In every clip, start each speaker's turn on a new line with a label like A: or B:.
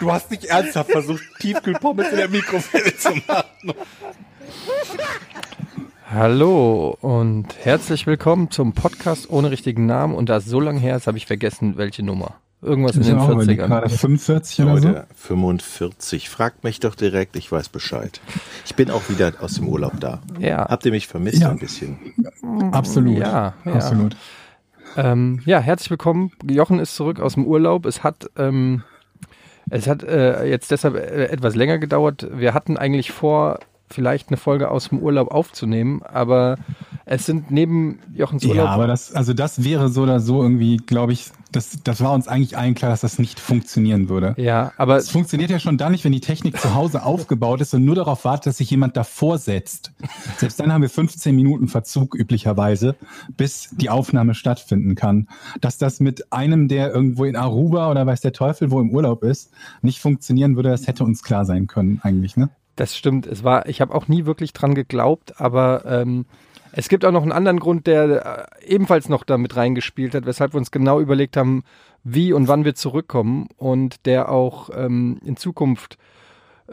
A: Du hast nicht ernsthaft versucht, Tiefkühlpommes in der Mikrowelle zu machen.
B: Hallo und herzlich willkommen zum Podcast ohne richtigen Namen. Und da es so lange her ist, habe ich vergessen, welche Nummer. Irgendwas in den 40ern.
C: Gerade 45 oder so?
A: Leute, 45. Fragt mich doch direkt, ich weiß Bescheid. Ich bin auch wieder aus dem Urlaub da.
B: Ja.
A: Habt ihr mich vermisst
C: Ja.
A: ein bisschen?
C: Absolut.
B: Ja, ja.
C: Absolut.
B: Ähm, ja, herzlich willkommen. Jochen ist zurück aus dem Urlaub. Es hat, ähm, es hat äh, jetzt deshalb äh, etwas länger gedauert. Wir hatten eigentlich vor, vielleicht eine Folge aus dem Urlaub aufzunehmen, aber es sind neben Jochens Urlaub.
C: Ja, aber das, also das wäre so oder so irgendwie, glaube ich, das, das war uns eigentlich allen klar, dass das nicht funktionieren würde.
B: ja, aber
C: Es funktioniert ja schon dann nicht, wenn die Technik zu Hause aufgebaut ist und nur darauf wartet, dass sich jemand davor setzt. Selbst dann haben wir 15 Minuten Verzug üblicherweise, bis die Aufnahme stattfinden kann. Dass das mit einem, der irgendwo in Aruba oder weiß der Teufel wo im Urlaub ist, nicht funktionieren würde, das hätte uns klar sein können eigentlich, ne?
B: Das stimmt. Es war, ich habe auch nie wirklich dran geglaubt, aber ähm, es gibt auch noch einen anderen Grund, der äh, ebenfalls noch damit reingespielt hat, weshalb wir uns genau überlegt haben, wie und wann wir zurückkommen und der auch ähm, in Zukunft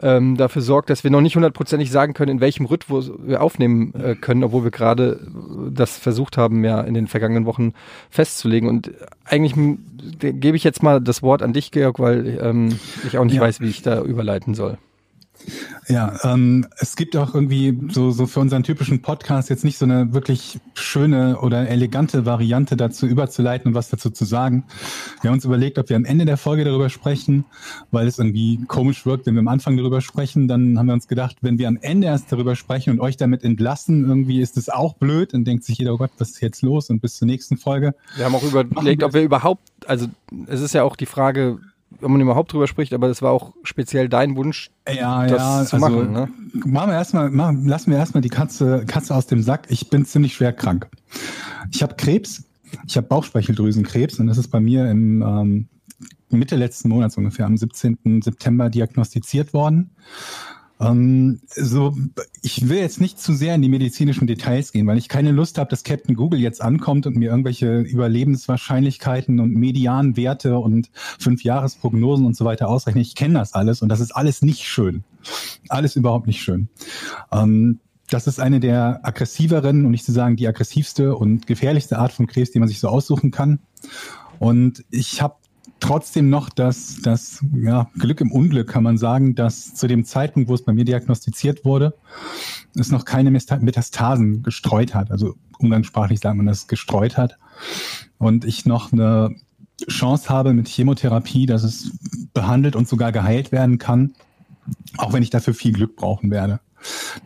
B: ähm, dafür sorgt, dass wir noch nicht hundertprozentig sagen können, in welchem Rhythmus wir aufnehmen äh, können, obwohl wir gerade äh, das versucht haben, ja in den vergangenen Wochen festzulegen. Und eigentlich gebe ich jetzt mal das Wort an dich, Georg, weil ähm, ich auch nicht
C: Ja.
B: weiß, wie ich da überleiten soll.
C: Ja, ähm, es gibt auch irgendwie so, so für unseren typischen Podcast jetzt nicht so eine wirklich schöne oder elegante Variante dazu überzuleiten und was dazu zu sagen. Wir haben uns überlegt, ob wir am Ende der Folge darüber sprechen, weil es irgendwie komisch wirkt, wenn wir am Anfang darüber sprechen. Dann haben wir uns gedacht, wenn wir am Ende erst darüber sprechen und euch damit entlassen, irgendwie ist es auch blöd. Dann denkt sich jeder, oh Gott, was ist jetzt los? Und bis zur nächsten Folge.
B: Wir haben auch überlegt, ob wir überhaupt, also es ist ja auch die Frage, ob man überhaupt drüber spricht, aber das war auch speziell dein Wunsch,
C: Ja,
B: das
C: ja,
B: zu
C: also
B: machen. Ne?
C: machen wir erstmal, machen, lassen wir erstmal die Katze, Katze aus dem Sack. Ich bin ziemlich schwer krank. Ich habe Krebs, ich habe Bauchspeicheldrüsenkrebs und das ist bei mir im ähm, Mitte letzten Monats ungefähr am 17. September diagnostiziert worden. Ähm, so, ich will jetzt nicht zu sehr in die medizinischen Details gehen, weil ich keine Lust habe, dass Captain Google jetzt ankommt und mir irgendwelche Überlebenswahrscheinlichkeiten und Medianwerte und Fünfjahresprognosen und so weiter ausrechnet. Ich kenne das alles und das ist alles nicht schön. Alles überhaupt nicht schön. Ähm, das ist eine der aggressiveren und nicht zu sagen die aggressivste und gefährlichste Art von Krebs, die man sich so aussuchen kann. Und ich habe trotzdem noch das, das ja, Glück im Unglück, kann man sagen, dass zu dem Zeitpunkt, wo es bei mir diagnostiziert wurde, es noch keine Metastasen gestreut hat. Also umgangssprachlich sagt man das gestreut hat. Und ich noch eine Chance habe mit Chemotherapie, dass es behandelt und sogar geheilt werden kann, auch wenn ich dafür viel Glück brauchen werde.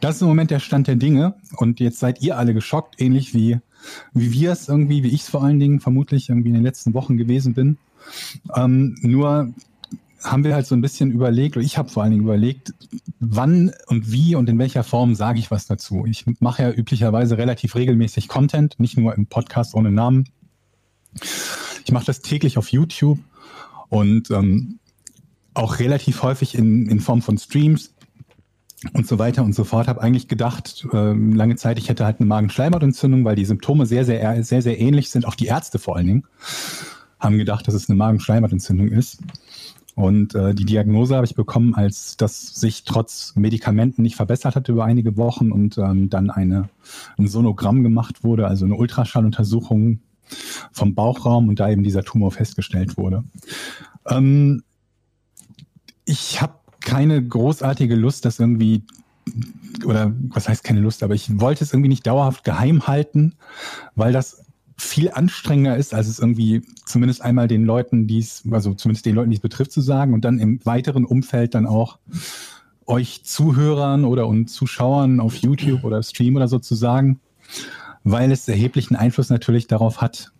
C: Das ist im Moment der Stand der Dinge. Und jetzt seid ihr alle geschockt, ähnlich wie, wie wir es irgendwie, wie ich es vor allen Dingen vermutlich irgendwie in den letzten Wochen gewesen bin. Ähm, nur haben wir halt so ein bisschen überlegt, oder ich habe vor allen Dingen überlegt, wann und wie und in welcher Form sage ich was dazu. Ich mache ja üblicherweise relativ regelmäßig Content, nicht nur im Podcast ohne Namen. Ich mache das täglich auf YouTube und ähm, auch relativ häufig in, in Form von Streams und so weiter und so fort. Habe eigentlich gedacht, ähm, lange Zeit, ich hätte halt eine Magenschleimhautentzündung, weil die Symptome sehr, sehr, sehr, sehr ähnlich sind. Auch die Ärzte vor allen Dingen haben gedacht, dass es eine Magenschleimhautentzündung ist. Und äh, die Diagnose habe ich bekommen, als das sich trotz Medikamenten nicht verbessert hat über einige Wochen und ähm, dann eine, ein Sonogramm gemacht wurde, also eine Ultraschalluntersuchung vom Bauchraum und da eben dieser Tumor festgestellt wurde. Ähm, ich habe keine großartige Lust, das irgendwie oder was heißt keine Lust, aber ich wollte es irgendwie nicht dauerhaft geheim halten, weil das viel anstrengender ist, als es irgendwie zumindest einmal den Leuten, die es, also zumindest den Leuten, die es betrifft, zu sagen und dann im weiteren Umfeld dann auch euch Zuhörern oder und Zuschauern auf YouTube oder Stream oder so zu sagen, weil es erheblichen Einfluss natürlich darauf hat,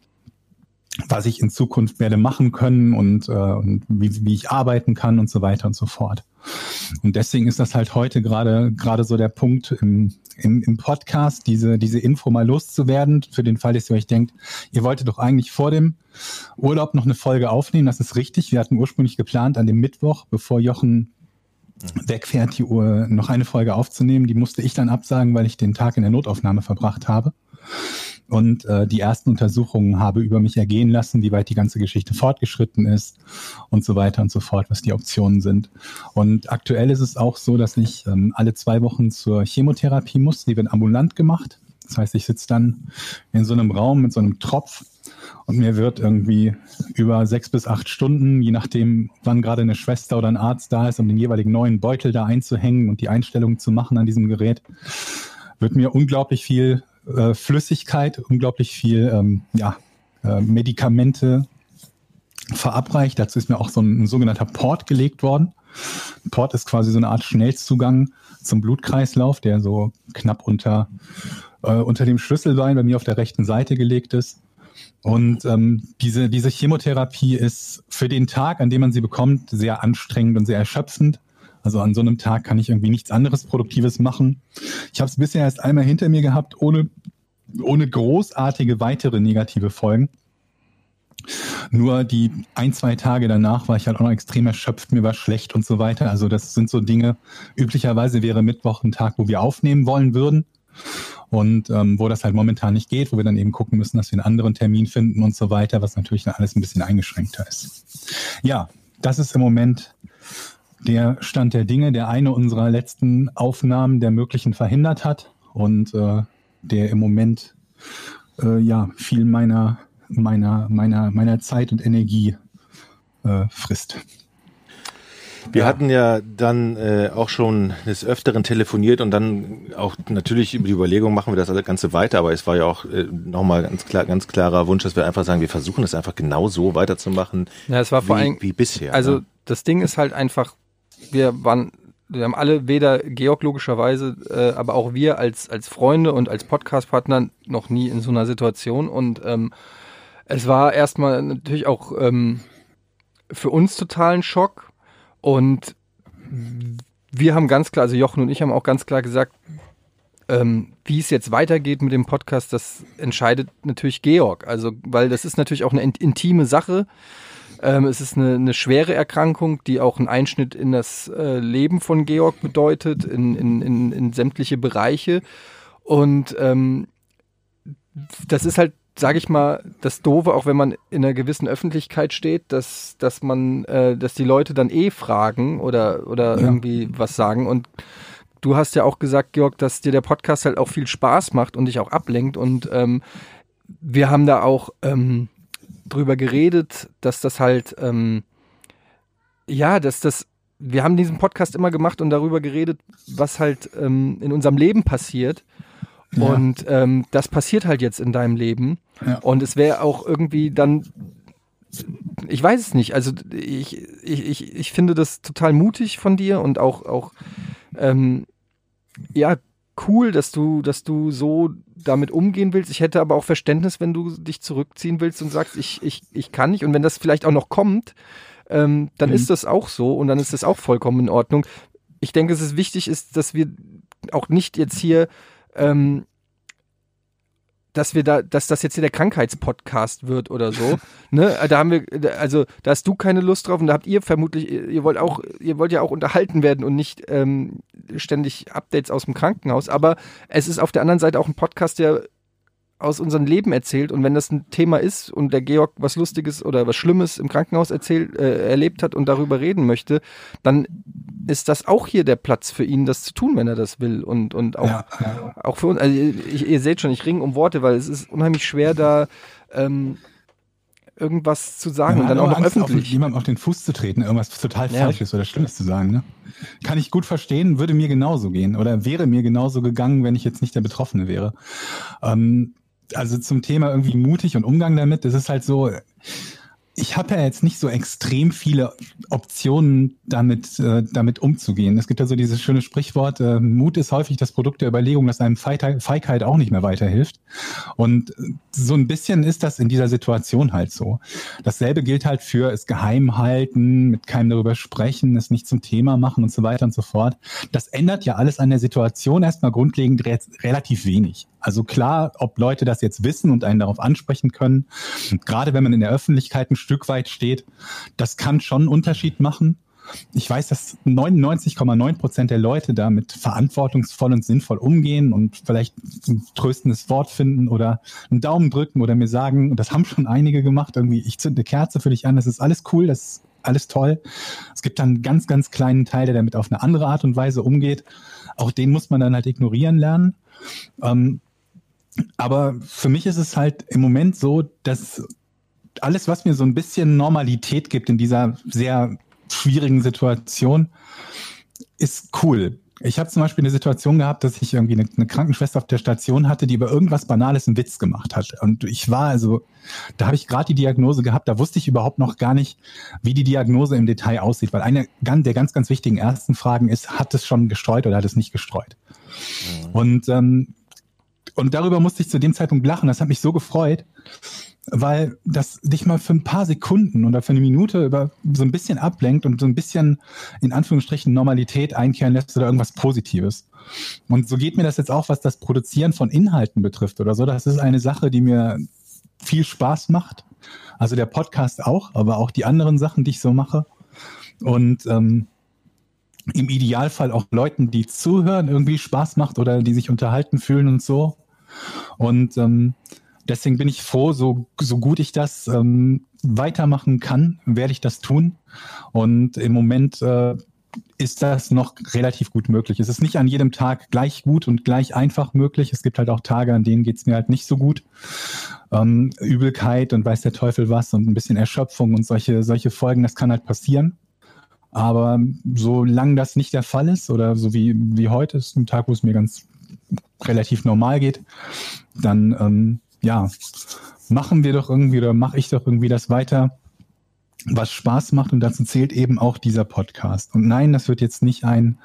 C: was ich in Zukunft werde machen können und, äh, und wie, wie ich arbeiten kann und so weiter und so fort. Und deswegen ist das halt heute gerade gerade so der Punkt im, im, im Podcast, diese, diese Info mal loszuwerden, für den Fall, dass ihr euch denkt, ihr wolltet doch eigentlich vor dem Urlaub noch eine Folge aufnehmen. Das ist richtig. Wir hatten ursprünglich geplant, an dem Mittwoch, bevor Jochen wegfährt, die Uhr noch eine Folge aufzunehmen. Die musste ich dann absagen, weil ich den Tag in der Notaufnahme verbracht habe und äh, die ersten Untersuchungen habe über mich ergehen lassen, wie weit die ganze Geschichte fortgeschritten ist und so weiter und so fort, was die Optionen sind. Und aktuell ist es auch so, dass ich ähm, alle zwei Wochen zur Chemotherapie muss. Die wird ambulant gemacht. Das heißt, ich sitze dann in so einem Raum mit so einem Tropf und mir wird irgendwie über sechs bis acht Stunden, je nachdem, wann gerade eine Schwester oder ein Arzt da ist, um den jeweiligen neuen Beutel da einzuhängen und die Einstellungen zu machen an diesem Gerät, wird mir unglaublich viel äh, Flüssigkeit, unglaublich viel ähm, ja, äh, Medikamente verabreicht. Dazu ist mir auch so ein, ein sogenannter Port gelegt worden. Port ist quasi so eine Art Schnellzugang zum Blutkreislauf, der so knapp unter, äh, unter dem Schlüsselbein bei mir auf der rechten Seite gelegt ist. Und ähm, diese, diese Chemotherapie ist für den Tag, an dem man sie bekommt, sehr anstrengend und sehr erschöpfend. Also an so einem Tag kann ich irgendwie nichts anderes Produktives machen. Ich habe es bisher erst einmal hinter mir gehabt, ohne, ohne großartige weitere negative Folgen. Nur die ein, zwei Tage danach war ich halt auch noch extrem erschöpft, mir war schlecht und so weiter. Also das sind so Dinge, üblicherweise wäre Mittwoch ein Tag, wo wir aufnehmen wollen würden und ähm, wo das halt momentan nicht geht, wo wir dann eben gucken müssen, dass wir einen anderen Termin finden und so weiter, was natürlich dann alles ein bisschen eingeschränkter ist. Ja, das ist im Moment der Stand der Dinge, der eine unserer letzten Aufnahmen der möglichen verhindert hat und äh, der im Moment äh, ja viel meiner meiner meiner meiner Zeit und Energie äh, frisst.
A: Wir ja. hatten ja dann äh, auch schon des Öfteren telefoniert und dann auch natürlich über die Überlegung, machen wir das Ganze weiter, aber es war ja auch äh, nochmal ganz klar, ganz klarer Wunsch, dass wir einfach sagen, wir versuchen es einfach genau so weiterzumachen.
B: Ja, es war vor allem wie bisher. Also ne? das Ding ist halt einfach, wir waren, wir haben alle weder Georg logischerweise, äh, aber auch wir als, als Freunde und als Podcast-Partner noch nie in so einer Situation. Und ähm, es war erstmal natürlich auch ähm, für uns totalen Schock. Und wir haben ganz klar, also Jochen und ich haben auch ganz klar gesagt, ähm, wie es jetzt weitergeht mit dem Podcast, das entscheidet natürlich Georg. Also, weil das ist natürlich auch eine intime Sache. Ähm, es ist eine, eine, schwere Erkrankung, die auch einen Einschnitt in das äh, Leben von Georg bedeutet, in, in, in, in sämtliche Bereiche. Und ähm, das ist halt, sage ich mal, das Doofe, auch wenn man in einer gewissen Öffentlichkeit steht, dass, dass man, äh, dass die Leute dann eh fragen oder, oder ja. irgendwie was sagen. Und du hast ja auch gesagt, Georg, dass dir der Podcast halt auch viel Spaß macht und dich auch ablenkt. Und ähm, wir haben da auch ähm, drüber geredet, dass das halt, ähm, ja, dass das, wir haben diesen Podcast immer gemacht und darüber geredet, was halt ähm, in unserem Leben passiert. Ja. Und ähm, das passiert halt jetzt in deinem Leben. Ja. Und es wäre auch irgendwie dann, ich weiß es nicht, also ich, ich, ich, ich finde das total mutig von dir und auch, auch ähm, ja, cool, dass du, dass du so damit umgehen willst. Ich hätte aber auch Verständnis, wenn du dich zurückziehen willst und sagst, ich, ich, ich kann nicht. Und wenn das vielleicht auch noch kommt, ähm, dann mhm. ist das auch so und dann ist das auch vollkommen in Ordnung. Ich denke, es ist wichtig ist, dass wir auch nicht jetzt hier ähm, dass wir da, dass das jetzt hier der Krankheitspodcast wird oder so. ne? Da haben wir, also da hast du keine Lust drauf und da habt ihr vermutlich, ihr wollt auch, ihr wollt ja auch unterhalten werden und nicht ähm, ständig Updates aus dem Krankenhaus. Aber es ist auf der anderen Seite auch ein Podcast, der aus unserem Leben erzählt und wenn das ein Thema ist und der Georg was Lustiges oder was Schlimmes im Krankenhaus erzählt, äh, erlebt hat und darüber reden möchte, dann ist das auch hier der Platz für ihn, das zu tun, wenn er das will und und auch ja, ja. auch für uns. Also ich, ihr seht schon, ich ringe um Worte, weil es ist unheimlich schwer da ähm, irgendwas zu sagen ja, und dann auch noch Angst, öffentlich.
C: Auf jemandem auf den Fuß zu treten, irgendwas total ja. Falsches oder Schlimmes zu sagen. Ne? Kann ich gut verstehen, würde mir genauso gehen oder wäre mir genauso gegangen, wenn ich jetzt nicht der Betroffene wäre. Ähm, also zum Thema irgendwie mutig und Umgang damit, das ist halt so, ich habe ja jetzt nicht so extrem viele Optionen, damit, äh, damit umzugehen. Es gibt ja so dieses schöne Sprichwort, äh, Mut ist häufig das Produkt der Überlegung, dass einem Feigheit auch nicht mehr weiterhilft. Und so ein bisschen ist das in dieser Situation halt so. Dasselbe gilt halt für es geheim halten, mit keinem darüber sprechen, es nicht zum Thema machen und so weiter und so fort. Das ändert ja alles an der Situation erstmal grundlegend re relativ wenig. Also klar, ob Leute das jetzt wissen und einen darauf ansprechen können, gerade wenn man in der Öffentlichkeit ein Stück weit steht, das kann schon einen Unterschied machen. Ich weiß, dass 99,9 Prozent der Leute damit verantwortungsvoll und sinnvoll umgehen und vielleicht ein tröstendes Wort finden oder einen Daumen drücken oder mir sagen, das haben schon einige gemacht, irgendwie, ich zünde eine Kerze für dich an, das ist alles cool, das ist alles toll. Es gibt dann einen ganz, ganz kleinen Teil, der damit auf eine andere Art und Weise umgeht. Auch den muss man dann halt ignorieren lernen. Ähm, aber für mich ist es halt im Moment so, dass alles, was mir so ein bisschen Normalität gibt in dieser sehr schwierigen Situation, ist cool. Ich habe zum Beispiel eine Situation gehabt, dass ich irgendwie eine, eine, Krankenschwester auf der Station hatte, die über irgendwas Banales einen Witz gemacht hat. Und ich war also, da habe ich gerade die Diagnose gehabt, da wusste ich überhaupt noch gar nicht, wie die Diagnose im Detail aussieht. Weil eine der ganz, ganz wichtigen ersten Fragen ist, hat es schon gestreut oder hat es nicht gestreut? Mhm. Und ähm, und darüber musste ich zu dem Zeitpunkt lachen. Das hat mich so gefreut, weil das dich mal für ein paar Sekunden oder für eine Minute über so ein bisschen ablenkt und so ein bisschen in Anführungsstrichen Normalität einkehren lässt oder irgendwas Positives. Und so geht mir das jetzt auch, was das Produzieren von Inhalten betrifft oder so. Das ist eine Sache, die mir viel Spaß macht. Also der Podcast auch, aber auch die anderen Sachen, die ich so mache. Und ähm, im Idealfall auch Leuten, die zuhören, irgendwie Spaß macht oder die sich unterhalten fühlen und so. Und ähm, deswegen bin ich froh, so, so gut ich das ähm, weitermachen kann, werde ich das tun. Und im Moment äh, ist das noch relativ gut möglich. Es ist nicht an jedem Tag gleich gut und gleich einfach möglich. Es gibt halt auch Tage, an denen geht es mir halt nicht so gut. Ähm, Übelkeit und weiß der Teufel was und ein bisschen Erschöpfung und solche, solche Folgen, das kann halt passieren. Aber solange das nicht der Fall ist oder so wie, wie heute ist ein Tag, wo es mir ganz relativ normal geht, dann ähm, ja, machen wir doch irgendwie oder mache ich doch irgendwie das weiter, was Spaß macht und dazu zählt eben auch dieser Podcast. Und nein, das wird jetzt nicht ein,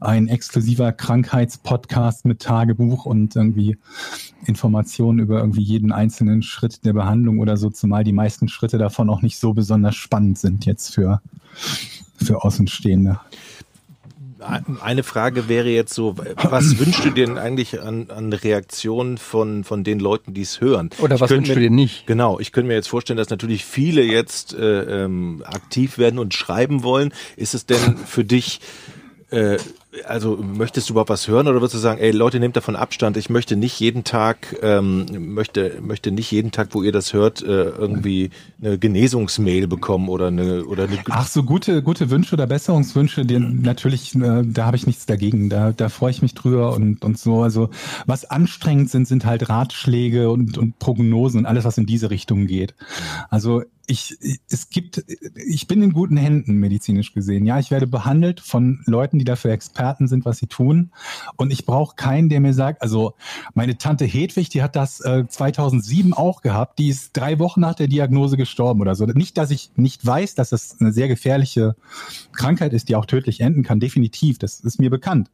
C: ein exklusiver Krankheitspodcast mit Tagebuch und irgendwie Informationen über irgendwie jeden einzelnen Schritt der Behandlung oder so, zumal die meisten Schritte davon auch nicht so besonders spannend sind jetzt für, für Außenstehende
A: eine Frage wäre jetzt so, was wünschst du dir denn eigentlich an, an Reaktionen von, von den Leuten, die es hören?
B: Oder was wünschst du dir nicht?
A: Genau, ich könnte mir jetzt vorstellen, dass natürlich viele jetzt äh, ähm, aktiv werden und schreiben wollen. Ist es denn für dich äh, also möchtest du überhaupt was hören oder würdest du sagen, ey Leute, nehmt davon Abstand, ich möchte nicht jeden Tag, ähm, möchte, möchte nicht jeden Tag, wo ihr das hört, äh, irgendwie eine Genesungsmail bekommen oder eine oder eine
C: Ach so, gute, gute Wünsche oder Besserungswünsche, die, natürlich, äh, da habe ich nichts dagegen. Da, da freue ich mich drüber und, und so. Also was anstrengend sind, sind halt Ratschläge und, und Prognosen und alles, was in diese Richtung geht. Also ich, es gibt, ich bin in guten Händen medizinisch gesehen. Ja, ich werde behandelt von Leuten, die dafür Experten sind, was sie tun. Und ich brauche keinen, der mir sagt, also meine Tante Hedwig, die hat das äh, 2007 auch gehabt. Die ist drei Wochen nach der Diagnose gestorben oder so. Nicht, dass ich nicht weiß, dass das eine sehr gefährliche Krankheit ist, die auch tödlich enden kann. Definitiv, das ist mir bekannt.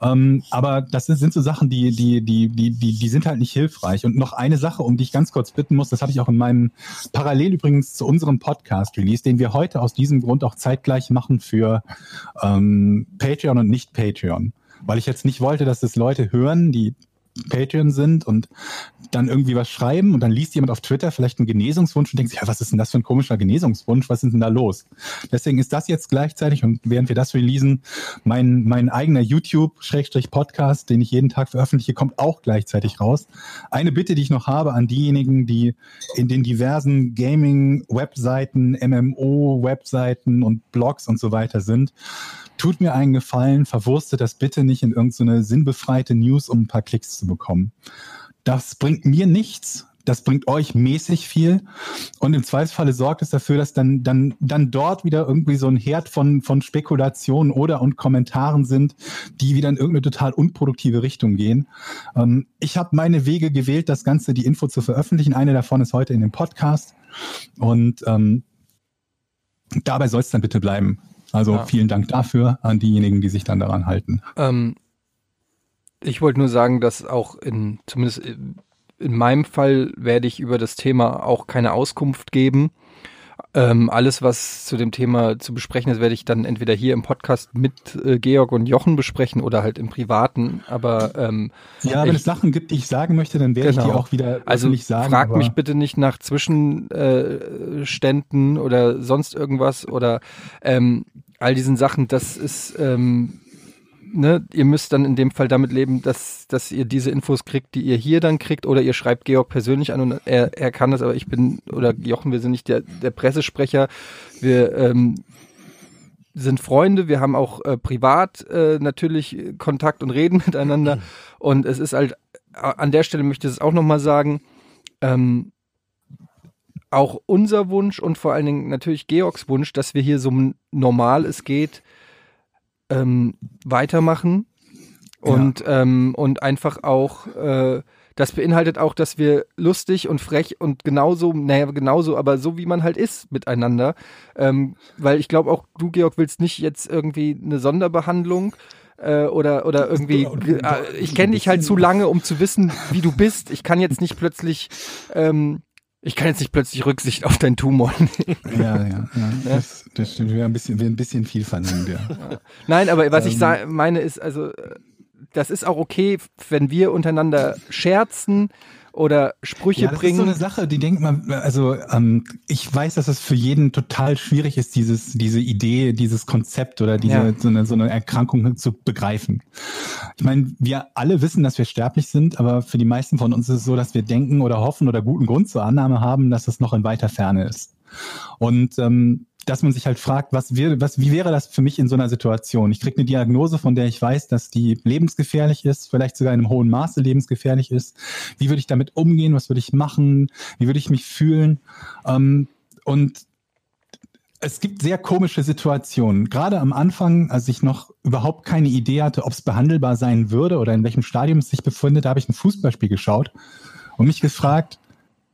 C: Ähm, aber das sind so Sachen, die, die, die, die, die, die sind halt nicht hilfreich. Und noch eine Sache, um die ich ganz kurz bitten muss, das habe ich auch in meinem parallel übrigens zu unserem Podcast-Release, den wir heute aus diesem Grund auch zeitgleich machen für ähm, Patreon und nicht Patreon. Weil ich jetzt nicht wollte, dass das Leute hören, die Patreon sind und dann irgendwie was schreiben und dann liest jemand auf Twitter vielleicht einen Genesungswunsch und denkt sich, ja, was ist denn das für ein komischer Genesungswunsch? Was ist denn da los? Deswegen ist das jetzt gleichzeitig und während wir das releasen, mein, mein eigener YouTube-Podcast, den ich jeden Tag veröffentliche, kommt auch gleichzeitig raus. Eine Bitte, die ich noch habe an diejenigen, die in den diversen Gaming-Webseiten, MMO-Webseiten und Blogs und so weiter sind, tut mir einen Gefallen, verwurstet das bitte nicht in irgendeine sinnbefreite News, um ein paar Klicks zu bekommen. Das bringt mir nichts. das bringt euch mäßig viel und im Zweifelsfalle sorgt es dafür, dass dann, dann, dann dort wieder irgendwie so ein Herd von, von Spekulationen oder und Kommentaren sind, die wieder in irgendeine total unproduktive Richtung gehen. Ähm, ich habe meine Wege gewählt, das Ganze, die Info zu veröffentlichen. Eine davon ist heute in dem Podcast und ähm, dabei soll es dann bitte bleiben. Also
B: Ja.
C: vielen Dank dafür an diejenigen, die sich dann daran halten.
B: Ähm, ich wollte nur sagen, dass auch in, zumindest in in meinem Fall werde ich über das Thema auch keine Auskunft geben. Ähm, alles, was zu dem Thema zu besprechen ist, werde ich dann entweder hier im Podcast mit äh, Georg und Jochen besprechen oder halt im Privaten. Aber ähm,
C: Ja, wenn
B: Ich-
C: es Sachen gibt, die ich sagen möchte, dann werde ich
B: Genau.
C: die auch wieder
B: Also
C: öffentlich sagen.
B: frag
C: aber-
B: mich bitte nicht nach Zwischenständen äh, oder sonst irgendwas oder ähm, all diesen Sachen. Das ist, ähm, ne, ihr müsst dann in dem Fall damit leben, dass, dass ihr diese Infos kriegt, die ihr hier dann kriegt oder ihr schreibt Georg persönlich an und er, er kann das, aber ich bin, oder Jochen, wir sind nicht der, der Pressesprecher. Wir ähm, sind Freunde, wir haben auch äh, privat äh, natürlich Kontakt und reden miteinander. Und es ist halt, an der Stelle möchte ich es auch nochmal sagen, ähm, auch unser Wunsch und vor allen Dingen natürlich Georgs Wunsch, dass wir hier so normal es geht ähm, weitermachen und, ähm, und einfach auch, äh, das beinhaltet auch, dass wir lustig und frech und genauso, naja, genauso, aber so wie man halt ist miteinander. Ähm, weil ich glaube auch, du, Georg, willst nicht jetzt irgendwie eine Sonderbehandlung äh, oder, oder irgendwie, äh, ich kenne dich halt zu lange, um zu wissen, wie du bist. Ich kann jetzt nicht plötzlich, ähm, ich kann jetzt nicht plötzlich Rücksicht auf deinen Tumor nehmen.
C: Ja, ja, ja. Das, das stimmt. Wir ein bisschen, wir ein bisschen viel verlangt, ja.
B: Nein, aber was ich
C: Ähm.
B: sa- meine ist, also, das ist auch okay, wenn wir untereinander scherzen oder Sprüche
C: Ja, das ist so
B: bringen.
C: eine Sache, die denkt man, also ähm, ich weiß, dass es für jeden total schwierig ist, dieses, diese Idee, dieses Konzept oder diese
B: Ja.
C: so, eine, so eine Erkrankung zu begreifen. Ich meine, wir alle wissen, dass wir sterblich sind, aber für die meisten von uns ist es so, dass wir denken oder hoffen oder guten Grund zur Annahme haben, dass es noch in weiter Ferne ist. Und ähm, dass man sich halt fragt, was, wir, was, wie wäre das für mich in so einer Situation? Ich kriege eine Diagnose, von der ich weiß, dass die lebensgefährlich ist, vielleicht sogar in einem hohen Maße lebensgefährlich ist. Wie würde ich damit umgehen? Was würde ich machen? Wie würde ich mich fühlen? Ähm, und es gibt sehr komische Situationen. Gerade am Anfang, als ich noch überhaupt keine Idee hatte, ob es behandelbar sein würde oder in welchem Stadium es sich befindet, da habe ich ein Fußballspiel geschaut und mich gefragt,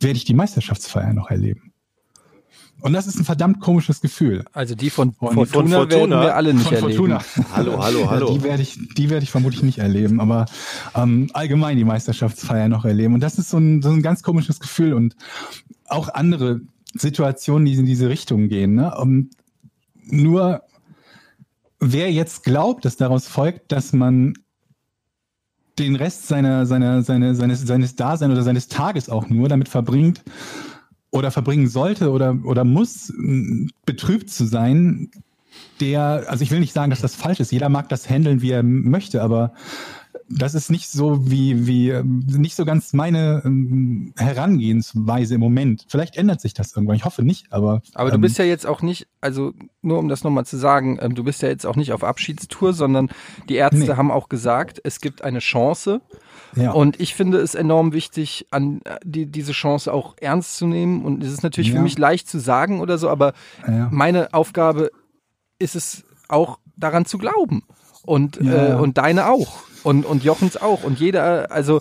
C: werde ich die Meisterschaftsfeier noch erleben? Und das ist ein verdammt komisches Gefühl.
B: also die von
C: Und
B: Fortuna,
A: von Fortuna-
B: werden wir alle nicht
C: Von
B: erleben.
C: Fortuna.
A: Hallo, hallo, hallo.
C: Die werde ich, die werde ich vermutlich nicht erleben, aber ähm, allgemein die Meisterschaftsfeier noch erleben. Und das ist so ein, so ein ganz komisches Gefühl und auch andere Situationen, die in diese Richtung gehen. Ne? Um, nur wer jetzt glaubt, dass daraus folgt, dass man den Rest seiner, seiner, seiner, seines, seines Daseins oder seines Tages auch nur damit verbringt oder verbringen sollte oder, oder muss, betrübt zu sein, der, also ich will nicht sagen, dass das falsch ist. Jeder mag das handeln, wie er möchte, aber das ist nicht so wie, wie, nicht so ganz meine ähm, Herangehensweise im Moment. Vielleicht ändert sich das irgendwann. Ich hoffe nicht, aber.
B: Aber du
C: ähm,
B: bist ja jetzt auch nicht, also nur um das nochmal zu sagen, ähm, du bist ja jetzt auch nicht auf Abschiedstour, sondern die Ärzte
C: Nee.
B: haben auch gesagt, es gibt eine Chance.
C: Ja.
B: Und ich finde es enorm wichtig, an äh, die, diese Chance auch ernst zu nehmen. Und es ist natürlich für
C: Ja.
B: mich leicht zu sagen oder so, aber
C: Ja.
B: meine Aufgabe ist es auch daran zu glauben. Und, äh, und deine auch. Und, und Jochens auch. Und jeder, also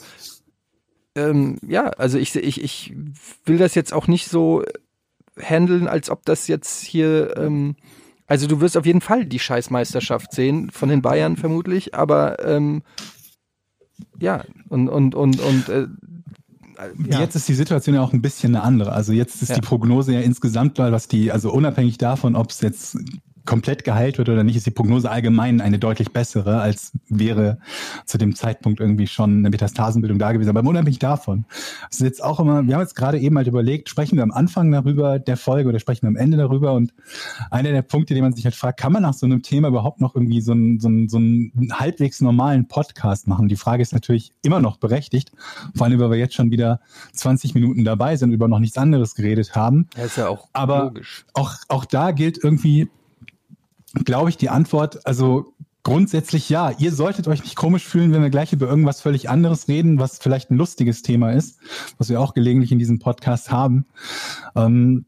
B: ähm, ja, also ich, ich, ich will das jetzt auch nicht so handeln, als ob das jetzt hier, ähm, also du wirst auf jeden Fall die Scheißmeisterschaft sehen, von den Bayern vermutlich, aber ähm, ja, und, und, und, und äh, ja.
C: Jetzt ist die Situation ja auch ein bisschen eine andere. Also jetzt ist
B: Ja.
C: die Prognose ja insgesamt, was die, also unabhängig davon, ob es jetzt komplett geheilt wird oder nicht, ist die Prognose allgemein eine deutlich bessere, als wäre zu dem Zeitpunkt irgendwie schon eine Metastasenbildung da gewesen. Aber unabhängig davon, es ist jetzt auch immer, wir haben jetzt gerade eben halt überlegt, sprechen wir am Anfang darüber der Folge oder sprechen wir am Ende darüber? Und einer der Punkte, den man sich halt fragt, kann man nach so einem Thema überhaupt noch irgendwie so einen, so einen, so einen halbwegs normalen Podcast machen? Die Frage ist natürlich immer noch berechtigt, vor allem, weil wir jetzt schon wieder 20 Minuten dabei sind und über noch nichts anderes geredet haben.
B: ja, ist ja auch
C: Aber
B: logisch.
C: auch, auch da gilt irgendwie, glaube ich, die Antwort, also grundsätzlich ja. Ihr solltet euch nicht komisch fühlen, wenn wir gleich über irgendwas völlig anderes reden, was vielleicht ein lustiges Thema ist, was wir auch gelegentlich in diesem Podcast haben. Ähm,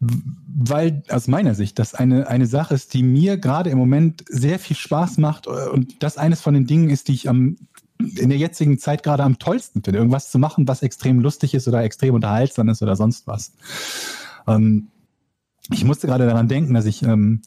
C: weil aus meiner Sicht das eine, eine Sache ist, die mir gerade im Moment sehr viel Spaß macht äh, und das eines von den Dingen ist, die ich am in der jetzigen Zeit gerade am tollsten finde, irgendwas zu machen, was extrem lustig ist oder extrem unterhaltsam ist oder sonst was. Ähm, ich musste gerade daran denken, dass ich ähm,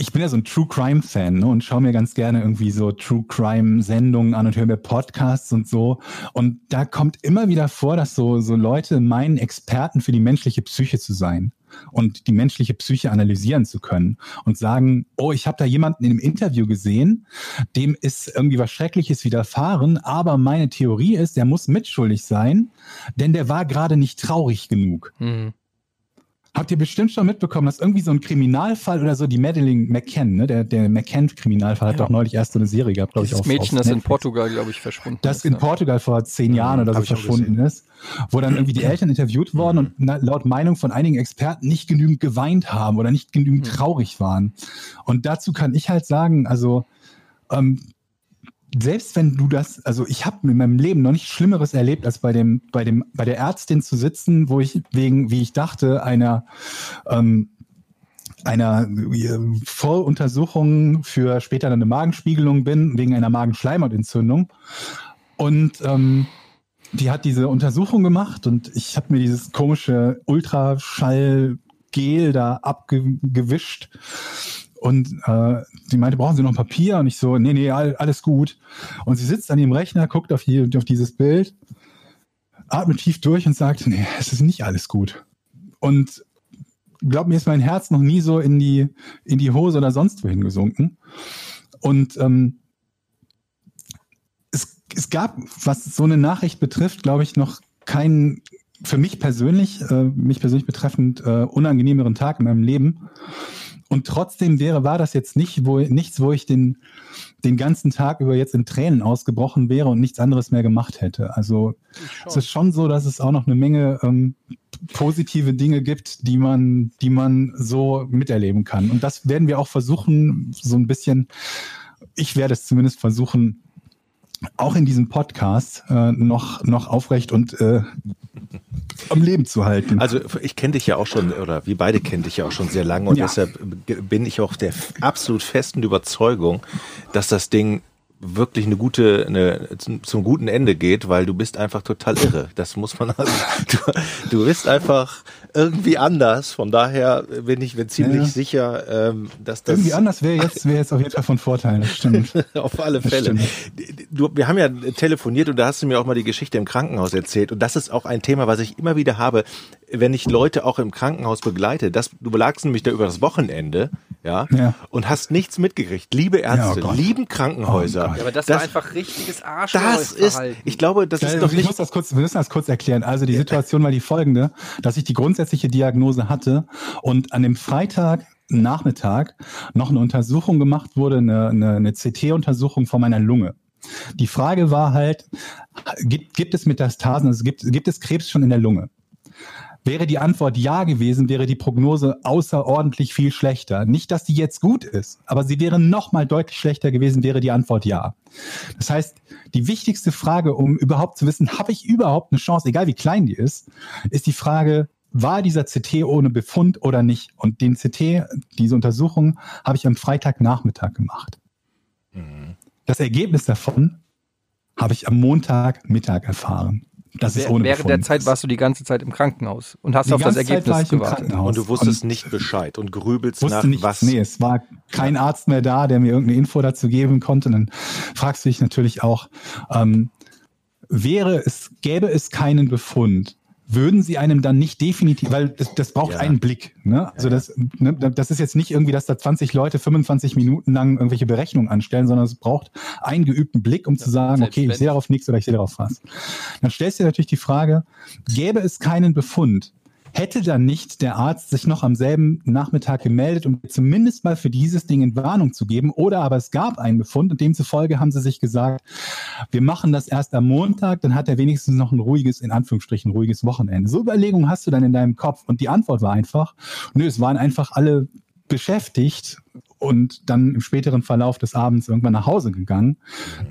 C: ich bin ja so ein True Crime Fan ne, und schaue mir ganz gerne irgendwie so True Crime Sendungen an und höre mir Podcasts und so. Und da kommt immer wieder vor, dass so, so Leute meinen, Experten für die menschliche Psyche zu sein und die menschliche Psyche analysieren zu können und sagen, oh, ich habe da jemanden in einem Interview gesehen, dem ist irgendwie was Schreckliches widerfahren, aber meine Theorie ist, der muss mitschuldig sein, denn der war gerade nicht traurig genug. Mhm habt ihr bestimmt schon mitbekommen, dass irgendwie so ein Kriminalfall oder so, die Madeleine McCann, ne, der, der McCann-Kriminalfall hat ja. doch neulich erst so eine Serie gehabt, glaube ich.
B: Das Mädchen, das in Portugal, glaube ich, verschwunden
C: das ist. Das in Portugal vor zehn Jahren oder so verschwunden ist, wo dann irgendwie die Eltern interviewt worden und laut Meinung von einigen Experten nicht genügend geweint haben oder nicht genügend mhm. traurig waren. Und dazu kann ich halt sagen, also ähm, selbst wenn du das, also ich habe in meinem Leben noch nichts Schlimmeres erlebt, als bei dem, bei dem, bei der Ärztin zu sitzen, wo ich wegen, wie ich dachte, einer ähm, einer äh, Voruntersuchung für später eine Magenspiegelung bin, wegen einer Magenschleimhautentzündung. Und ähm, die hat diese Untersuchung gemacht und ich habe mir dieses komische Ultraschallgel da abgewischt und äh, die meinte, brauchen Sie noch Papier? Und ich so, nee, nee, alles gut. Und sie sitzt an ihrem Rechner, guckt auf, die, auf dieses Bild, atmet tief durch und sagt, nee, es ist nicht alles gut. Und glaub mir, ist mein Herz noch nie so in die, in die Hose oder sonst wohin gesunken. Und ähm, es, es gab, was so eine Nachricht betrifft, glaube ich, noch keinen für mich persönlich, äh, mich persönlich betreffend, äh, unangenehmeren Tag in meinem Leben. Und trotzdem wäre, war das jetzt nicht, wo, nichts, wo ich den, den ganzen Tag über jetzt in Tränen ausgebrochen wäre und nichts anderes mehr gemacht hätte. Also es ist schon so, dass es auch noch eine Menge ähm, positive Dinge gibt, die man, die man so miterleben kann. Und das werden wir auch versuchen, so ein bisschen, ich werde es zumindest versuchen, auch in diesem Podcast äh, noch, noch aufrecht und äh, am Leben zu halten.
A: Also ich kenne dich ja auch schon, oder wir beide kennen dich ja auch schon sehr lange und ja. deshalb bin ich auch der absolut festen Überzeugung, dass das Ding wirklich eine gute, eine, zum guten Ende geht, weil du bist einfach total irre. Das muss man also, du, du bist einfach irgendwie anders. Von daher bin ich mir ziemlich ja. sicher, ähm, dass das
C: irgendwie anders wäre jetzt wäre jetzt auf jeden Fall von Vorteil. Das stimmt.
A: auf alle Fälle. Du, wir haben ja telefoniert und da hast du mir auch mal die Geschichte im Krankenhaus erzählt und das ist auch ein Thema, was ich immer wieder habe, wenn ich Leute auch im Krankenhaus begleite. Das, du belagst nämlich da über das Wochenende, ja, ja. und hast nichts mitgekriegt. Liebe Ärzte, ja, oh lieben Krankenhäuser.
B: Oh ja, aber das, das, war einfach richtiges Arsch.
A: Das ist, ich glaube, das ist doch
C: nicht. Ich muss das kurz, wir müssen das kurz erklären. Also die Situation war die folgende, dass ich die grundsätzliche Diagnose hatte und an dem Freitag Nachmittag noch eine Untersuchung gemacht wurde, eine, eine, eine CT-Untersuchung von meiner Lunge. Die Frage war halt, gibt, gibt es Metastasen, also gibt, gibt es Krebs schon in der Lunge? Wäre die Antwort ja gewesen, wäre die Prognose außerordentlich viel schlechter. Nicht, dass die jetzt gut ist, aber sie wäre noch mal deutlich schlechter gewesen, wäre die Antwort ja. Das heißt, die wichtigste Frage, um überhaupt zu wissen, habe ich überhaupt eine Chance, egal wie klein die ist, ist die Frage, war dieser CT ohne Befund oder nicht? Und den CT, diese Untersuchung, habe ich am Freitagnachmittag gemacht. Mhm. Das Ergebnis davon habe ich am Montagmittag erfahren.
B: Das ist ohne Während der Zeit warst du die ganze Zeit im Krankenhaus und hast die auf das Ergebnis gewartet.
A: Und du wusstest und nicht Bescheid und grübelst nach
C: nicht,
A: was.
C: Nee, es war kein. Arzt mehr da, der mir irgendeine Info dazu geben konnte. Und dann fragst du dich natürlich auch, ähm, wäre es, gäbe es keinen Befund, würden sie einem dann nicht definitiv, weil das, das braucht ja. einen Blick. Ne? Also das, ne, das ist jetzt nicht irgendwie, dass da 20 Leute 25 Minuten lang irgendwelche Berechnungen anstellen, sondern es braucht einen geübten Blick, um ja, zu sagen, okay, ich sehe darauf nichts oder ich sehe darauf was. Dann stellst du dir natürlich die Frage, gäbe es keinen Befund, hätte dann nicht der Arzt sich noch am selben Nachmittag gemeldet, um zumindest mal für dieses Ding in Warnung zu geben? Oder aber es gab einen Befund und demzufolge haben sie sich gesagt, wir machen das erst am Montag, dann hat er wenigstens noch ein ruhiges, in Anführungsstrichen, ruhiges Wochenende. So Überlegungen hast du dann in deinem Kopf. Und die Antwort war einfach, nö, es waren einfach alle beschäftigt und dann im späteren Verlauf des Abends irgendwann nach Hause gegangen,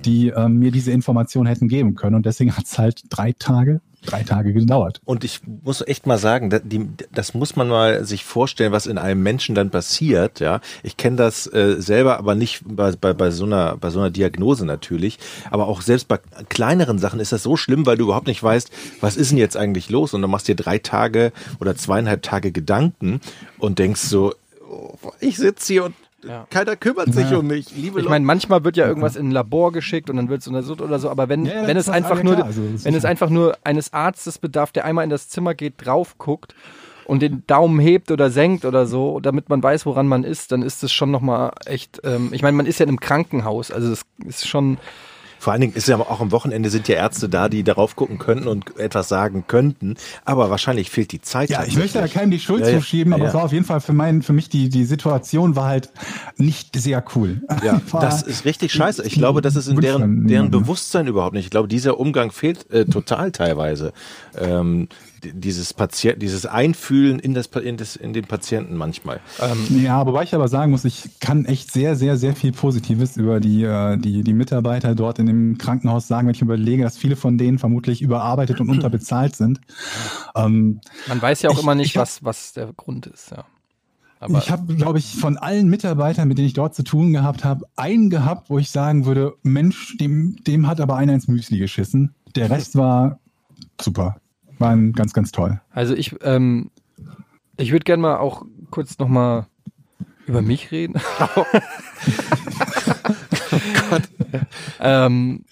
C: die ähm, mir diese Information hätten geben können. Und deswegen hat es halt drei Tage, drei Tage gedauert.
A: Und ich muss echt mal sagen, das, die, das muss man mal sich vorstellen, was in einem Menschen dann passiert. Ja, ich kenne das äh, selber, aber nicht bei, bei, bei so einer bei so einer Diagnose natürlich. Aber auch selbst bei kleineren Sachen ist das so schlimm, weil du überhaupt nicht weißt, was ist denn jetzt eigentlich los? Und dann machst dir drei Tage oder zweieinhalb Tage Gedanken und denkst so, oh, ich sitze hier und
B: Ja.
A: keiner kümmert sich
C: Ja.
A: um mich. Liebe
B: Ich meine, manchmal wird ja irgendwas in ein Labor geschickt und dann wird es untersucht oder so, aber wenn,
C: Ja, ja,
B: wenn es einfach nur,
C: also
B: wenn es einfach nur eines Arztes bedarf, der einmal in das Zimmer geht, drauf guckt und den Daumen hebt oder senkt oder so, damit man weiß, woran man ist, dann ist es schon nochmal echt, ähm, ich meine, man ist ja in einem Krankenhaus, also es ist schon,
A: Vor allen Dingen ist ja auch am Wochenende sind ja Ärzte da, die darauf gucken könnten und etwas sagen könnten. Aber wahrscheinlich fehlt die Zeit.
C: Ja, ich möchte da keinem die Schuld
A: Ja, ja.
C: zuschieben, aber
A: Ja.
C: es war auf jeden Fall für, mein, für mich die, die Situation war halt nicht sehr cool.
A: Ja,
C: War-
A: das ist richtig scheiße. Ich glaube, das ist in deren, deren. Bewusstsein überhaupt nicht. Ich glaube, dieser Umgang fehlt äh, total teilweise. Ähm, dieses Patient, dieses Einfühlen in das, in das, in den Patienten manchmal.
C: Ja, wobei ich aber sagen muss, ich kann echt sehr, sehr, sehr viel Positives über die, äh, die, die Mitarbeiter dort in dem Krankenhaus sagen, wenn ich überlege, dass viele von denen vermutlich überarbeitet und unterbezahlt sind. Ähm,
B: man weiß ja auch
C: Ich-
B: immer nicht,
C: hab-
B: was, was der Grund ist, ja. Aber
C: ich habe, glaube ich, von allen Mitarbeitern, mit denen ich dort zu tun gehabt habe, einen gehabt, wo ich sagen würde, Mensch, dem, dem hat aber einer ins Müsli geschissen. Der Rest war super. War ein ganz, ganz toll.
B: Also ich, ähm, ich würde gerne mal auch kurz nochmal über mich reden. ähm,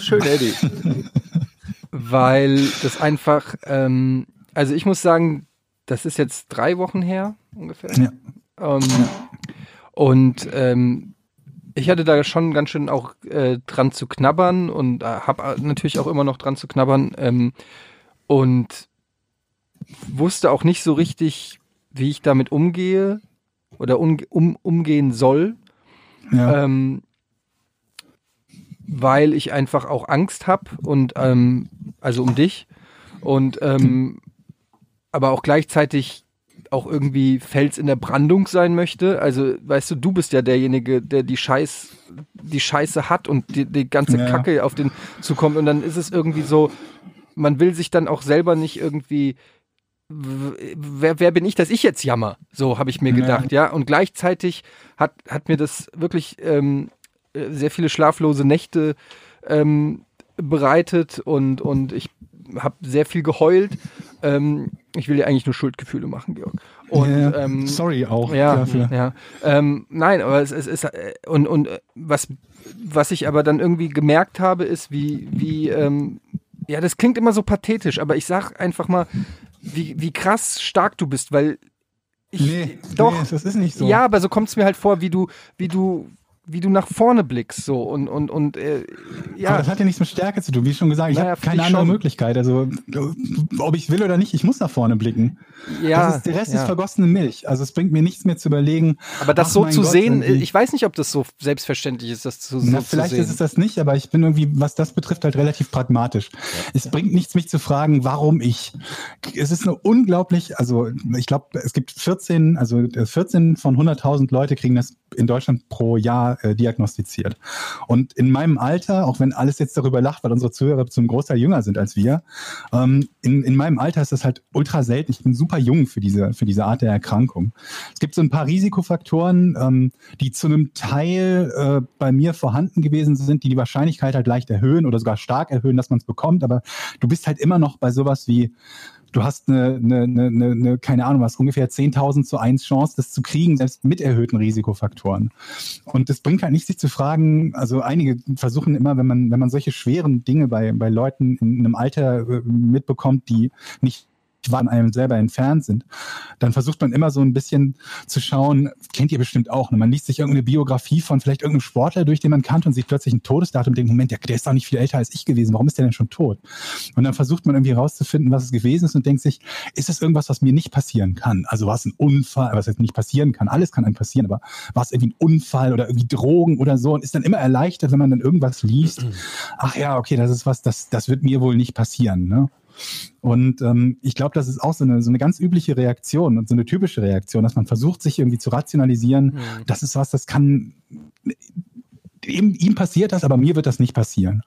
A: Schön, Eddie.
B: weil das einfach, ähm, also ich muss sagen, das ist jetzt drei Wochen her ungefähr.
C: Ja.
B: Ähm, und ähm, ich hatte da schon ganz schön auch äh, dran zu knabbern und äh, habe natürlich auch immer noch dran zu knabbern ähm, und wusste auch nicht so richtig, wie ich damit umgehe oder um, um, umgehen soll,
C: Ja.
B: ähm, weil ich einfach auch Angst habe und ähm, also um dich und ähm, aber auch gleichzeitig auch irgendwie Fels in der Brandung sein möchte. Also, weißt du, du bist ja derjenige, der die Scheiß, die Scheiße hat und die, die ganze
C: Ja.
B: Kacke auf den zukommt. Und dann ist es irgendwie so, man will sich dann auch selber nicht irgendwie. Wer, wer bin ich, dass ich jetzt jammer? So habe ich mir gedacht, ja. Und gleichzeitig hat, hat mir das wirklich ähm, äh, sehr viele schlaflose Nächte ähm, bereitet und, und ich habe sehr viel geheult. Ähm, ich will dir eigentlich nur Schuldgefühle machen, Georg. Und
C: ja,
B: ähm,
C: sorry auch
B: ja,
C: dafür.
B: ja. Ähm, nein, aber es, es ist äh, und und äh, was was ich aber dann irgendwie gemerkt habe, ist wie wie ähm, ja, das klingt immer so pathetisch, aber ich sag einfach mal, wie wie krass stark du bist, weil ich
C: Nee,
B: doch
C: nee, das ist nicht so.
B: ja, aber so kommt es mir halt vor, wie du wie du wie du nach vorne blickst so und und und äh,
C: Aber
B: ja
C: das hat ja nichts mit Stärke zu tun. Wie schon gesagt, ich
B: Naja,
C: habe keine andere
B: schon.
C: Möglichkeit. Also, ob ich will oder nicht, ich muss nach vorne blicken.
B: ja
C: das ist, der Rest
B: ja.
C: ist vergossene Milch. Also, es bringt mir nichts mehr zu überlegen.
B: aber das
C: ach
B: so zu
C: Gott,
B: sehen,
C: irgendwie-
B: ich weiß nicht, ob das so selbstverständlich ist, das zu, so
C: Na,
B: zu
C: vielleicht
B: sehen.
C: ist es das nicht, aber ich bin irgendwie, was das betrifft, halt relativ pragmatisch. Es bringt nichts, mich zu fragen, warum ich. Es ist eine unglaublich, also ich glaube, es gibt 14, also äh, 14 von 100.000 Leute kriegen das in Deutschland pro Jahr äh, diagnostiziert. Und in meinem Alter, auch wenn alles jetzt darüber lacht, weil unsere Zuhörer zum Großteil jünger sind als wir, ähm, in, in meinem Alter ist das halt ultra selten. Ich bin super jung für diese, für diese Art der Erkrankung. Es gibt so ein paar Risikofaktoren, ähm, die zu einem Teil äh, bei mir vorhanden gewesen sind, die die Wahrscheinlichkeit halt leicht erhöhen oder sogar stark erhöhen, dass man es bekommt. Aber du bist halt immer noch bei sowas wie, du hast eine, eine, eine, eine, eine keine Ahnung was, ungefähr 10.000 zu 1 Chance, das zu kriegen, selbst mit erhöhten Risikofaktoren. Und das bringt halt nicht, sich zu fragen, also einige versuchen immer, wenn man, wenn man solche schweren Dinge bei, bei Leuten in einem Alter äh, mitbekommt, die nicht von einem selber entfernt sind, dann versucht man immer so ein bisschen zu schauen, kennt ihr bestimmt auch, ne? man liest sich irgendeine Biografie von vielleicht irgendeinem Sportler durch, den man kannte und sieht plötzlich ein Todesdatum und denkt, Moment, der, der ist doch nicht viel älter als ich gewesen, warum ist der denn schon tot? Und dann versucht man irgendwie herauszufinden, was es gewesen ist und denkt sich, ist es irgendwas, was mir nicht passieren kann? Also war ein Unfall, was jetzt nicht passieren kann, alles kann einem passieren, aber war irgendwie ein Unfall oder irgendwie Drogen oder so und ist dann immer erleichtert, wenn man dann irgendwas liest, ach ja, okay, das ist was, das, das wird mir wohl nicht passieren, ne? Und ähm, ich glaube, das ist auch so eine, so eine ganz übliche Reaktion und so eine typische Reaktion, dass man versucht, sich irgendwie zu rationalisieren.
B: Mhm.
C: Das ist was, das kann ihm, ihm passiert das, aber mir wird das nicht passieren.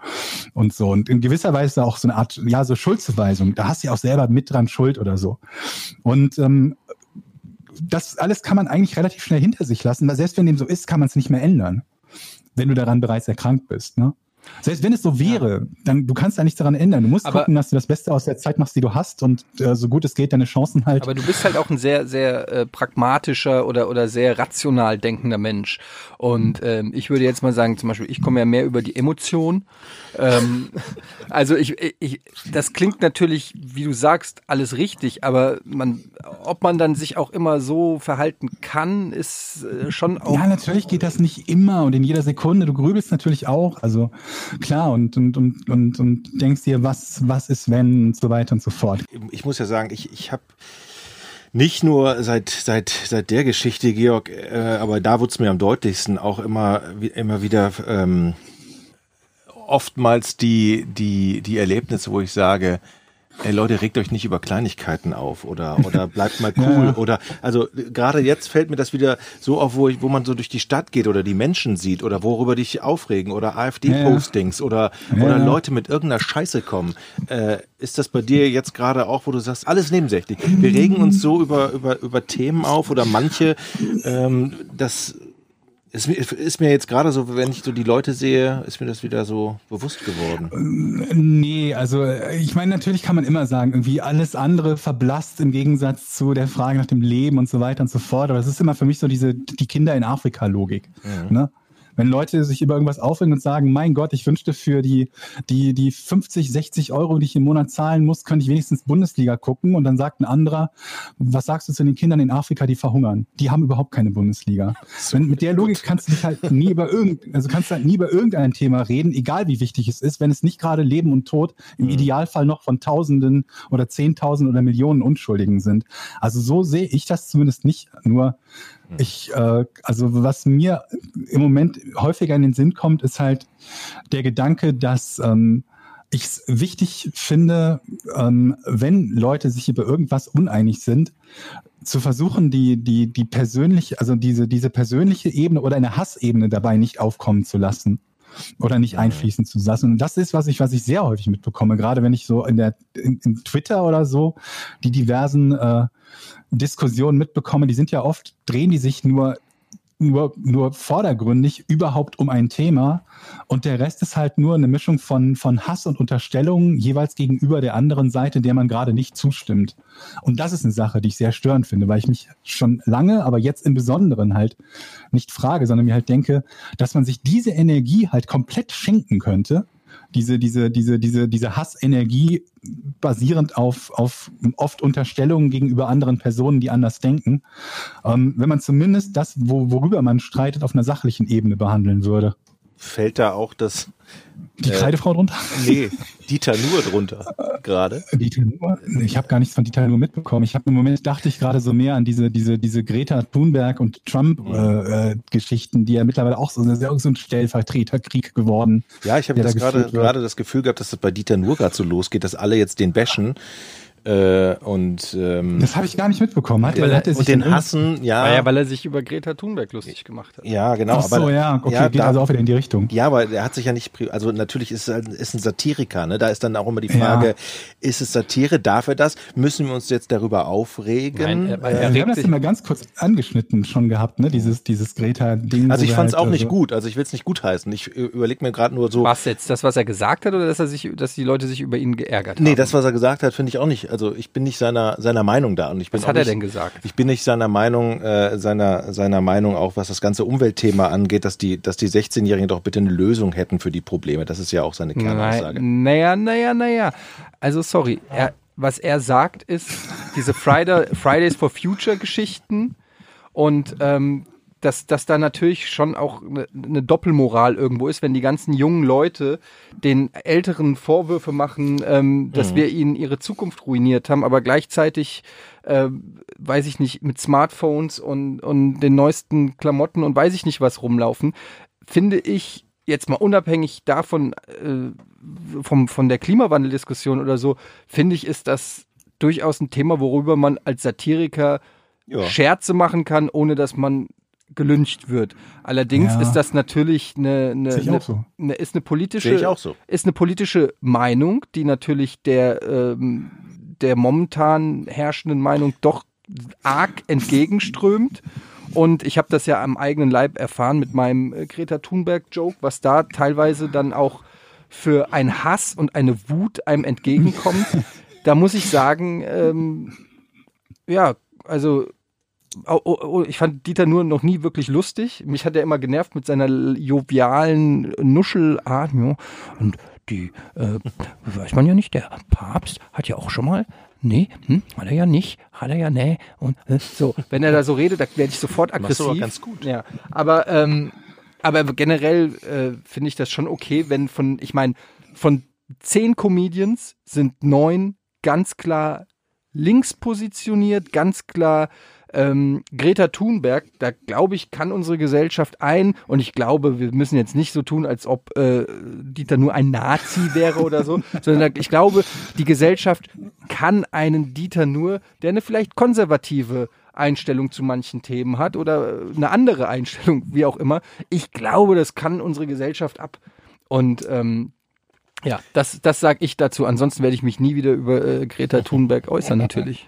C: Und so. Und in gewisser Weise auch so eine Art, ja, so Schuldzuweisung. Da hast du ja auch selber mit dran Schuld oder so. Und ähm, das alles kann man eigentlich relativ schnell hinter sich lassen, weil selbst wenn dem so ist, kann man es nicht mehr ändern, wenn du daran bereits erkrankt bist. Ne? Selbst wenn es so wäre, dann du kannst da nichts daran ändern. Du musst
B: Aber-
C: gucken, dass du das Beste aus der Zeit machst, die du hast und äh, so gut es geht, deine Chancen halt.
B: Aber du bist halt auch ein sehr, sehr äh, pragmatischer oder, oder sehr rational denkender Mensch. Und ähm, ich würde jetzt mal sagen, zum Beispiel, ich komme ja mehr über die Emotion. Ähm, also ich, ich, das klingt natürlich, wie du sagst, alles richtig, aber man, ob man dann sich auch immer so verhalten kann, ist äh, schon auch.
C: Ja, natürlich geht das nicht immer und in jeder Sekunde. Du grübelst natürlich auch. Also klar und, und, und, und, und denkst dir, was, was ist wenn und so weiter und so fort.
A: ich muss ja sagen, ich, ich habe nicht nur seit, seit, seit der Geschichte, Georg, äh, aber da wurde es mir am deutlichsten auch immer, immer wieder ähm, oftmals die, die, die Erlebnisse, wo ich sage, Ey Leute, regt euch nicht über Kleinigkeiten auf oder oder bleibt mal cool
C: Ja.
A: oder also gerade jetzt fällt mir das wieder so auf, wo ich, wo man so durch die Stadt geht oder die Menschen sieht oder worüber dich aufregen oder AfD-Postings oder
C: Ja,
A: oder
C: ja.
A: Leute mit irgendeiner Scheiße kommen. Äh, ist das bei dir jetzt gerade auch, wo du sagst, alles nebensächlich? Wir regen uns so über über über Themen auf oder manche, ähm, das ist mir, ist mir jetzt gerade so, wenn ich so die Leute sehe, ist mir das wieder so bewusst geworden.
C: Nee, also äh, ich meine, natürlich kann man immer sagen, irgendwie alles andere verblasst im Gegensatz zu der Frage nach dem Leben und so weiter und so fort. Aber es ist immer für mich so diese die Kinder in Afrika-Logik. Ne? Wenn Leute sich über irgendwas aufregen und sagen, mein Gott, ich wünschte für die, die, die 50, 60 Euro, die ich im Monat zahlen muss, könnte ich wenigstens Bundesliga gucken. Und dann sagt ein anderer, was sagst du zu den Kindern in Afrika, die verhungern? Die haben überhaupt keine Bundesliga. Wenn, mit der Logik kannst du dich halt nie über irgend, also kannst du halt nie über irgendein Thema reden, egal wie wichtig es ist, wenn es nicht gerade Leben und Tod im Idealfall noch von Tausenden oder Zehntausenden oder Millionen Unschuldigen sind. Also so sehe ich das zumindest nicht. Nur ich, äh, also was mir im Moment häufiger in den Sinn kommt, ist halt der Gedanke, dass ähm, ich es wichtig finde, ähm, wenn Leute sich über irgendwas uneinig sind, zu versuchen, die, die, die persönliche, also diese, diese persönliche Ebene oder eine Hassebene dabei nicht aufkommen zu lassen oder nicht einfließen zu lassen. Und das ist, was ich, was ich sehr häufig mitbekomme, gerade wenn ich so in der in, in Twitter oder so die diversen äh, Diskussionen mitbekomme, die sind ja oft, drehen die sich nur nur, nur vordergründig überhaupt um ein Thema und der Rest ist halt nur eine Mischung von, von Hass und Unterstellungen jeweils gegenüber der anderen Seite, der man gerade nicht zustimmt. Und das ist eine Sache, die ich sehr störend finde, weil ich mich schon lange, aber jetzt im Besonderen halt nicht frage, sondern mir halt denke, dass man sich diese Energie halt komplett schenken könnte, diese, diese, diese, diese, diese Hassenergie basierend auf, auf oft Unterstellungen gegenüber anderen Personen, die anders denken, ähm, wenn man zumindest das, wo, worüber man streitet, auf einer sachlichen Ebene behandeln würde.
A: Fällt da auch das
C: Die
A: Äh,
C: Kreidefrau drunter?
A: Nee, Dieter nur drunter gerade.
C: Dieter Nuhr? Ich habe gar nichts von Dieter Nuhr mitbekommen. Ich habe im Moment dachte ich gerade so mehr an diese diese diese Greta Thunberg und Trump äh, äh, Geschichten, die ja mittlerweile auch so, so ein Stellvertreterkrieg geworden.
A: Ja, ich habe gerade gerade das Gefühl gehabt, dass das bei Dieter nur gerade so losgeht, dass alle jetzt den bashen äh, und ähm,
C: Das habe ich gar nicht mitbekommen. Hat
B: Weil
C: er,
B: er-
C: hat er sich
A: und den hassen, ja,
B: ja, weil er sich über Greta Thunberg lustig gemacht hat.
A: ja, genau.
C: Ach so, ja, okay, geht
A: da-
C: also auch wieder in die Richtung.
A: Ja, aber er hat sich ja nicht, also natürlich ist er ist ein Satiriker, ne? Da ist dann auch immer die
C: Ja.
A: Frage, ist es Satire, darf er das? Müssen wir uns jetzt darüber aufregen?
B: Nein, er-
C: Äh,
B: er
C: wir
B: regt
C: haben das immer ganz kurz angeschnitten schon gehabt, ne? Dieses, dieses Greta-Ding.
A: also ich
C: wir
A: fand es
C: halt,
A: auch nicht
C: also-
A: gut, also ich will es nicht gutheißen. Ich äh, überlege mir gerade nur so,
B: Was jetzt? Das, was er gesagt hat, oder dass er sich, dass die Leute sich über ihn geärgert
A: nee,
B: haben?
A: das, was er gesagt hat, finde ich auch nicht, also ich bin nicht seiner, seiner Meinung da und ich bin
B: was hat er
A: nicht,
B: denn gesagt?
A: Ich bin nicht seiner Meinung, äh, seiner, seiner Meinung auch, was das ganze Umweltthema angeht, dass die, dass die 16-Jährigen doch bitte eine Lösung hätten für die Probleme. Das ist ja auch seine Kernaussage.
B: Naja, naja, naja. Also sorry, er, was er sagt ist, diese Friday, Fridays for Future Geschichten und ähm, dass, dass da natürlich schon auch eine, eine Doppelmoral irgendwo ist, wenn die ganzen jungen Leute den Älteren Vorwürfe machen, ähm, dass wir ihnen ihre Zukunft ruiniert haben, aber gleichzeitig, äh, weiß ich nicht, mit Smartphones und, und den neuesten Klamotten und weiß ich nicht was rumlaufen, finde ich jetzt mal unabhängig davon, äh, vom, von der Klimawandeldiskussion oder so, finde ich, ist das durchaus ein Thema, worüber man als Satiriker
A: Ja.
B: Scherze machen kann, ohne dass man gelyncht wird. Allerdings
C: Ja.
B: ist das natürlich eine, eine, eine,
C: auch so.
B: eine ist eine politische
A: Sehe ich auch so.
B: ist eine politische Meinung, die natürlich der ähm, der momentan herrschenden Meinung doch arg entgegenströmt. Und ich habe das ja am eigenen Leib erfahren mit meinem äh, Greta Thunberg-Joke, was da teilweise dann auch für ein Hass und eine Wut einem entgegenkommt. da muss ich sagen, ähm, ja, also oh, oh, ich fand Dieter nur noch nie wirklich lustig. Mich hat er immer genervt mit seiner jovialen Nuschelart. Und die, äh, weiß man ja nicht, der Papst hat ja auch schon mal, nee, hm, hat er ja nicht, hat er ja, nee. Und äh, so, wenn er da so redet, da werde ich sofort aggressiv.
A: du aber ganz gut.
B: Ja, aber, ähm, aber generell äh, finde ich das schon okay, wenn von, ich meine, von zehn Comedians sind neun ganz klar links positioniert, ganz klar ähm, Greta Thunberg, da glaube ich, kann unsere Gesellschaft ein, und ich glaube, wir müssen jetzt nicht so tun, als ob äh, Dieter nur ein Nazi wäre oder so, sondern ich glaube, die Gesellschaft kann einen Dieter nur, der eine vielleicht konservative Einstellung zu manchen Themen hat oder eine andere Einstellung, wie auch immer. Ich glaube, das kann unsere Gesellschaft ab. Und ähm, ja, das, das sage ich dazu. Ansonsten werde ich mich nie wieder über äh, Greta Thunberg äußern, natürlich.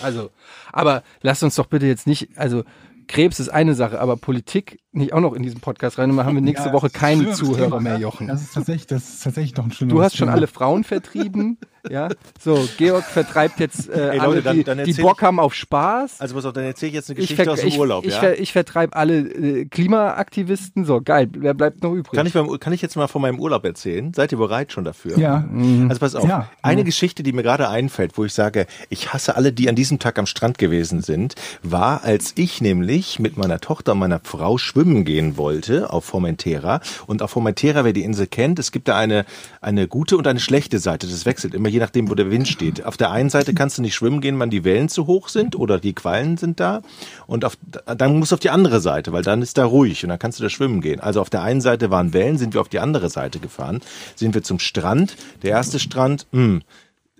B: Also, aber lasst uns doch bitte jetzt nicht, also Krebs ist eine Sache, aber Politik nicht auch noch in diesen Podcast rein. Und dann haben wir nächste
C: Ja,
B: Woche keine Zuhörer
C: Thema,
B: mehr? Jochen.
C: Das ist tatsächlich, das ist tatsächlich doch ein schlimmes
B: Du hast schon
C: Thema.
B: alle Frauen vertrieben, ja. So, Georg vertreibt jetzt äh,
A: Ey, Leute,
B: alle,
A: dann-
B: die,
A: dann
B: die
A: erzähl
B: Bock
A: ich-
B: haben auf Spaß.
A: Also pass auf, dann erzähle ich jetzt eine
B: ich,
A: Geschichte
B: ver
A: aus dem
B: ich,
A: Urlaub,
B: ich,
A: ja?
B: ver ich vertreibe alle äh, Klimaaktivisten. So, geil. Wer bleibt noch übrig?
A: Kann ich, beim, kann ich jetzt mal von meinem Urlaub erzählen? Seid ihr bereit schon dafür?
C: Ja.
A: Also pass auf,
C: Ja.
A: eine Geschichte, die mir gerade einfällt, wo ich sage, ich hasse alle, die an diesem Tag am Strand gewesen sind, war, als ich nämlich mit meiner Tochter und meiner Frau schwimmen gehen wollte auf Formentera. Und auf Formentera, wer die Insel kennt, es gibt da eine, eine gute und eine schlechte Seite. Das wechselt immer, je nachdem, wo der Wind steht. Auf der einen Seite kannst du nicht schwimmen gehen, wenn die Wellen zu hoch sind oder die Quallen sind da. Und auf, dann musst du auf die andere Seite, weil dann ist da ruhig und dann kannst du da schwimmen gehen. Also auf der einen Seite waren Wellen, sind wir auf die andere Seite gefahren, sind wir zum Strand. Der erste Strand, mh,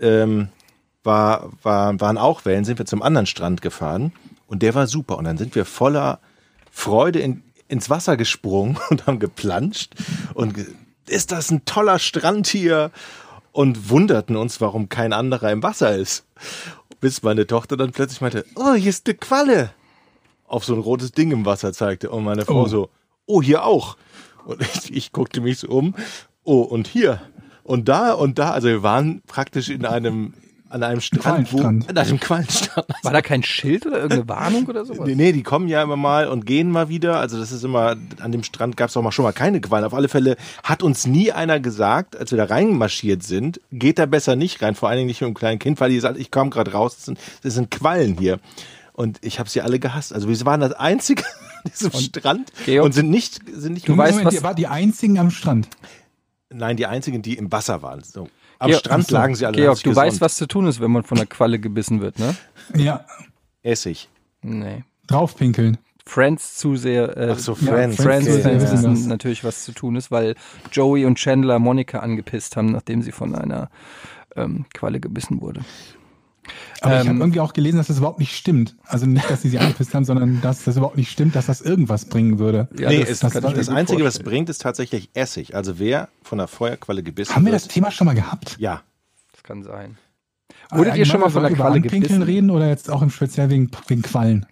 A: ähm, war, war, waren auch Wellen, sind wir zum anderen Strand gefahren und der war super. Und dann sind wir voller Freude in, ins Wasser gesprungen und haben geplanscht und ge ist das ein toller Strand hier und wunderten uns, warum kein anderer im Wasser ist. Bis meine Tochter dann plötzlich meinte, oh, hier ist eine Qualle. Auf so ein rotes Ding im Wasser zeigte. Und meine Frau
C: Oh.
A: so, oh, hier auch. Und ich, ich guckte mich so um, oh, und hier. Und da und da. Also wir waren praktisch in einem, an einem Strand, wo, an einem Quallenstrand.
B: War da kein Schild oder irgendeine Warnung oder sowas?
A: Nee, nee, die kommen ja immer mal und gehen mal wieder. Also das ist immer, an dem Strand gab es auch mal schon mal keine Quallen. Auf alle Fälle hat uns nie einer gesagt, als wir da reinmarschiert sind, geht da besser nicht rein, vor allen Dingen nicht mit einem kleinen Kind, weil die sagt, ich komme gerade raus, das sind, das sind Quallen hier. Und ich habe sie alle gehasst. Also wir waren das Einzige an diesem Strand
B: Georg,
A: und sind nicht, sind nicht
B: du weißt,
C: Moment,
B: was-
C: ihr wart die einzigen am Strand.
A: nein, die Einzigen, die im Wasser waren. So. Am
B: Georg-
A: Strand lagen sie alle.
B: Georg, du weißt,
A: gesonnt.
B: was zu tun ist, wenn man von der Qualle gebissen wird, ne?
C: Ja.
A: Essig.
B: Nee.
C: Draufpinkeln.
B: Friends zu sehr. Äh,
A: Ach so,
C: Ja,
A: Friends.
B: Friends
C: Okay, ja.
B: wissen natürlich, was zu tun ist, weil Joey und Chandler Monika angepisst haben, nachdem sie von einer ähm, Qualle gebissen wurde.
C: Aber ich
B: Ähm,
C: habe irgendwie auch gelesen, dass das überhaupt nicht stimmt. Also nicht, dass sie sie angepisst haben, sondern dass das überhaupt nicht stimmt, dass das irgendwas bringen würde.
B: Ja,
A: nee,
B: das
A: es,
B: kann
A: das,
B: ich
A: das
B: gut
A: Einzige, was es
B: vorstellen.
A: bringt, ist tatsächlich Essig. Also wer von der Feuerqualle gebissen
C: Haben wir
A: wird,
C: das Thema schon mal gehabt?
A: ja.
B: Das kann sein. Wurdet ihr schon mal von der Qualle
C: über Anpinkeln
B: gebissen?
C: reden oder jetzt auch im Speziell wegen, wegen Quallen?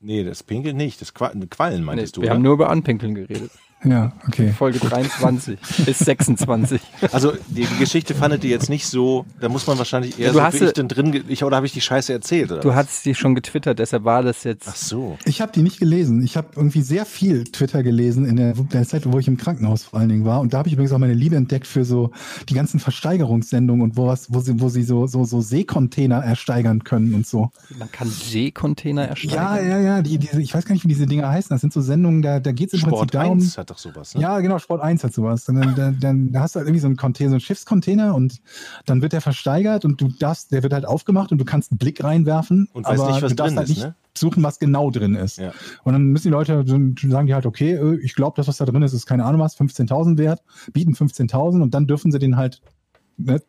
A: Nee, das Pinkeln nicht. Das Qua Quallen
B: Nee,
A: meintest du,
B: wir
A: oder?
B: haben nur über Anpinkeln geredet.
C: Ja, okay.
B: Folge 23 bis 26.
A: Also die, die Geschichte fandet ihr jetzt nicht so, da muss man wahrscheinlich eher
B: Du
A: so,
B: hast
A: ich denn drin, ich, oder habe ich die Scheiße erzählt? Oder
B: Du
A: was?
B: hast sie schon getwittert, deshalb war das jetzt.
A: Ach so.
C: Ich habe die nicht gelesen. Ich habe irgendwie sehr viel Twitter gelesen in der, der Zeit, wo ich im Krankenhaus vor allen Dingen war. Und da habe ich übrigens auch meine Liebe entdeckt für so die ganzen Versteigerungssendungen und wo, was, wo sie, wo sie so, so, so Seekontainer ersteigern können und so.
B: Man kann Seekontainer ersteigern.
C: Ja, ja, ja. Die, diese, ich weiß gar nicht, wie diese Dinger heißen. Das sind so Sendungen, da, da geht es im
A: Sport
C: Prinzip darum.
A: 1 hat doch sowas. Ne?
C: Ja, genau, Sport 1 hat sowas. Und dann, dann, dann hast du halt irgendwie so einen Container, so einen Schiffscontainer und dann wird der versteigert und du darfst, der wird halt aufgemacht und du kannst einen Blick reinwerfen.
A: Und weißt
C: aber
A: nicht, was
C: du darfst
A: drin
C: halt
A: ist,
C: nicht
A: ne?
C: suchen, was genau drin ist.
A: Ja.
C: Und dann müssen die Leute, dann sagen die halt, okay, äh, ich glaube, das, was da drin ist, ist keine Ahnung was, 15.000 wert, bieten 15.000 und dann dürfen sie den halt, ne,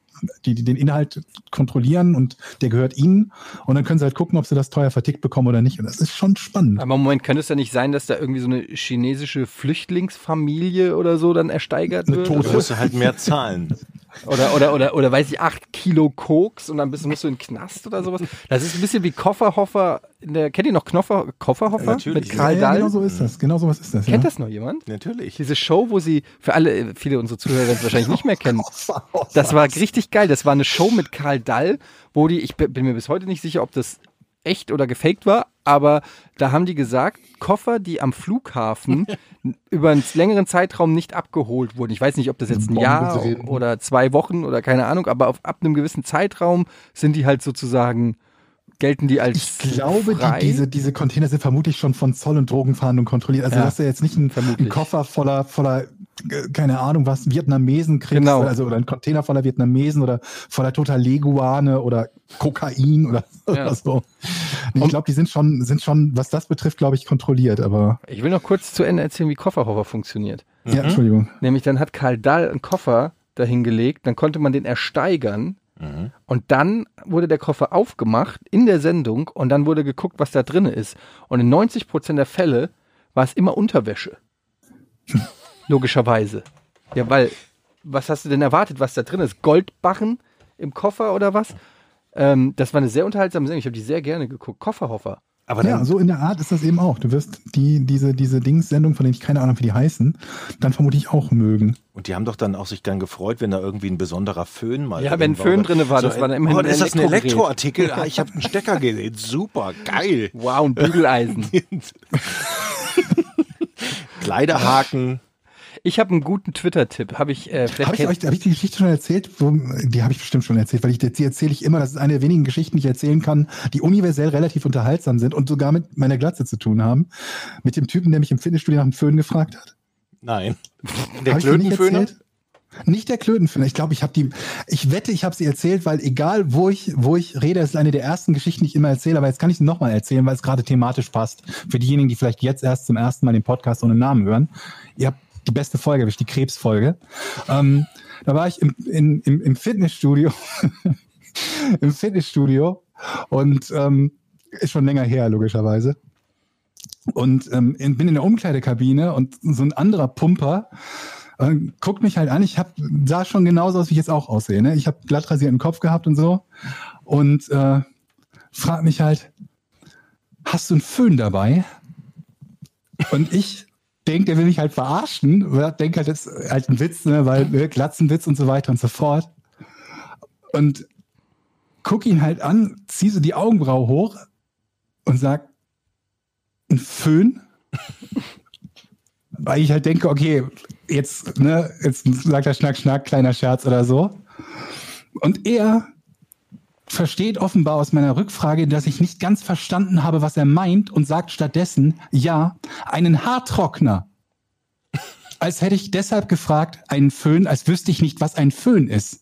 C: die, die den Inhalt kontrollieren und der gehört ihnen und dann können sie halt gucken, ob sie das teuer vertickt bekommen oder nicht. Und das ist schon spannend.
B: Aber im Moment könnte es ja nicht sein, dass da irgendwie so eine chinesische Flüchtlingsfamilie oder so dann ersteigert
C: Eine
B: wird?
C: Tote.
A: Da musst du halt mehr zahlen.
B: Oder, oder, oder, oder weiß ich, acht Kilo Koks und dann bist, musst du in den Knast oder sowas. Das ist ein bisschen wie Kofferhoffer. In der, kennt ihr noch Knoffer, Kofferhoffer?
A: Natürlich.
B: Mit Karl
C: ja,
B: Dahl?
C: genau so ist das. Genau so was ist das.
B: Kennt
C: ja.
B: das noch jemand?
A: Natürlich.
B: Diese Show, wo sie, für alle, viele unserer Zuhörer werden es wahrscheinlich nicht mehr kennen. Das war richtig geil. Das war eine Show mit Karl Dall, wo die, ich bin mir bis heute nicht sicher, ob das echt oder gefaked war, aber da haben die gesagt, Koffer, die am Flughafen über einen längeren Zeitraum nicht abgeholt wurden. Ich weiß nicht, ob das jetzt ein Jahr oder zwei Wochen oder keine Ahnung, aber auf, ab einem gewissen Zeitraum sind die halt sozusagen, gelten die als
C: Ich glaube, die, diese, diese Container sind vermutlich schon von Zoll- und Drogenfahndung kontrolliert. Also,
B: Ja,
C: dass du jetzt nicht einen,
B: vermutlich.
C: einen Koffer voller, voller, keine Ahnung was, Vietnamesen kriegst,
B: Genau.
C: also, oder einen Container voller Vietnamesen oder voller toter Leguane oder Kokain oder,
B: Ja.
C: oder so. Ich glaube, die sind schon, sind schon, was das betrifft, glaube ich, kontrolliert, aber,
B: Ich will noch kurz zu Ende erzählen, wie Kofferhofer funktioniert.
C: ja, Entschuldigung.
B: Nämlich dann hat Karl Dahl einen Koffer dahingelegt, dann konnte man den ersteigern und dann wurde der Koffer aufgemacht in der Sendung und dann wurde geguckt, was da drin ist. Und in 90 Prozent der Fälle war es immer Unterwäsche. Logischerweise. Ja, weil, was hast du denn erwartet, was da drin ist? Goldbarren im Koffer oder was? Ähm, das war eine sehr unterhaltsame Sendung. Ich habe die sehr gerne geguckt. Kofferhofer.
A: Aber
C: Ja, so in der Art ist das eben auch. Du wirst die, diese, diese Dings-Sendung, von denen ich keine Ahnung, wie die heißen, dann vermutlich auch mögen.
A: und die haben doch dann auch sich dann gefreut, wenn da irgendwie ein besonderer Föhn mal
B: Ja,
A: drin
B: wenn Föhn drinne war, das war dann immerhin
A: oh,
B: ein
A: ist das ein. Elektroartikel? Ah, ich habe einen Stecker gesehen. Super, geil.
B: Wow, ein Bügeleisen.
A: Kleiderhaken.
B: Ich habe einen guten Twitter-Tipp. Habe ich, äh, vielleicht
C: Habe ich euch, habe ich die Geschichte schon erzählt? Die habe ich bestimmt schon erzählt, weil ich die erzähle ich immer. Das ist eine der wenigen Geschichten, die ich erzählen kann, die universell relativ unterhaltsam sind und sogar mit meiner Glatze zu tun haben. Mit dem Typen, der mich im Fitnessstudio nach dem Föhn gefragt hat.
A: Nein. Der
C: Hab
A: Klötenföhner?
C: Nicht der Klötenföhner. Ich glaube, ich habe die. Ich wette, ich habe sie erzählt, weil egal wo ich wo ich rede, das ist eine der ersten Geschichten, die ich immer erzähle. Aber jetzt kann ich sie nochmal erzählen, weil es gerade thematisch passt. Für diejenigen, die vielleicht jetzt erst zum ersten Mal den Podcast ohne Namen hören. Ihr habt die beste Folge, erwischt, die Krebsfolge. Ähm, da war ich im, in, im, im Fitnessstudio, im Fitnessstudio und ähm, ist schon länger her logischerweise. Und ähm, in, bin in der Umkleidekabine und so ein anderer Pumper äh, guckt mich halt an. Ich hab, sah schon genauso aus, wie ich jetzt auch aussehe. Ne? Ich habe glatt rasierten Kopf gehabt und so. Und äh, fragt mich halt, hast du einen Föhn dabei? Und ich denke, der will mich halt verarschen. Oder denke halt, das ist halt ein Witz, ne? weil ne, Glatzenwitz und so weiter und so fort. Und guck ihn halt an, zieh so die Augenbraue hoch und sag, ein Föhn? Weil ich halt denke, okay, jetzt, ne, jetzt sagt er Schnack, Schnack, kleiner Scherz oder so. Und er versteht offenbar aus meiner Rückfrage, dass ich nicht ganz verstanden habe, was er meint und sagt stattdessen, ja, einen Haartrockner. Als hätte ich deshalb gefragt, einen Föhn, als wüsste ich nicht, was ein Föhn ist.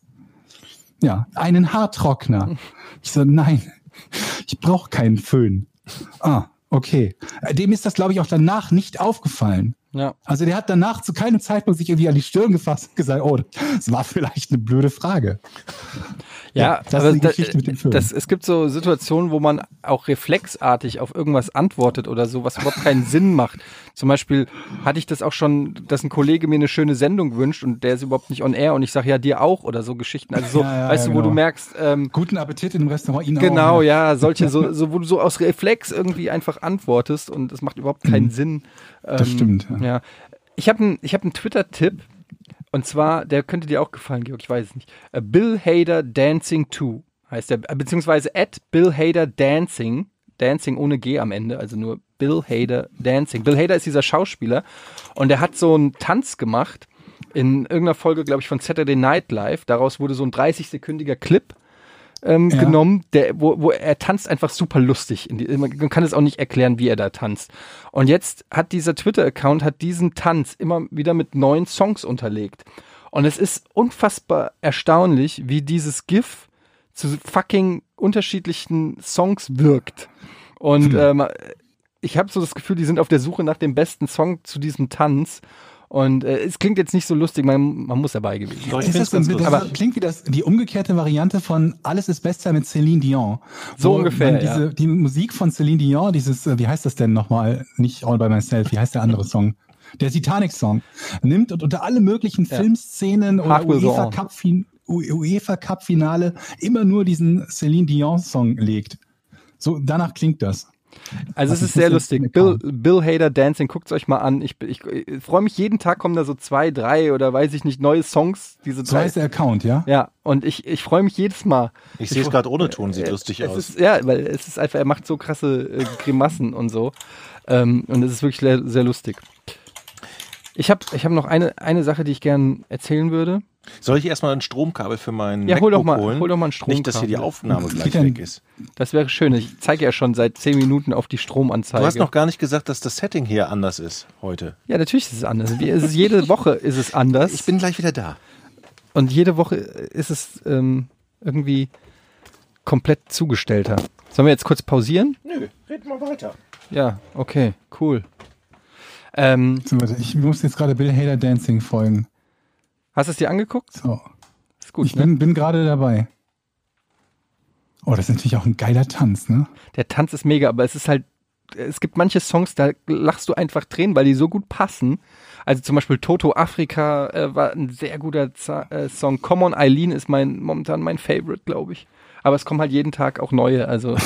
C: Ja, einen Haartrockner. Ich so, nein, ich brauche keinen Föhn. Ah, okay. Dem ist das, glaube ich, auch danach nicht aufgefallen.
B: Ja.
C: Also der hat danach zu keinem Zeitpunkt sich irgendwie an die Stirn gefasst und gesagt, oh, das war vielleicht eine blöde Frage.
B: Ja,
C: das
B: aber
C: ist die
B: da,
C: Geschichte mit dem Föhn.
B: das, es gibt so Situationen, wo man auch reflexartig auf irgendwas antwortet oder so, was überhaupt keinen Sinn macht. Zum Beispiel hatte ich das auch schon, dass ein Kollege mir eine schöne Sendung wünscht und der ist überhaupt nicht on air und ich sage ja dir auch oder so Geschichten. Also so,
C: Ja, ja,
B: weißt
C: ja,
B: du, wo
C: genau.
B: du merkst, ähm,
C: Guten Appetit in dem Restaurant, Ihnen
B: Genau,
C: auch.
B: ja, solche, so, so, wo du so aus Reflex irgendwie einfach antwortest und es macht überhaupt keinen Sinn. Ähm,
C: Das stimmt, ja.
B: Ja. Ich habe einen ich hab einen Twitter-Tipp und zwar, der könnte dir auch gefallen, Georg, ich weiß es nicht. Äh, Bill Hader Dancing 2 heißt der, äh, beziehungsweise at Bill Hader Dancing, Dancing ohne G am Ende, also nur Bill Hader Dancing. Bill Hader ist dieser Schauspieler und der hat so einen Tanz gemacht in irgendeiner Folge, glaube ich, von Saturday Night Live. Daraus wurde so ein 30-sekündiger Clip ähm,
C: Ja.
B: genommen, der, wo, wo er tanzt einfach super lustig. Die, man kann es auch nicht erklären, wie er da tanzt. Und jetzt hat dieser Twitter-Account hat diesen Tanz immer wieder mit neuen Songs unterlegt. Und es ist unfassbar erstaunlich, wie dieses GIF zu fucking unterschiedlichen Songs wirkt. Und
C: Hm.
B: ähm, ich habe so das Gefühl, die sind auf der Suche nach dem besten Song zu diesem Tanz. Und äh, es klingt jetzt nicht so lustig, man, man muss dabei gewesen sein.
C: Ist das,
A: ganz
C: das
A: lustig.
B: Aber-
C: klingt wie das, die umgekehrte Variante von Alles ist besser mit Celine Dion.
B: So ungefähr,
C: diese,
B: ja.
C: Die Musik von Celine Dion, dieses, äh, wie heißt das denn nochmal? Nicht All by Myself, wie heißt der andere Song? Der Titanic-Song. Nimmt und unter alle möglichen
B: Ja.
C: Filmszenen oder
B: Heart Will Go
C: UEFA
B: On.
C: Cup, fin U- UEFA Cup Finale immer nur diesen Celine Dion Song legt. So, danach klingt das.
B: Also es ist sehr lustig. Bill? Bill Hader Dancing, guckt's euch mal an. Ich, ich, ich freue mich jeden Tag, kommen da so zwei, drei oder weiß ich nicht, neue Songs. Diese
C: So
B: drei.
C: heißt der Account, ja?
B: Ja, und ich, ich freue mich jedes Mal.
A: Ich sehe es gerade ohne Ton, sieht lustig
B: es
A: aus.
B: Ist, ja, weil es ist einfach, er macht so krasse äh, Grimassen und so. Ähm, und es ist wirklich sehr, sehr lustig. Ich habe ich hab noch eine, eine Sache, die ich gern erzählen würde.
A: Soll ich erstmal ein Stromkabel für meinen
B: Ja, hol doch
A: MacBook
B: mal-
A: holen?
B: hol doch mal ein
A: Nicht, dass hier die
B: Stromkabel.
A: Aufnahme gleich weg ist.
B: Das wäre schön. Ich zeige ja schon seit zehn Minuten auf die Stromanzeige.
A: Du hast noch gar nicht gesagt, dass das Setting hier anders ist heute.
B: ja, natürlich ist es anders. Wie, es ist jede Woche ist es anders.
A: Ich bin gleich wieder da.
B: Und jede Woche ist es ähm, irgendwie komplett zugestellter. Sollen wir jetzt kurz pausieren?
A: Nö, red mal weiter.
B: Ja, okay, cool. Ähm,
C: Ich muss jetzt gerade Bill Hader Dancing folgen.
B: Hast du es dir angeguckt?
C: So.
B: Ist gut,
C: ich
B: ne?
C: bin, bin gerade dabei. Oh, das ist natürlich auch ein geiler Tanz, ne?
B: Der Tanz ist mega, aber es ist halt, es gibt manche Songs, da lachst du einfach Tränen, weil die so gut passen. Also zum Beispiel Toto Afrika äh, war ein sehr guter Z äh, Song. Come on Eileen ist mein momentan mein Favorite, glaube ich. Aber es kommen halt jeden Tag auch neue. Also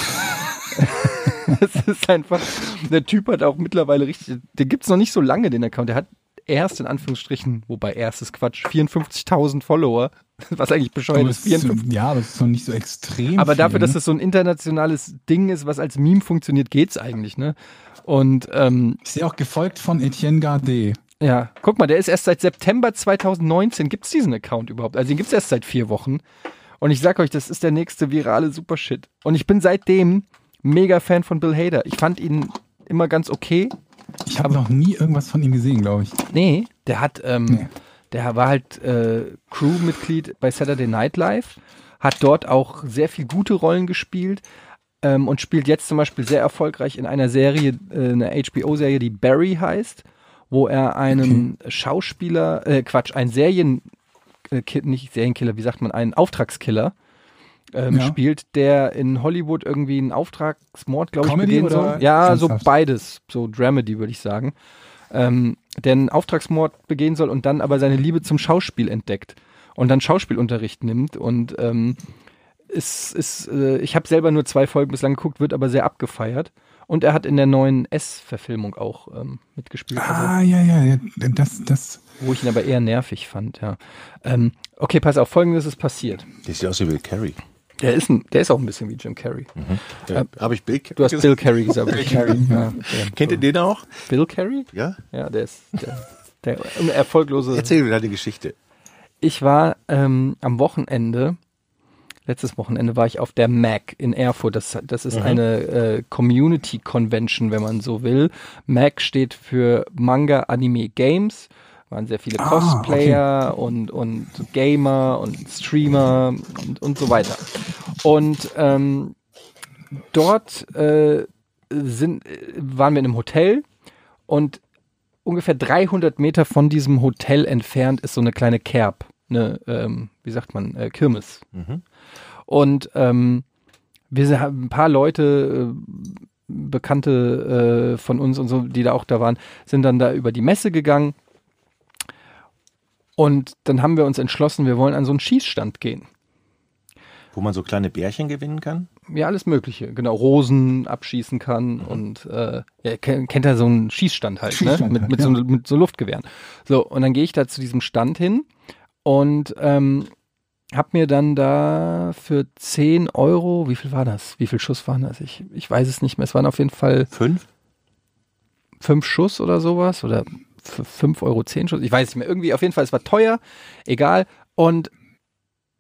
B: es ist einfach, der Typ hat auch mittlerweile richtig, den gibt's noch nicht so lange, den Account. Der hat erst in Anführungsstrichen, wobei erst ist Quatsch, 54.000 Follower, was eigentlich bescheuert ist.
C: es ist
B: 54
C: ja, es ist noch nicht so extrem.
B: aber
C: viel,
B: dafür, dass
C: ne?
B: es so ein internationales Ding ist, was als Meme funktioniert, geht's eigentlich, ne? Und ähm,
C: Ich sehe auch gefolgt von Etienne Gardet.
B: ja, guck mal, der ist erst seit September 2019, gibt's diesen Account überhaupt? Also den gibt's erst seit vier Wochen. Und ich sag euch, das ist der nächste virale Supershit. Und ich bin seitdem mega Fan von Bill Hader. Ich fand ihn immer ganz okay.
C: Ich habe noch nie irgendwas von ihm gesehen, glaube ich.
B: Nee, der hat, ähm,
C: Nee.
B: der war halt äh, Crewmitglied bei Saturday Night Live, hat dort auch sehr viel gute Rollen gespielt ähm, und spielt jetzt zum Beispiel sehr erfolgreich in einer Serie, äh, einer HBO-Serie, die Barry heißt, wo er einen Schauspieler, äh, Quatsch, einen Serien, äh, nicht Serienkiller, wie sagt man, einen Auftragskiller ähm,
C: Ja.
B: spielt, der in Hollywood irgendwie einen Auftragsmord, glaube ich, begehen soll. Ja, so beides, so Dramedy würde ich sagen. Ähm, der einen Auftragsmord begehen soll und dann aber seine Liebe zum Schauspiel entdeckt und dann Schauspielunterricht nimmt und ähm, ist, ist, äh, ich habe selber nur zwei Folgen bislang geguckt, wird aber sehr abgefeiert. Und er hat in der neuen S-Verfilmung auch ähm, mitgespielt. Also,
C: Ah, ja, ja, ja. Das, das.
B: wo ich ihn aber eher nervig fand, ja. Ähm, okay, pass auf, folgendes ist passiert.
A: Der sieht aus wie Bill Carey.
B: Der ist, ein, der ist auch ein bisschen wie Jim Carrey.
A: Äh, Habe ich Bill Carey
B: Du hast
A: gesagt?
B: Bill Carrey gesagt. Bill
A: Carey.
B: Ja, der,
A: Kennt ihr den auch?
B: Bill Carey?
A: Ja?
B: Ja, der ist der, der erfolglose.
A: Erzähl mir deine Geschichte.
B: Ich war ähm, am Wochenende, letztes Wochenende war ich auf der MAC in Erfurt. Das, das ist eine äh, Community Convention, wenn man so will. MAC steht für Manga Anime Games. Waren sehr viele
C: Ah,
B: Cosplayer und, und Gamer und Streamer und, und so weiter. Und ähm, dort äh, sind, äh, waren wir in einem Hotel und ungefähr 300 Meter von diesem Hotel entfernt ist so eine kleine Kerb, eine, ähm, wie sagt man, äh, Kirmes.
A: Mhm.
B: Und ähm, wir haben ein paar Leute, äh, Bekannte äh, von uns und so, die da auch da waren, sind dann da über die Messe gegangen. Und dann haben wir uns entschlossen, wir wollen an so einen Schießstand gehen.
A: Wo man so kleine Bärchen gewinnen kann?
B: Ja, alles Mögliche. Genau, Rosen abschießen kann und äh, ja, kennt, er so einen Schießstand halt,
C: Schießstand
B: ne? mit,
C: halt,
B: mit,
C: ja.
B: so, mit so Luftgewehren. So, und dann gehe ich da zu diesem Stand hin und ähm, hab mir dann da für 10 Euro, wie viel war das? Wie viel Schuss waren das? Ich, ich weiß es nicht mehr. Es waren auf jeden Fall
A: Fünf?
B: fünf Schuss oder sowas oder für fünf Euro zehn Schuss. Ich weiß nicht mehr. Irgendwie auf jeden Fall, es war teuer, egal. Und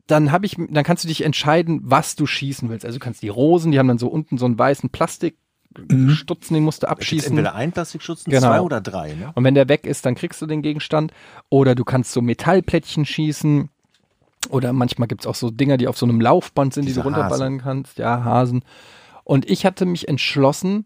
B: dann habe ich, dann kannst du dich entscheiden, was du schießen willst. Also du kannst die Rosen, die haben dann so unten so einen weißen Plastikstutzen, den musst du
A: Es gibt
B: abschießen.
A: entweder ein Plastikschutzen,
B: Genau.
A: zwei oder drei. Ne?
B: Und wenn der weg ist, dann kriegst du den Gegenstand. Oder du kannst so Metallplättchen schießen. Oder manchmal gibt's auch so Dinger, die auf so einem Laufband sind, die
A: Diese
B: du runterballern kannst. Ja, Hasen. Und ich hatte mich entschlossen,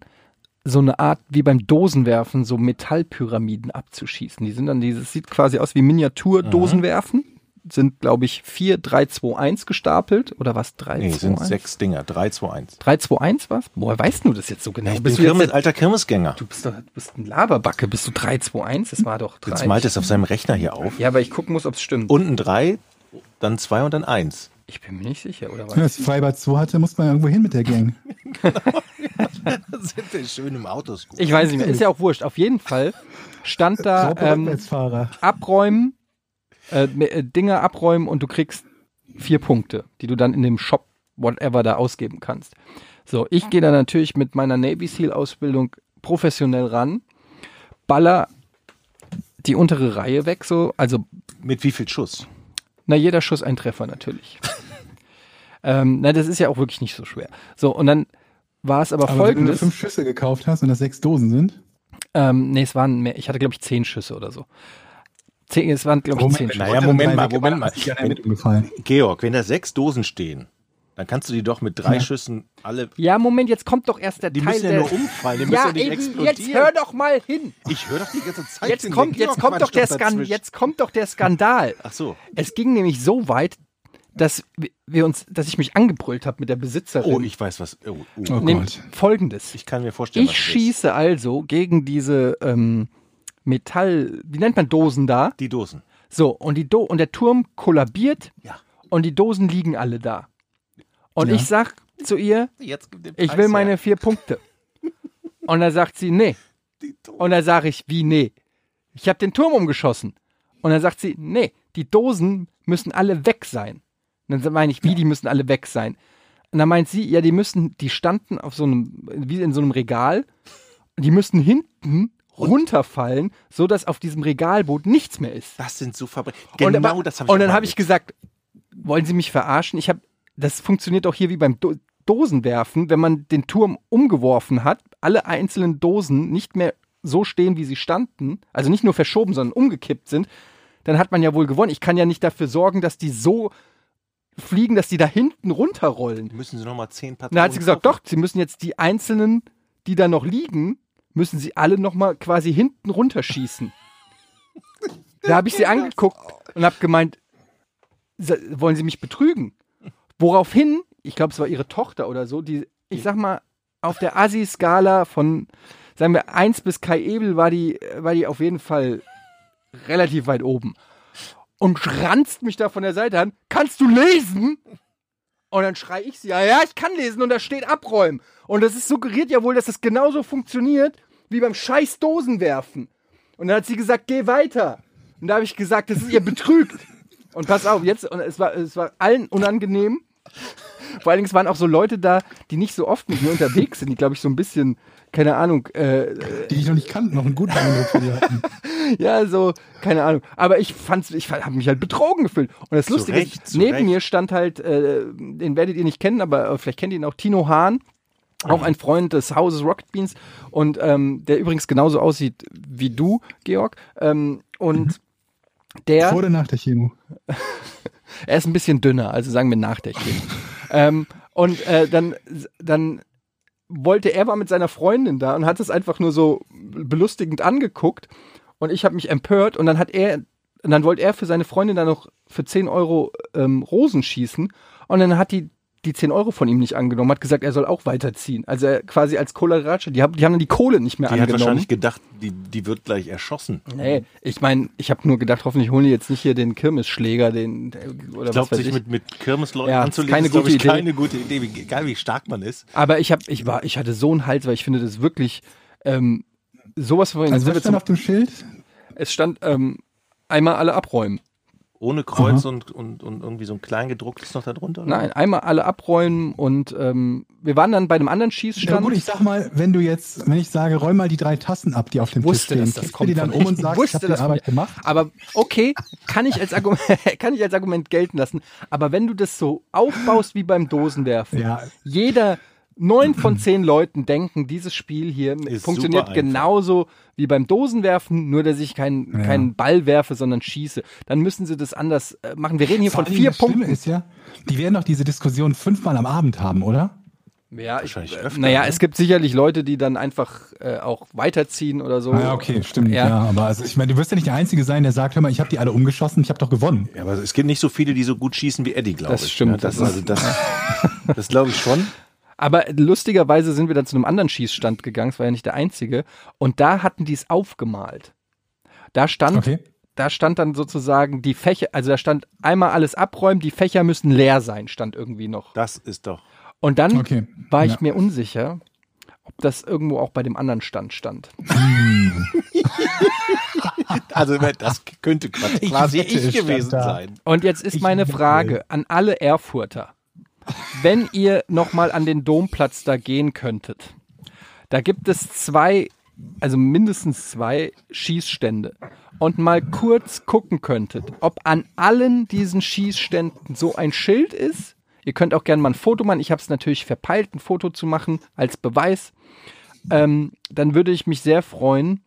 B: so eine Art wie beim Dosenwerfen, so Metallpyramiden abzuschießen. Die sind dann dieses, sieht quasi aus wie Miniatur-Dosenwerfen. Sind, glaube ich, 4, 3, 2, 1 gestapelt. Oder was? 3,
A: Nee,
B: 2,
A: sind
B: 1?
A: sechs Dinger. Drei, zwei, eins.
B: 3, 2, 1 was? Woher weißt du das jetzt so genau?
A: Ich bin
B: bist du, jetzt
A: Kirmes,
B: der,
A: alter Kirmesgänger.
B: du, bist doch, du bist ein Laberbacke. Bist du 3, 2, 1? Das war doch 3.
A: Jetzt malt es auf seinem Rechner hier auf.
B: Ja, aber ich gucken muss, ob es stimmt.
A: Unten drei, dann zwei und dann eins.
B: Ich bin mir nicht sicher, oder was?
C: Wenn das Freibad 2 hatte, muss man irgendwo hin mit der Gang.
A: sind wir schön im Autos.
B: Ich weiß nicht mehr, ist ja auch wurscht. Auf jeden Fall stand da ähm, abräumen, äh, äh, Dinge abräumen und du kriegst vier Punkte, die du dann in dem Shop, whatever, da ausgeben kannst. So, ich gehe da natürlich mit meiner Navy SEAL Ausbildung professionell ran, baller die untere Reihe weg, so, also
A: Mit wie viel Schuss?
B: Na, jeder Schuss ein Treffer natürlich. Ähm, na, das ist ja auch wirklich nicht so schwer. So, und dann war es aber,
C: Aber wenn du nur
B: folgendes.
C: fünf Schüsse gekauft hast und das sechs Dosen sind,
B: Ähm, nee, es waren mehr. Ich hatte, glaube ich, zehn Schüsse oder so. Zehn, es waren, glaube ich, zehn Schüsse.
A: Naja, Moment mal, Moment mal.
C: Ich bin mit umgefallen.
A: Georg, wenn da sechs Dosen stehen, dann kannst du die doch mit drei
C: Ja.
A: Schüssen alle.
B: Ja, Moment, jetzt kommt doch erst der
A: Die
B: Teil
A: müssen ja
B: der.
A: nur umfallen, die
B: ja,
A: müssen ja nicht
B: eben,
A: explodieren.
B: jetzt hör doch mal hin.
A: Ich höre doch die ganze Zeit.
B: Jetzt kommt, jetzt kommt doch der Skandal. Jetzt kommt doch der Skandal.
A: Ach so.
B: Es ging nämlich so weit, dass wir uns, dass ich mich angebrüllt habe mit der Besitzerin.
A: Oh, ich weiß was. Oh, oh.
C: Oh Gott.
B: Folgendes.
A: Ich kann mir vorstellen,
B: Ich
A: was das ist.
B: schieße also gegen diese ähm, Metall, wie nennt man Dosen da?
A: Die Dosen.
B: So, und, die Do und der Turm kollabiert
A: Ja.
B: und die Dosen liegen alle da. Und
C: Ja.
B: ich sag zu ihr,
A: Jetzt gibt den
B: ich will
A: her.
B: meine vier Punkte. Und dann sagt sie, nee. Und dann sage ich, wie nee? Ich habe den Turm umgeschossen. Und dann sagt sie, nee, die Dosen müssen alle weg sein. Und dann meine ich, wie, die müssen alle weg sein? Und dann meint sie, ja, die müssen, die standen auf so einem, wie in so einem Regal, die müssen hinten runterfallen, so dass auf diesem Regalboot nichts mehr ist.
A: Das sind so Verbrechen.
B: und,
A: Genau
B: aber-
A: das habe ich
B: Und dann habe ich gesagt, wollen Sie mich verarschen? Ich habe, das funktioniert auch hier wie beim Do Dosenwerfen, wenn man den Turm umgeworfen hat, alle einzelnen Dosen nicht mehr so stehen, wie sie standen, also nicht nur verschoben, sondern umgekippt sind, dann hat man ja wohl gewonnen. Ich kann ja nicht dafür sorgen, dass die so fliegen, dass die da hinten runterrollen.
A: Müssen Sie noch mal zehn Patronen
B: Dann hat sie gesagt,
A: kaufen?
B: doch, sie müssen jetzt die einzelnen, die da noch liegen, müssen sie alle nochmal quasi hinten runterschießen. da habe ich sie angeguckt und habe gemeint, "Se- wollen sie mich betrügen? Woraufhin, ich glaube, es war ihre Tochter oder so, die, ich sag mal, auf der Assi-Skala von, sagen wir, 1 bis Kai Ebel war die, war die auf jeden Fall relativ weit oben. Und ranzt mich da von der Seite an, kannst du lesen? Und dann schrei ich sie, ja, ja, ich kann lesen und da steht abräumen. Und das ist suggeriert ja wohl, dass das genauso funktioniert wie beim scheiß Dosenwerfen. Und dann hat sie gesagt, geh weiter. Und da habe ich gesagt, das ist ihr betrügt. Und pass auf, jetzt, und es war, es war allen unangenehm. Vor allen Dingen, waren auch so Leute da, die nicht so oft mit mir unterwegs sind, die, glaube ich, so ein bisschen, keine Ahnung, äh,
C: die ich noch nicht kannte, noch einen guten Eindruck von dir hatten.
B: ja, so, keine Ahnung. Aber ich fand's, ich habe mich halt betrogen gefühlt. Und das
A: Zu
B: Lustige
A: Recht,
B: ist, neben
A: Recht.
B: mir stand halt, äh, den werdet ihr nicht kennen, aber äh, vielleicht kennt ihr ihn auch, Tino Hahn. Auch ein Freund des Hauses Rocket Beans und ähm, der übrigens genauso aussieht wie du, Georg. Ähm, und der.
C: Vor oder nach der Chemo?
B: Er ist ein bisschen dünner, also sagen wir nach der Chemo. ähm, und äh, dann, dann wollte er war mit seiner Freundin da und hat es einfach nur so belustigend angeguckt. Und ich habe mich empört und dann hat er, und dann wollte er für seine Freundin dann noch für 10 Euro ähm, Rosen schießen. Und dann hat die die 10 Euro von ihm nicht angenommen, hat gesagt, er soll auch weiterziehen. Also er quasi als Kohleratsche, die haben, die haben dann die Kohle nicht mehr
A: Die hat
B: angenommen.
A: wahrscheinlich gedacht, die, die wird gleich erschossen.
B: Nee, ich meine, ich habe nur gedacht, hoffentlich holen die jetzt nicht hier den Kirmesschläger, den der- oder
A: Ich glaube,
B: was weiß
A: sich
B: ich.
A: mit, mit Kirmesleuten
B: Ja,
A: anzulegen,
B: keine
A: ist, glaub
B: gute
A: ich,
B: Idee.
A: keine gute Idee, wie, egal wie stark man ist.
B: Aber ich habe, ich war, ich hatte so einen Hals, weil ich finde das wirklich ähm, sowas von.
C: Also was stand auf dem Schild?
B: es stand ähm, einmal alle abräumen.
A: Ohne Kreuz und, und, und irgendwie so ein kleingedrucktes noch da drunter? oder?
B: Nein, einmal alle abräumen und ähm, wir waren dann bei einem anderen
C: Ja
B: Schießstand.
C: gut, ich sag mal, wenn du jetzt, wenn ich sage, räum mal die drei Tassen ab, die auf dem Tisch
B: wusste,
C: stehen,
B: dass das kommt
C: die dann um und
B: ich
C: sagst,
B: wusste,
C: ich habe
B: das
C: die Arbeit gemacht.
B: Aber okay, kann ich, als Argument, kann ich als Argument gelten lassen. Aber wenn du das so aufbaust wie beim Dosenwerfen,
C: Ja.
B: jeder neun von zehn Leuten denken, dieses Spiel hier
A: Ist
B: funktioniert genauso wie beim Dosenwerfen, nur dass ich keinen
C: Ja.
B: keinen Ball werfe, sondern schieße. Dann müssen sie das anders äh, machen. Wir reden hier
C: Vor
B: von vier
C: Schlimme
B: Punkten.
C: ist ja, die werden doch diese Diskussion fünfmal am Abend haben, oder?
B: Ja, ich,
A: Wahrscheinlich
B: äh,
A: öfter,
B: naja,
A: ne?
B: es gibt sicherlich Leute, die dann einfach äh, auch weiterziehen oder so.
C: Ah, ja, okay, stimmt.
B: Ja.
C: Ja. aber also ich meine, du wirst ja nicht der Einzige sein, der sagt, hör mal, ich habe die alle umgeschossen, ich habe doch gewonnen.
A: Ja, aber es gibt nicht so viele, die so gut schießen wie Eddie, glaube ich.
B: Das stimmt,
A: ne? Das,
B: das
A: also das, das glaube ich schon.
B: Aber lustigerweise sind wir dann zu einem anderen Schießstand gegangen, es war ja nicht der einzige, und da hatten die es aufgemalt. Da stand,
C: Okay.
B: da stand dann sozusagen die Fächer, also da stand einmal alles abräumen, die Fächer müssen leer sein, stand irgendwie noch.
A: Das ist doch.
B: Und dann
C: Okay,
B: war ich
C: ja.
B: mir unsicher, ob das irgendwo auch bei dem anderen Stand stand.
A: Also das könnte quasi
C: Ich
A: ich gewesen sein.
B: Und jetzt ist
C: Ich
B: meine. Frage an alle Erfurter. Wenn ihr nochmal an den Domplatz da gehen könntet, da gibt es zwei, also mindestens zwei Schießstände und mal kurz gucken könntet, ob an allen diesen Schießständen so ein Schild ist. Ihr könnt auch gerne mal ein Foto machen. Ich habe es natürlich verpeilt, ein Foto zu machen als Beweis. Ähm, dann würde ich mich sehr freuen,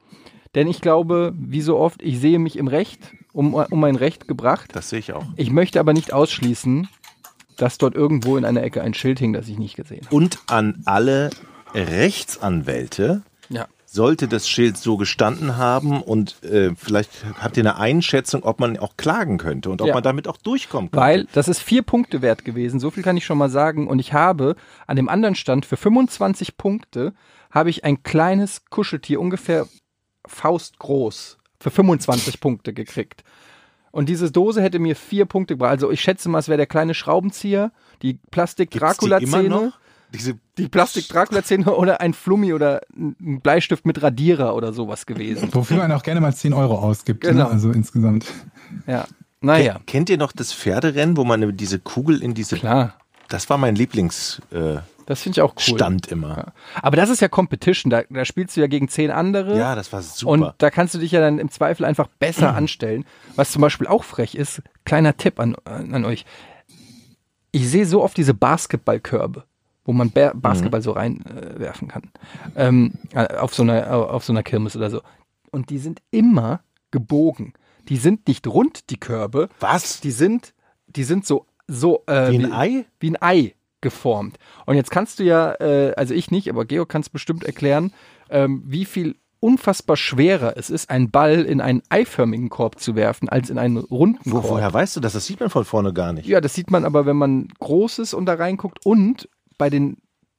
B: denn ich glaube, wie so oft, ich sehe mich im Recht, um, um mein Recht gebracht.
A: Das sehe ich auch.
B: Ich möchte aber nicht ausschließen, dass dort irgendwo in einer Ecke ein Schild hing, das ich nicht gesehen habe.
A: Und an alle Rechtsanwälte
B: Ja.
A: sollte das Schild so gestanden haben und äh, vielleicht habt ihr eine Einschätzung, ob man auch klagen könnte und ob
B: Ja.
A: man damit auch durchkommen könnte.
B: Weil das ist vier Punkte wert gewesen, so viel kann ich schon mal sagen. Und ich habe an dem anderen Stand für 25 Punkte habe ich ein kleines Kuscheltier, ungefähr faustgroß, für 25 Punkte gekriegt. Und diese Dose hätte mir vier Punkte gebracht. Also ich schätze mal, es wäre der kleine Schraubenzieher, die Plastik-Dracula-Zähne.
A: Diese
B: Die Plastik-Dracula-Zähne oder ein Flummi oder ein Bleistift mit Radierer oder sowas gewesen.
C: Wofür man auch gerne mal 10 Euro ausgibt.
B: Genau.
C: Ne? Also insgesamt.
B: Ja. Naja,
A: Kennt ihr noch das Pferderennen, wo man diese Kugel in diese.
B: klar.
A: Das war mein Lieblingsstand äh,
B: Das finde ich auch cool.
A: Stand immer.
B: Ja. Aber das ist ja Competition, da, da spielst du ja gegen zehn andere.
A: Ja, das war super.
B: Und da kannst du dich ja dann im Zweifel einfach besser anstellen. Was zum Beispiel auch frech ist, kleiner Tipp an, an euch. Ich sehe so oft diese Basketballkörbe, wo man Ba- Basketball so reinwerfen äh, kann. Ähm, äh, auf, so einer, auf so einer Kirmes oder so. Und die sind immer gebogen. Die sind nicht rund, die Körbe.
A: Was?
B: Die sind, die sind so, so äh,
A: Wie ein Ei?
B: wie ein Ei geformt. Und jetzt kannst du ja, äh, also ich nicht, aber Geo kann es bestimmt erklären, ähm, wie viel unfassbar schwerer es ist, einen Ball in einen eiförmigen Korb zu werfen, als in einen runden Korb.
A: woher weißt du das? Das sieht man von vorne gar nicht.
B: Ja, das sieht man aber, wenn man groß ist und da reinguckt. Und bei den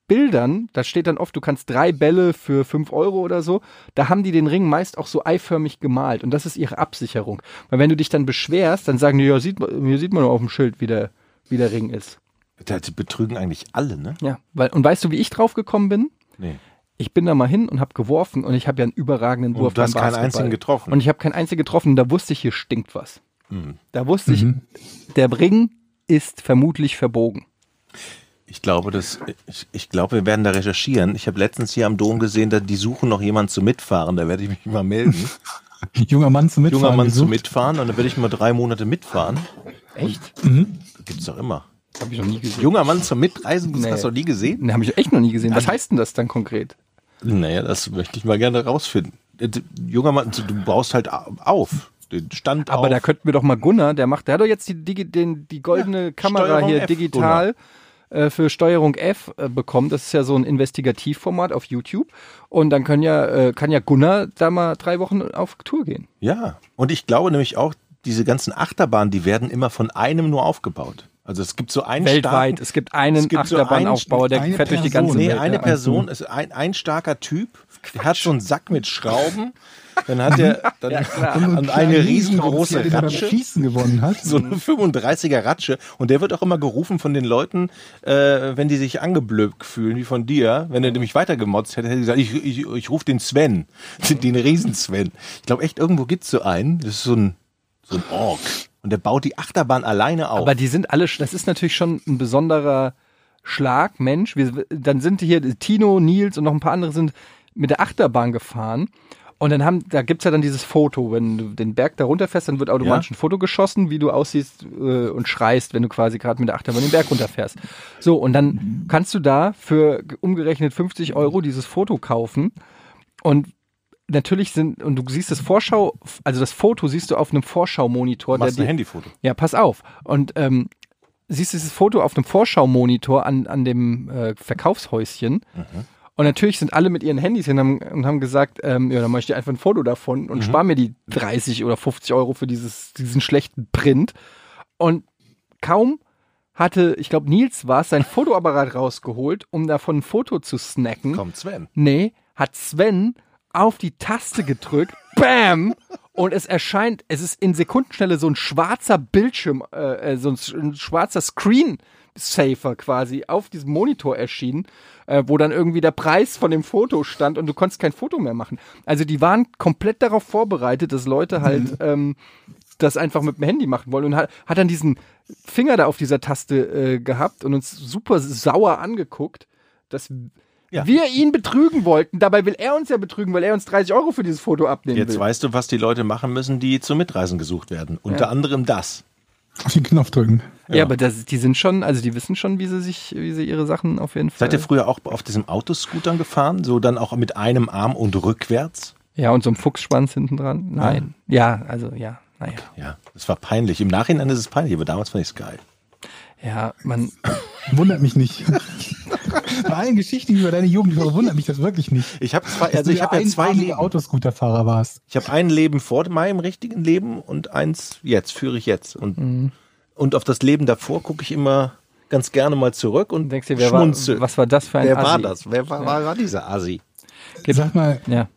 B: Bildern, da steht dann oft, du kannst drei Bälle für fünf Euro oder so. Da haben die den Ring meist auch so eiförmig gemalt. Und das ist ihre Absicherung. Weil wenn du dich dann beschwerst, dann sagen die, ja, sieht, hier sieht man nur auf dem Schild, wie der, wie der Ring ist.
A: Da- betrügen eigentlich alle, ne?
B: Ja, weil, und weißt du, wie ich drauf gekommen bin?
A: Nee.
B: Ich bin da mal hin und habe geworfen und ich habe ja einen überragenden Wurf
A: Und du hast keinen einzigen getroffen.
B: Und ich habe keinen einzigen getroffen und da wusste ich, hier stinkt was.
A: Mhm.
B: Da wusste ich, der Ring ist vermutlich verbogen.
A: Ich glaube, das, ich, ich glaube, wir werden da recherchieren. Ich habe letztens hier am Dom gesehen, da die suchen noch jemanden zum Mitfahren. Da werde ich mich mal melden.
C: Junger Mann zum Mitfahren.
A: Junger Mann zum
C: gesucht.
A: Mitfahren und dann werde ich mal drei Monate mitfahren.
B: Echt?
A: Gibt's doch immer.
B: Habe ich noch nie gesehen.
A: Junger Mann zum Mitreisen, das
B: Nee.
A: hast du noch nie gesehen?
B: Den habe ich echt noch nie gesehen. Was heißt denn das dann konkret?
A: Naja, das möchte ich mal gerne rausfinden. Äh, Junger Mann, du baust halt auf. Den Stand
B: Aber
A: auf.
B: da könnten wir doch mal Gunnar, der macht, der hat doch jetzt die, Digi, den, die goldene
A: Ja,
B: Kamera
A: Steuerung
B: hier
A: F,
B: digital äh, für Steuerung F äh, bekommen. Das ist ja so ein Investigativformat auf YouTube. Und dann können ja, kann ja Gunnar da mal drei Wochen auf Tour gehen.
A: Ja, und ich glaube nämlich auch, diese ganzen Achterbahnen, die werden immer von einem nur aufgebaut. Also es gibt so einen
B: Weltweit.
A: starken-
B: Es gibt einen
A: Es gibt so
B: Achterbahnaufbauer, der fährt durch die
C: Person.
B: ganze
A: Nee,
B: Welt.
A: eine
B: ja.
A: Person ist ein, ein starker Typ, der hat so einen Sack mit Schrauben, dann hat er dann
C: Und
A: und eine riesengroße
C: beim
A: Ratsche,
C: Schießen gewonnen hat.
A: so eine 35er Ratsche und der wird auch immer gerufen von den Leuten, äh, wenn die sich angeblökt fühlen, wie von dir, wenn er nämlich weitergemotzt hätte, hätte er gesagt, ich, ich, ich rufe den Sven, den, den Riesen-Sven. Ich glaube echt, irgendwo gibt's so einen, das ist so ein, so ein Ork. Und der baut die Achterbahn alleine auf.
B: Aber die sind alle, das ist natürlich schon ein besonderer Schlag, Mensch. Wir, dann sind hier Tino, Nils und noch ein paar andere sind mit der Achterbahn gefahren. Und dann haben, da gibt's ja dann dieses Foto, wenn du den Berg da runterfährst, dann wird automatisch
A: Ja.
B: ein Foto geschossen, wie du aussiehst äh, und schreist, wenn du quasi gerade mit der Achterbahn den Berg runterfährst. So, und dann kannst du da für umgerechnet 50 Euro dieses Foto kaufen. Und natürlich sind, und du siehst das Vorschau, also das Foto siehst du auf einem Vorschau-Monitor.
A: machst
B: der
A: ein
B: dir-
A: Handyfoto.
B: ja, pass auf. Und ähm, siehst dieses Foto auf dem Vorschau-Monitor an, an dem äh, Verkaufshäuschen. Und natürlich sind alle mit ihren Handys hin und haben, und haben gesagt, ähm, ja, dann mache ich dir einfach ein Foto davon und spar mir die 30 oder 50 Euro für dieses, diesen schlechten Print. Und kaum hatte, ich glaube, Nils war es, sein Fotoapparat rausgeholt, um davon ein Foto zu snacken.
A: Kommt Sven.
B: Nee, hat Sven auf die Taste gedrückt, bam, und es erscheint, es ist in Sekundenschnelle so ein schwarzer Bildschirm, äh, äh, so ein, ein schwarzer Screen-Safer quasi auf diesem Monitor erschienen, äh, wo dann irgendwie der Preis von dem Foto stand und du konntest kein Foto mehr machen. Also die waren komplett darauf vorbereitet, dass Leute halt ähm, das einfach mit dem Handy machen wollen und hat, hat dann diesen Finger da auf dieser Taste äh, gehabt und uns super sauer angeguckt, dass
A: Ja.
B: wir ihn betrügen wollten. Dabei will er uns ja betrügen, weil er uns 30 Euro für dieses Foto abnehmen
A: Jetzt
B: will.
A: weißt du, was die Leute machen müssen, die zum Mitreisen gesucht werden. Unter anderem das.
C: Auf den Knopf drücken.
B: Ja, aber das, die sind schon, also die wissen schon, wie sie sich, wie sie ihre Sachen auf jeden Fall.
A: Seid ihr früher auch auf diesem Autoscootern gefahren? So dann auch mit einem Arm und rückwärts?
B: ja, und so ein Fuchsschwanz hinten dran? Nein. Ja, also ja, naja.
A: Ja, das war peinlich. Im Nachhinein ist es peinlich, aber damals fand ich es geil.
B: Ja, man,
C: Wundert mich nicht. Bei allen Geschichten über deine Jugend wundert mich das wirklich nicht.
A: Ich habe zwei, also
C: du
A: ich habe ja zwei Leben.
C: Autoscooterfahrer warst.
A: Ich habe ein Leben vor meinem richtigen Leben und eins jetzt, führe ich jetzt. Und,
B: Mhm.
A: und auf das Leben davor gucke ich immer ganz gerne mal zurück und
B: denkst dir, wer war,
A: schmunzel.
B: was war das für ein
A: Wer war
B: Assi?
A: das? Wer war, war, war dieser Asi?
C: Sag mal,
B: Ja.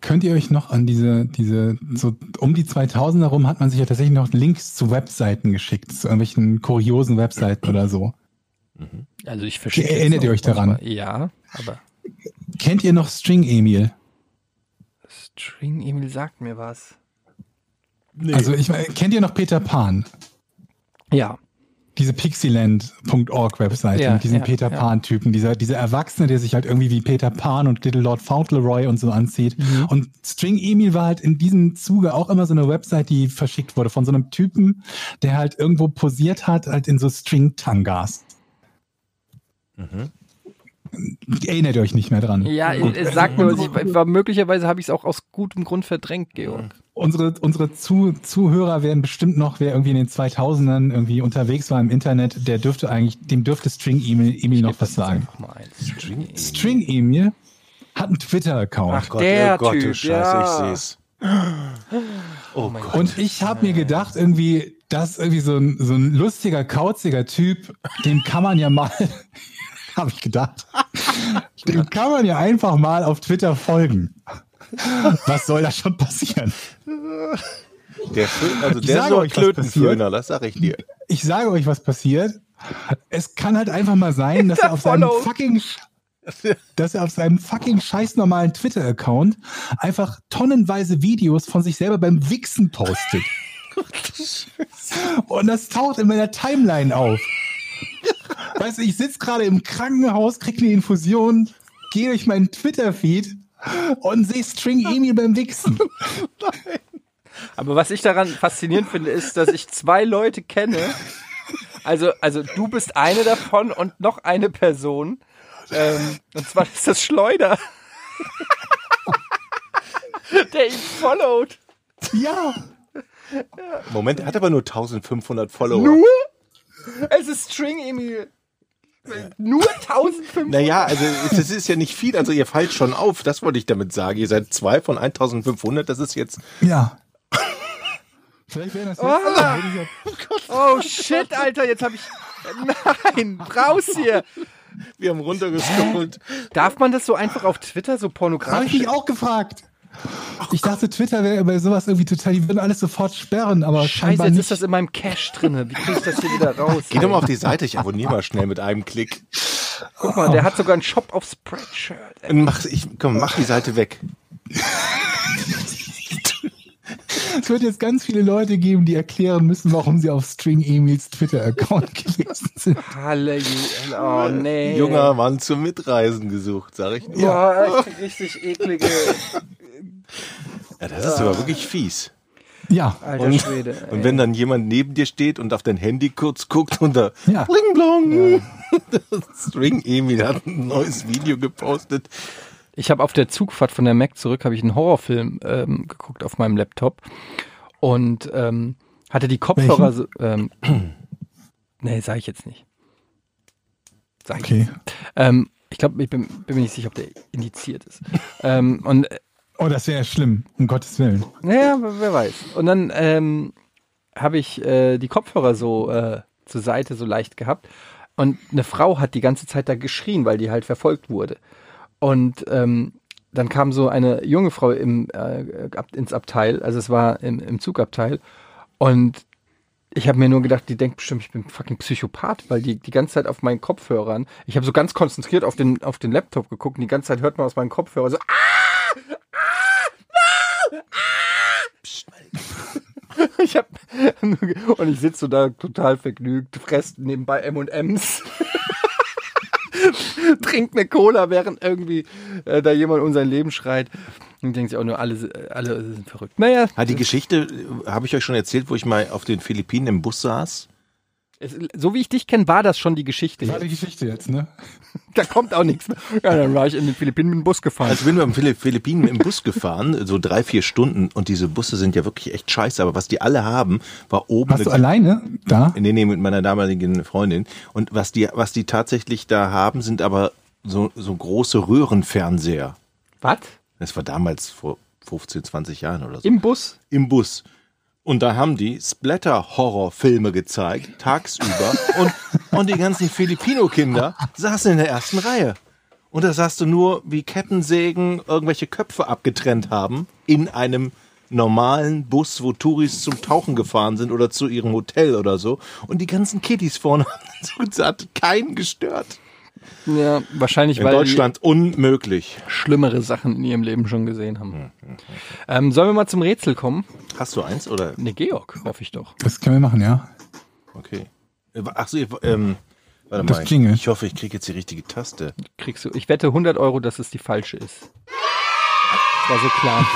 C: Könnt ihr euch noch an diese, diese, so um die 2000 herum hat man sich ja tatsächlich noch Links zu Webseiten geschickt, zu irgendwelchen kuriosen Webseiten oder so.
B: Also ich verstehe.
C: Erinnert ihr euch daran?
B: Ja, aber
C: Kennt ihr noch String Emil?
B: String Emil sagt mir was.
C: Also ich meine, kennt ihr noch Peter Pan?
B: Ja.
C: Diese Pixieland.org Webseite
B: Ja,
C: mit diesen
B: ja,
C: Peter. Pan Typen, dieser, dieser Erwachsene, der sich halt irgendwie wie Peter Pan und Little Lord Fauntleroy und so anzieht.
B: Mhm.
C: Und String Emil war halt in diesem Zuge auch immer so eine Website, die verschickt wurde von so einem Typen, der halt irgendwo posiert hat, halt in so String Tangas. Erinnert ihr euch nicht mehr dran?
B: Ja, es sagt mir, was, ich, war, möglicherweise habe ich es auch aus gutem Grund verdrängt, Georg.
C: Unsere, unsere Zu Zuhörer werden bestimmt noch, wer irgendwie in den 2000ern irgendwie unterwegs war im Internet, der dürfte eigentlich, dem dürfte String Emil, Emil noch was sagen.
B: String Emil.
C: String Emil hat einen Twitter-Account.
B: Ach, Der
A: oh Gott,
B: Typ,
A: du Scheiße,
B: ja.
A: ich seh's. Oh Gott.
C: Und ich habe mir gedacht, irgendwie, das ist irgendwie so ein, so ein lustiger, kauziger Typ, dem kann man ja mal, habe ich gedacht, dem kann man ja einfach mal auf Twitter folgen. Was soll da schon passieren?
A: Der, also
C: Ich
A: der ist
C: sage
A: so ein
C: euch, was
A: Klötenföhner, das sag ich dir.
C: Ich sage euch, was passiert. Es kann halt einfach mal sein, dass er auf seinem fucking dass er auf seinem fucking scheiß normalen Twitter-Account einfach tonnenweise Videos von sich selber beim Wichsen postet. Und das taucht in meiner Timeline auf. Weißt du, ich sitze gerade im Krankenhaus, krieg eine Infusion, gehe durch meinen Twitter-Feed und sehe String Emil beim Wichsen.
B: Aber was ich daran faszinierend finde, ist, dass ich zwei Leute kenne. Also, also du bist eine davon und noch eine Person. Ähm, und zwar ist das Schleuder. Der ihn followt.
C: Ja,
A: Moment, er hat aber nur 1500 Follower.
B: Nur? Es ist String Emil. Nur 1500.
A: Naja, also es- das ist ja nicht viel, also ihr fallt schon auf, das wollte ich damit sagen. Ihr seid zwei von 1500, das ist jetzt,
C: ja. Vielleicht wäre das jetzt. Ja-
B: Oh shit, Alter, jetzt habe ich. Nein, raus hier.
A: wir haben runtergescrollt.
B: Darf man das so einfach auf Twitter so
C: Habe ich
B: pornografisch?
C: mich auch gefragt. Ich dachte, Twitter wäre bei sowas irgendwie total, die würden alles sofort sperren, aber
B: Scheiße, jetzt
C: nicht.
B: ist das in meinem Cache drinne. Wie krieg ich das hier wieder raus?
A: Geh doch mal auf die Seite, ich abonniere mal schnell mit einem Klick.
B: Guck mal, der hat sogar einen Shop auf Spreadshirt.
A: Mach, ich, komm, mach die Seite weg.
C: Es wird jetzt ganz viele Leute geben, die erklären müssen, warum sie auf String Emils Twitter-Account gewesen sind.
B: Halleluja. Oh, nee.
A: Junger Mann zum Mitreisen gesucht, sag ich nur.
B: Ja, echt richtig eklige.
A: Ja, das ist aber wirklich fies.
C: Ja,
B: Alter
A: Und,
B: Schwede. ey.
A: und wenn dann jemand neben dir steht und auf dein Handy kurz guckt und da
C: Ja.
A: Bling Blong. String Emil hat ein neues Video gepostet.
B: Ich habe auf der Zugfahrt von der Mac zurück, habe ich einen Horrorfilm ähm, geguckt auf meinem Laptop und ähm, hatte die Kopfhörer. So, ähm, nee, sage ich jetzt nicht. Sag ich
C: okay.
B: jetzt. Ähm, ich glaube, ich bin, bin mir nicht sicher, ob der indiziert ist. ähm, und äh,
C: Oh, das wäre schlimm, um Gottes Willen.
B: naja, wer weiß. Und dann ähm, habe ich äh, die Kopfhörer so äh, zur Seite so leicht gehabt und eine Frau hat die ganze Zeit da geschrien, weil die halt verfolgt wurde. Und ähm, dann kam so eine junge Frau im, äh, ins Abteil, also es war im, im Zugabteil und ich habe mir nur gedacht, die denkt bestimmt, ich bin fucking Psychopath, weil die die ganze Zeit auf meinen Kopfhörern, ich habe so ganz konzentriert auf den auf den Laptop geguckt und die ganze Zeit hört man aus meinen Kopfhörern so Ich hab und ich sitze so da total vergnügt, fress nebenbei M&M's. Trinkt eine Cola, während irgendwie äh, da jemand um sein Leben schreit. Und denkt sich auch nur, alle, alle sind verrückt. Naja,
A: Ah, die Geschichte äh, habe ich euch schon erzählt, wo ich mal auf den Philippinen im Bus saß.
B: Es, so wie ich dich kenne, war das schon die Geschichte.
C: War die Geschichte jetzt, ne?
B: Da kommt auch nichts mehr. Ja, dann war ich in den Philippinen mit dem Bus gefahren.
A: Also bin wir im Philipp- Philippinen im Bus gefahren, so drei, vier Stunden und diese Busse sind ja wirklich echt scheiße, aber was die alle haben, war oben
C: Warst du
A: eine-
C: alleine da?
A: Nee, nee, mit meiner damaligen Freundin. Und was die, was die tatsächlich da haben, sind aber so, so große Röhrenfernseher.
B: Was?
A: Das war damals vor 15, 20 Jahren oder so.
B: Im Bus?
A: Im Bus. Und da haben die Splatter-Horrorfilme gezeigt, tagsüber. und, und die ganzen Filipino-Kinder saßen in der ersten Reihe. Und da sahst du nur, wie Kettensägen irgendwelche Köpfe abgetrennt haben in einem normalen Bus, wo Touris zum Tauchen gefahren sind oder zu ihrem Hotel oder so. Und die ganzen Kiddies vorne haben hat keinen gestört.
B: Ja, wahrscheinlich,
A: In
B: weil
A: Deutschland unmöglich.
B: schlimmere Sachen in ihrem Leben schon gesehen haben. Ähm, sollen wir mal zum Rätsel kommen?
A: Hast du eins oder?
B: Ne, Georg, hoffe ich doch.
C: Das können wir machen, ja.
A: Okay. Ach so, ihr- ähm, warte
C: Das
A: mal.
C: Jingle.
A: Ich hoffe, ich kriege jetzt die richtige Taste.
B: Kriegst du. Ich wette 100 Euro, dass es die falsche ist. Es war so klar.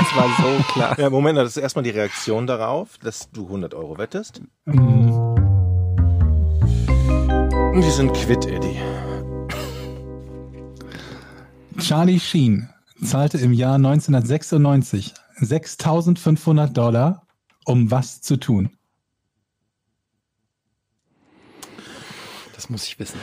B: Es war so klar.
A: Ja, Moment, das ist erstmal die Reaktion darauf, dass du 100 Euro wettest.
C: Mhm.
A: Die sind quitt, Eddie.
C: Charlie Sheen zahlte im Jahr 1996 6.500 Dollar, um was zu tun?
B: Das muss ich wissen.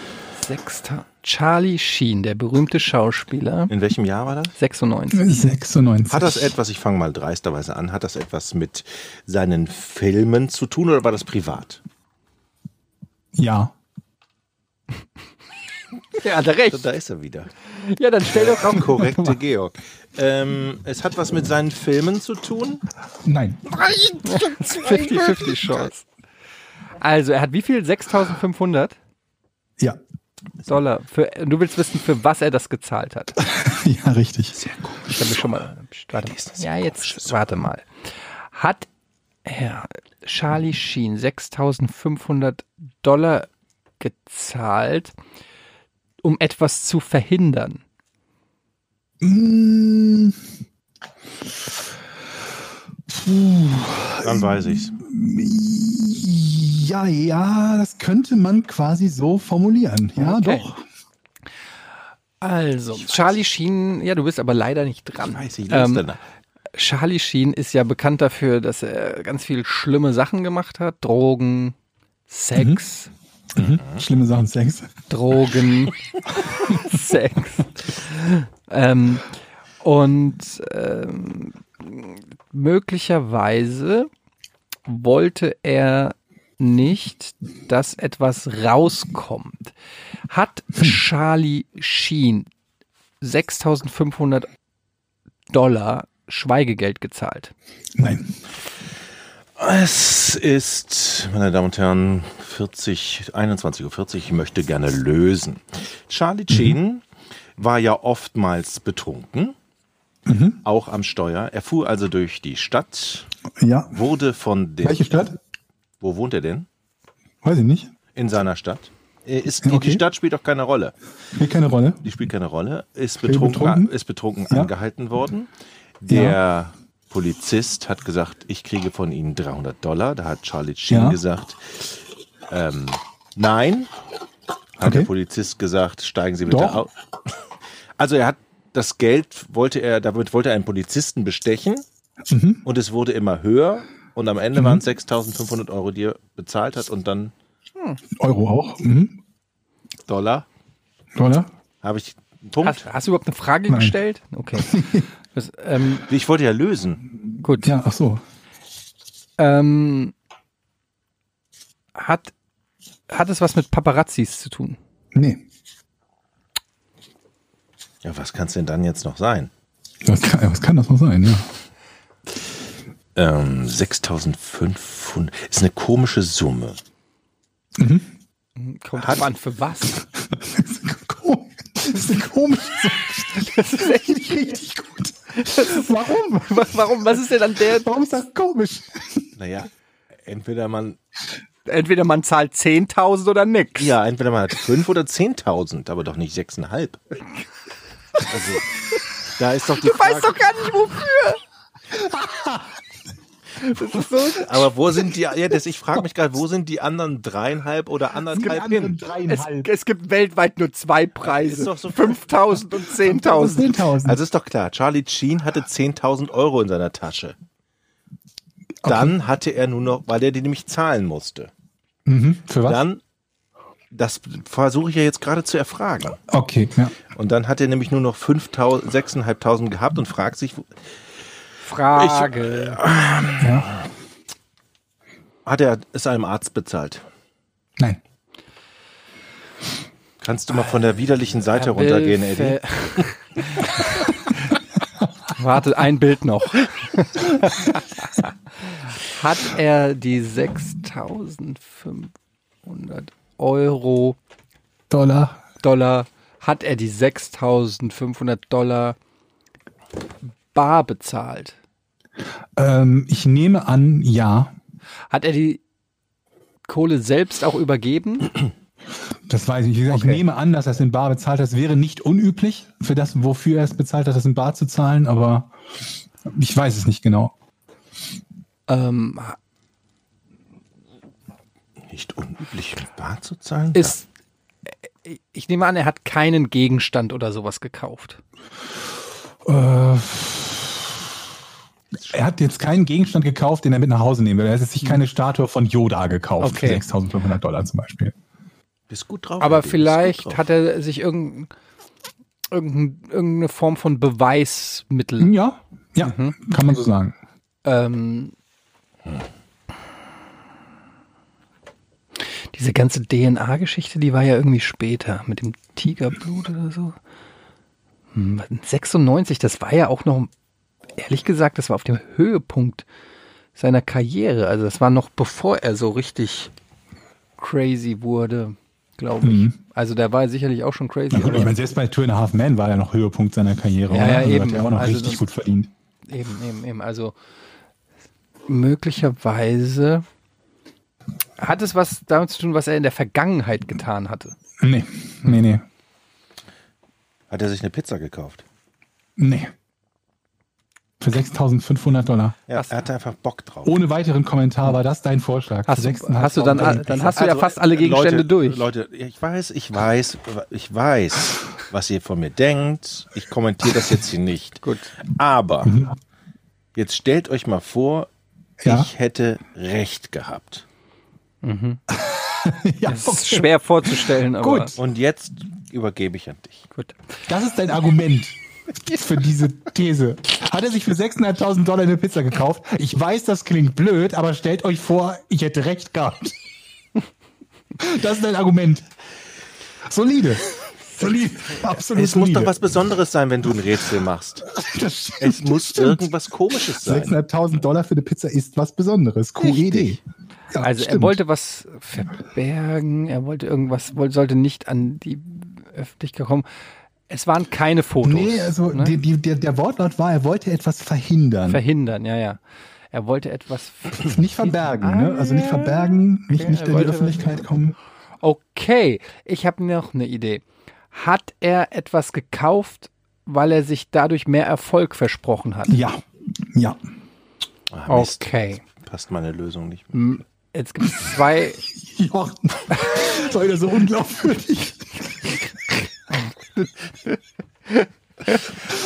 B: Sechster. Charlie Sheen, der berühmte Schauspieler.
A: In welchem Jahr war das?
B: 96.
C: 96.
A: Hat das etwas, ich fange mal dreisterweise an, hat das etwas mit seinen Filmen zu tun oder war das privat?
C: Ja.
B: Ja, hat er recht.
A: Da ist er wieder.
B: Ja, dann stell doch auf.
A: Korrekte Georg. Ähm, es hat was mit seinen Filmen zu tun?
C: Nein.
B: 50-50 Chance. Also, er hat wie viel? 6500
C: Ja.
B: Dollar. Für, du willst wissen, für was er das gezahlt hat.
C: Ja, richtig.
B: Ich habe schon mal. Warte. Ja, jetzt warte mal. Hat er Charlie Sheen 6500 Dollar gezahlt, um etwas zu verhindern?
C: Mm,
A: Dann weiß ich's.
C: Ja, ja, das könnte man quasi so formulieren. Ja,
B: Okay.
C: doch.
B: Also, Charlie Sheen, ja, du bist aber leider nicht dran.
A: Weiß ich,
B: Ähm,
A: ähm,
B: Charlie Sheen ist ja bekannt dafür, dass er ganz viel schlimme Sachen gemacht hat. Drogen, Sex,
C: Mhm. Schlimme Sachen, Sex.
B: Drogen, Sex. Ähm, und ähm, möglicherweise wollte er nicht, dass etwas rauskommt. Hat Charlie Sheen 6500 Dollar Schweigegeld gezahlt?
C: Nein.
A: Es ist, meine Damen und Herren, 40, 21.40 Uhr. Ich möchte gerne lösen. Charlie Sheen war ja oftmals betrunken. auch am Steuer. Er fuhr also durch die Stadt,
C: Ja.
A: wurde von dem.
C: Welche Stadt?
A: Wo wohnt er denn?
C: Weiß ich nicht.
A: In seiner Stadt. Ist, die,
C: Okay.
A: die Stadt spielt auch keine Rolle.
C: Spielt keine Rolle.
A: Die spielt keine Rolle. Ist betrunken,
C: betrunken?
A: ist betrunken
C: Ja.
A: angehalten worden. Der Polizist hat gesagt, ich kriege von Ihnen 300 Dollar. Da hat Charlie Sheen
C: Ja.
A: gesagt, ähm, nein. Hat
C: Okay.
A: der Polizist gesagt, steigen Sie bitte
C: Doch.
A: aus. Also er hat das Geld, wollte er, damit wollte er einen Polizisten bestechen.
C: Mhm.
A: Und es wurde immer höher. Und am Ende waren es 6.500 Euro, die er bezahlt hat. Und dann
C: Euro auch. Mhm.
A: Dollar.
C: Dollar.
A: Habe ich einen Punkt.
B: Hast, hast du überhaupt eine Frage
C: Nein.
B: gestellt? Okay. Das, ähm,
A: Ich wollte ja lösen.
B: gut.
C: Ja, ach so.
B: Ähm, hat, hat es was mit Paparazzis zu tun?
C: Nee.
A: Ja, was kann es denn dann jetzt noch sein?
C: Was kann, was kann das noch sein? Ja.
A: Ähm, 6500 ist eine komische Summe.
B: Kommt
A: Hat-
B: an, für was?
C: Das ist komisch. Das ist eine komische Sache.
B: Das ist echt
C: Richtig gut. Warum?
B: Was, warum? Was ist denn an der?
C: Warum ist das komisch?
A: Naja, entweder man,
B: Entweder man zahlt 10.000 oder nix.
A: ja, entweder man hat 5 oder 10.000, aber doch nicht 6,5. Also, da ist doch die
B: Du
A: Frage,
B: weißt doch gar nicht wofür. Das ist so.
A: aber wo sind die, ja, das, ich frage mich gerade, wo sind die anderen dreieinhalb oder anderthalb hin?
B: Es,
C: dreieinhalb.
B: es gibt weltweit nur zwei Preise.
A: Ist doch so-
B: 5.000 und 10.000.
C: 10.000.
A: Also ist doch klar, Charlie Sheen hatte 10.000 Euro in seiner Tasche. Dann hatte er nur noch, weil er die nämlich zahlen musste.
C: mhm. Für was?
A: Dann, das versuche ich ja jetzt gerade zu erfragen.
C: Okay, ja.
A: Und dann hat er nämlich nur noch 5.000, 6.500 gehabt und fragt sich,
B: Frage.
C: ja.
A: hat er es einem Arzt bezahlt?
C: Nein.
A: Kannst du mal von der widerlichen Seite runtergehen, Eddie?
B: Warte, ein Bild noch. Hat er die 6.500 Euro
C: Dollar.
B: Dollar, hat er die 6.500 Dollar bar bezahlt?
C: Ähm, ich nehme an, ja.
B: Hat er die Kohle selbst auch übergeben?
C: Das weiß ich.
B: Okay.
C: Ich nehme an, dass er es in Bar bezahlt hat. Das wäre nicht unüblich für das, wofür er es bezahlt hat, das in Bar zu zahlen, aber ich weiß es nicht genau.
B: Ähm,
A: Nicht unüblich, mit Bar zu zahlen?
B: ist, ich nehme an, er hat keinen Gegenstand oder sowas gekauft.
C: Äh, er hat jetzt keinen Gegenstand gekauft, den er mit nach Hause nehmen will. Er hat jetzt sich keine Statue von Yoda gekauft
B: Okay.
C: für 6.500 Dollar zum Beispiel.
A: Bist gut drauf.
B: Aber vielleicht
A: drauf.
B: hat er sich irgendein, irgendein, irgendeine Form von Beweismittel.
C: Ja, ja,
B: Mhm.
C: kann man so sagen.
B: Ähm, diese ganze DNA-Geschichte, die war ja irgendwie später mit dem Tigerblut oder so. Hm, 96, das war ja auch noch, ehrlich gesagt, das war auf dem Höhepunkt seiner Karriere. Also das war noch bevor er so richtig crazy wurde, glaube ich.
C: Mhm.
B: Also der war sicherlich auch schon crazy.
C: Gut, ich meine, selbst bei Two and a Half Men war er noch Höhepunkt seiner Karriere.
B: Ja,
C: oder?
B: ja,
C: Also
B: eben.
C: Hat er auch noch
B: Also
C: richtig
B: das-
C: gut verdient.
B: Eben, eben, eben. Also möglicherweise hat es was damit zu tun, was er in der Vergangenheit getan hatte.
C: Nee, nee, nee,
A: Hat er sich eine Pizza gekauft?
C: nee. Für 6.500 Dollar.
A: Ja,
B: Was?
A: er hatte einfach Bock drauf.
C: Ohne weiteren Kommentar war das dein Vorschlag.
B: Hast, du,
C: 6.500
B: hast du dann,
C: Dollar.
B: dann hast du ja
A: Also,
B: fast alle Gegenstände
A: Leute,
B: durch.
A: Leute, ich weiß, ich weiß, ich weiß, was ihr von mir denkt. Ich kommentiere das jetzt hier nicht.
B: Gut.
A: Aber jetzt stellt euch mal vor,
C: Ja.
A: ich hätte recht gehabt.
C: ja,
B: Das ist schwer vorzustellen, aber
C: Gut.
A: Und jetzt übergebe ich an dich.
B: gut.
C: Das ist dein Argument für diese These. Hat er sich für 6.500 Dollar eine Pizza gekauft? Ich weiß, das klingt blöd, aber stellt euch vor, ich hätte recht gehabt. Das ist dein Argument. Solide. Solide. Absolut
A: Es muss
C: solide.
A: doch was Besonderes sein, wenn du ein Rätsel machst.
C: Das stimmt,
A: Es muss irgendwas Komisches sein.
C: 6.500 Dollar für eine Pizza ist was Besonderes. QED. Ja,
B: Also er
C: stimmt.
B: wollte was verbergen, er wollte irgendwas, wollte, sollte nicht an die Öffentlichkeit kommen. Es waren keine Fotos.
C: Nee, also
B: ne?
C: die, die, der, der Wortlaut war, er wollte etwas verhindern.
B: Verhindern, ja, ja. Er wollte etwas.
C: nicht verbergen,
B: Ah,
C: ne? Also nicht verbergen, nicht,
B: Okay,
C: nicht in die Öffentlichkeit kommen.
B: Okay, ich habe noch eine Idee. Hat er etwas gekauft, weil er sich dadurch mehr Erfolg versprochen hat?
C: Ja, ja.
A: Ah, Mist.
B: Okay.
A: Passt meine Lösung nicht mehr.
B: Jetzt gibt es zwei.
C: Jochen, war wieder so unglaubwürdig.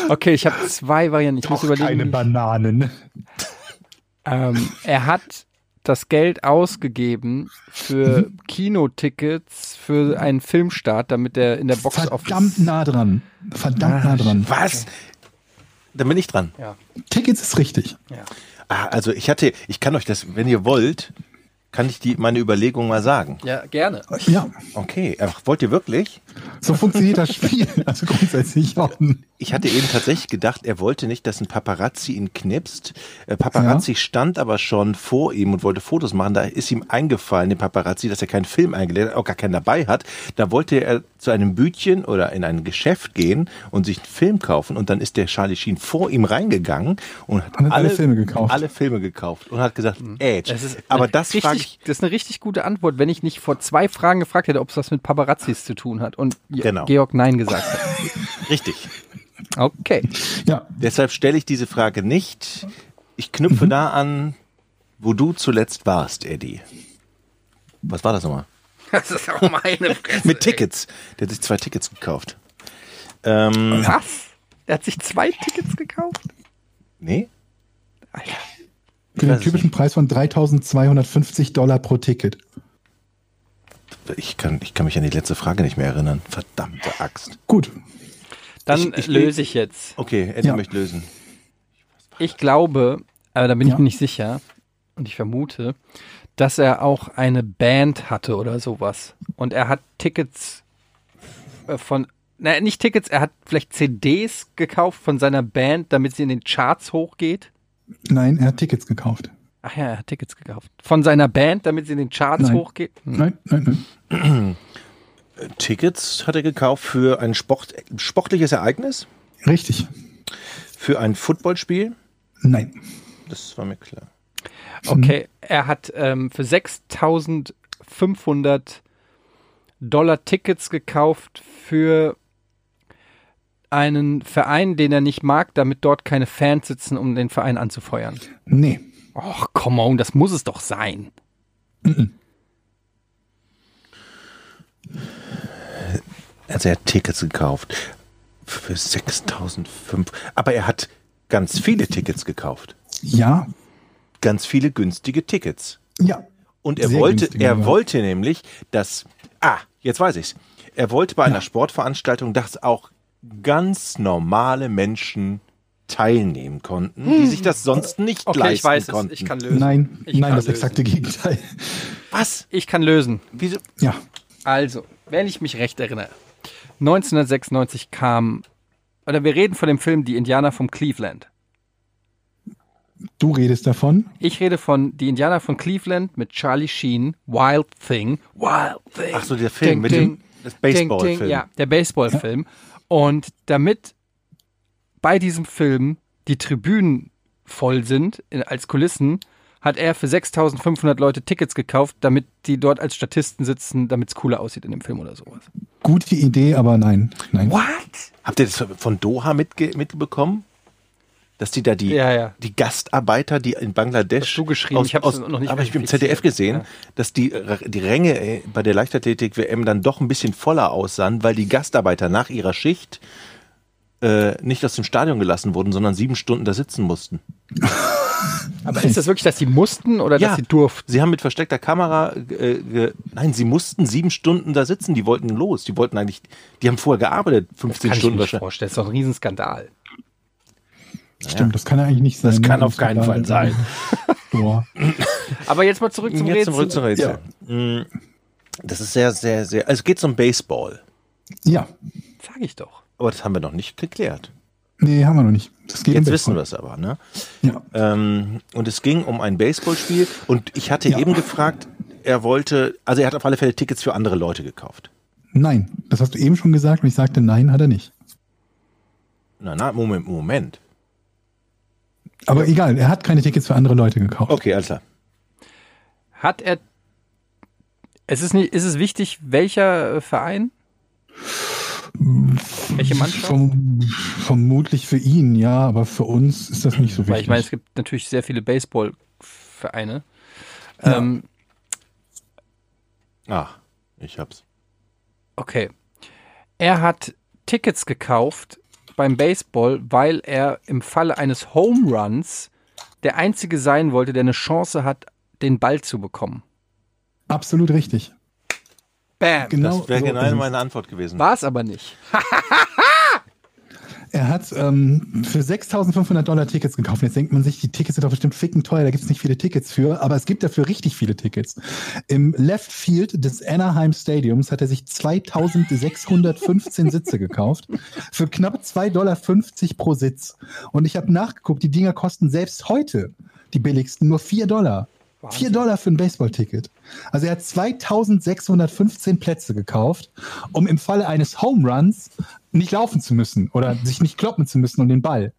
B: Okay, ich habe zwei Varianten. Ich muss
C: Doch keine
B: überlegen.
C: Bananen.
B: Ähm, er hat das Geld ausgegeben für Kinotickets für einen Filmstart, damit er in der Box
C: Verdammt nah dran. Verdammt nah dran.
A: Was? Dann bin ich dran.
B: Ja,
C: Tickets ist richtig.
B: ja.
A: Ah, also ich hatte, ich kann euch das, wenn ihr wollt, kann ich die meine Überlegung mal sagen.
B: ja, gerne.
C: Ja,
A: Okay, ach, wollt ihr wirklich?
C: so funktioniert das Spiel. Also grundsätzlich, Jochen.
A: Ich hatte eben tatsächlich gedacht, er wollte nicht, dass ein Paparazzi ihn knipst. Äh, Paparazzi stand aber schon vor ihm und wollte Fotos machen. Da ist ihm eingefallen, dem Paparazzi, dass er keinen Film eingeladen hat, auch gar keinen dabei hat. Da wollte er zu einem Bütchen oder in ein Geschäft gehen und sich einen Film kaufen. Und dann ist der Charlie Sheen vor ihm reingegangen und hat,
C: Und hat alle Filme gekauft.
A: Alle Filme gekauft und hat gesagt, äh,
B: Das ist
A: aber
B: eine
A: das
B: richtig,
A: ich.
B: das ist eine richtig gute Antwort, wenn ich nicht vor zwei Fragen gefragt hätte, ob es was mit Paparazzis zu tun hat und Ge-
A: Genau.
B: Georg Nein gesagt hat.
A: Richtig.
B: Okay.
C: Ja,
A: Deshalb stelle ich diese Frage nicht. Ich knüpfe da an, wo du zuletzt warst, Eddie. Was war das nochmal?
B: Das ist auch meine Fresse.
A: Mit Tickets. Der hat sich zwei Tickets gekauft. Ähm,
B: Was? Er hat sich zwei Tickets gekauft?
A: nee?
B: Alter.
C: für den typischen Preis von 3250 Dollar pro Ticket.
A: Ich kann, ich kann mich an die letzte Frage nicht mehr erinnern. Verdammte Axt.
C: Gut.
B: Dann
A: Ich- ich-
B: löse ich jetzt.
A: Okay, Eddie
C: Ja.
A: möchte lösen.
B: Ich glaube, aber da bin ich
C: Ja.
B: mir nicht sicher und ich vermute, dass er auch eine Band hatte oder sowas. Und er hat Tickets äh, von, naja, nicht Tickets, er hat vielleicht CDs gekauft von seiner Band, damit sie in den Charts hochgeht.
C: Nein, er hat Tickets gekauft.
B: Ach ja, er hat Tickets gekauft. Von seiner Band, damit sie in den Charts
C: Nein.
B: hochgeht. Hm.
C: Nein, nein, nein.
A: Tickets hat er gekauft für ein Sport, sportliches Ereignis,
C: Richtig.
A: für ein Footballspiel.
C: Nein.
A: Das war mir klar.
B: Okay, er hat ähm, für 6500 Dollar Tickets gekauft für einen Verein, den er nicht mag, damit dort keine Fans sitzen, um den Verein anzufeuern.
C: Nee.
B: Och, come on, das muss es doch sein.
A: Also er hat Tickets gekauft für 6005. Aber er hat ganz viele Tickets gekauft.
C: Ja.
A: Ganz viele günstige Tickets.
C: Ja.
A: Und er
C: Sehr
A: wollte,
C: günstige,
A: er
C: ja.
A: wollte nämlich, dass, ah, jetzt weiß ich's. Er wollte bei einer Sportveranstaltung, dass auch ganz normale Menschen teilnehmen konnten, die sich das sonst nicht leisten konnten.
B: lösen.
C: Nein.
B: Ich
C: Nein,
B: kann
C: das
B: lösen.
C: exakte Gegenteil.
A: Was?
B: Ich kann lösen.
A: Wieso?
C: Ja.
B: Also, wenn ich mich recht erinnere, 1996 kam, oder wir reden von dem Film Die Indianer vom Cleveland.
C: Du redest davon.
B: Ich rede von Die Indianer von Cleveland mit Charlie Sheen, Wild Thing. Wild Thing.
A: Ach so, der Film mit dem das Baseballfilm.
B: Ja, der Baseballfilm. Und damit bei diesem Film die Tribünen voll sind in, als Kulissen, hat er für 6500 Leute Tickets gekauft, damit die dort als Statisten sitzen, damit es cooler aussieht in dem Film oder sowas.
C: Gute Idee, aber nein. Nein.
A: What? Habt ihr das von Doha mitge mitbekommen? Dass die da die,
B: Ja, ja.
A: die Gastarbeiter, die in Bangladesch.
B: Hast du geschrieben? Ich hab's noch nicht
A: Aber ich habe im. ZDF gesehen,
B: Ja.
A: dass die, die Ränge äh, bei der Leichtathletik-WM dann doch ein bisschen voller aussahen, weil die Gastarbeiter nach ihrer Schicht äh, nicht aus dem Stadion gelassen wurden, sondern sieben Stunden da sitzen mussten.
B: Aber ist das wirklich, dass sie mussten oder dass sie durften?
A: Sie haben mit versteckter Kamera, äh, ge nein, sie mussten sieben Stunden da sitzen. Die wollten los. Die wollten eigentlich, die haben vorher gearbeitet, 15
B: Kann ich
A: Stunden
B: mir nicht
A: wahrscheinlich.
B: vorstellen. Das ist doch ein Riesenskandal.
C: Stimmt, das kann ja eigentlich nicht sein.
A: Das kann
C: ne?
A: auf keinen Fall sein.
C: Boah.
B: Aber jetzt mal zurück zum
A: Jetzt
B: Rätsel.
A: zum, zum Rätsel. Mm, Das ist sehr, sehr, sehr. Also es geht um Baseball.
C: Ja.
B: Sag ich doch.
A: Aber das haben wir noch nicht geklärt.
C: Nee, haben wir noch nicht. Das geht
A: Jetzt wissen wir es aber, ne?
C: Ja.
A: Ähm, und es ging um ein Baseballspiel und ich hatte
C: Ja.
A: eben gefragt, er wollte, also er hat auf alle Fälle Tickets für andere Leute gekauft.
C: Nein, das hast du eben schon gesagt und ich sagte, nein, hat er nicht.
A: Na, na, Moment, Moment.
C: Aber egal, er hat keine Tickets für andere Leute gekauft.
A: Okay, alles klar.
B: Hat er. Es ist, nicht, ist es wichtig, welcher äh, Verein? Welche Mannschaft?
C: Verm vermutlich für ihn, ja, aber für uns ist das nicht so wichtig.
B: Weil ich meine, es gibt natürlich sehr viele Baseballvereine.
C: Ja.
B: Ähm,
A: Ach, ich hab's.
B: okay. Er hat Tickets gekauft beim Baseball, weil er im Falle eines Home Runs der Einzige sein wollte, der eine Chance hat, den Ball zu bekommen.
C: Absolut richtig.
B: Bam.
C: Genau
A: Das wäre
C: so
A: genau meine Antwort gewesen.
B: War es aber nicht.
C: Er hat ähm, für 6.500 Dollar Tickets gekauft. Jetzt denkt man sich, die Tickets sind doch bestimmt ficken teuer, da gibt es nicht viele Tickets für, aber es gibt dafür richtig viele Tickets. Im Left Field des Anaheim Stadiums hat er sich 2.615 Sitze gekauft für knapp 2,50 Dollar pro Sitz. Und ich habe nachgeguckt, die Dinger kosten selbst heute, die billigsten, nur 4 Dollar. 4 Dollar für ein Baseballticket. Also er hat 2615 Plätze gekauft, um im Falle eines Home Runs nicht laufen zu müssen oder sich nicht kloppen zu müssen um den Ball.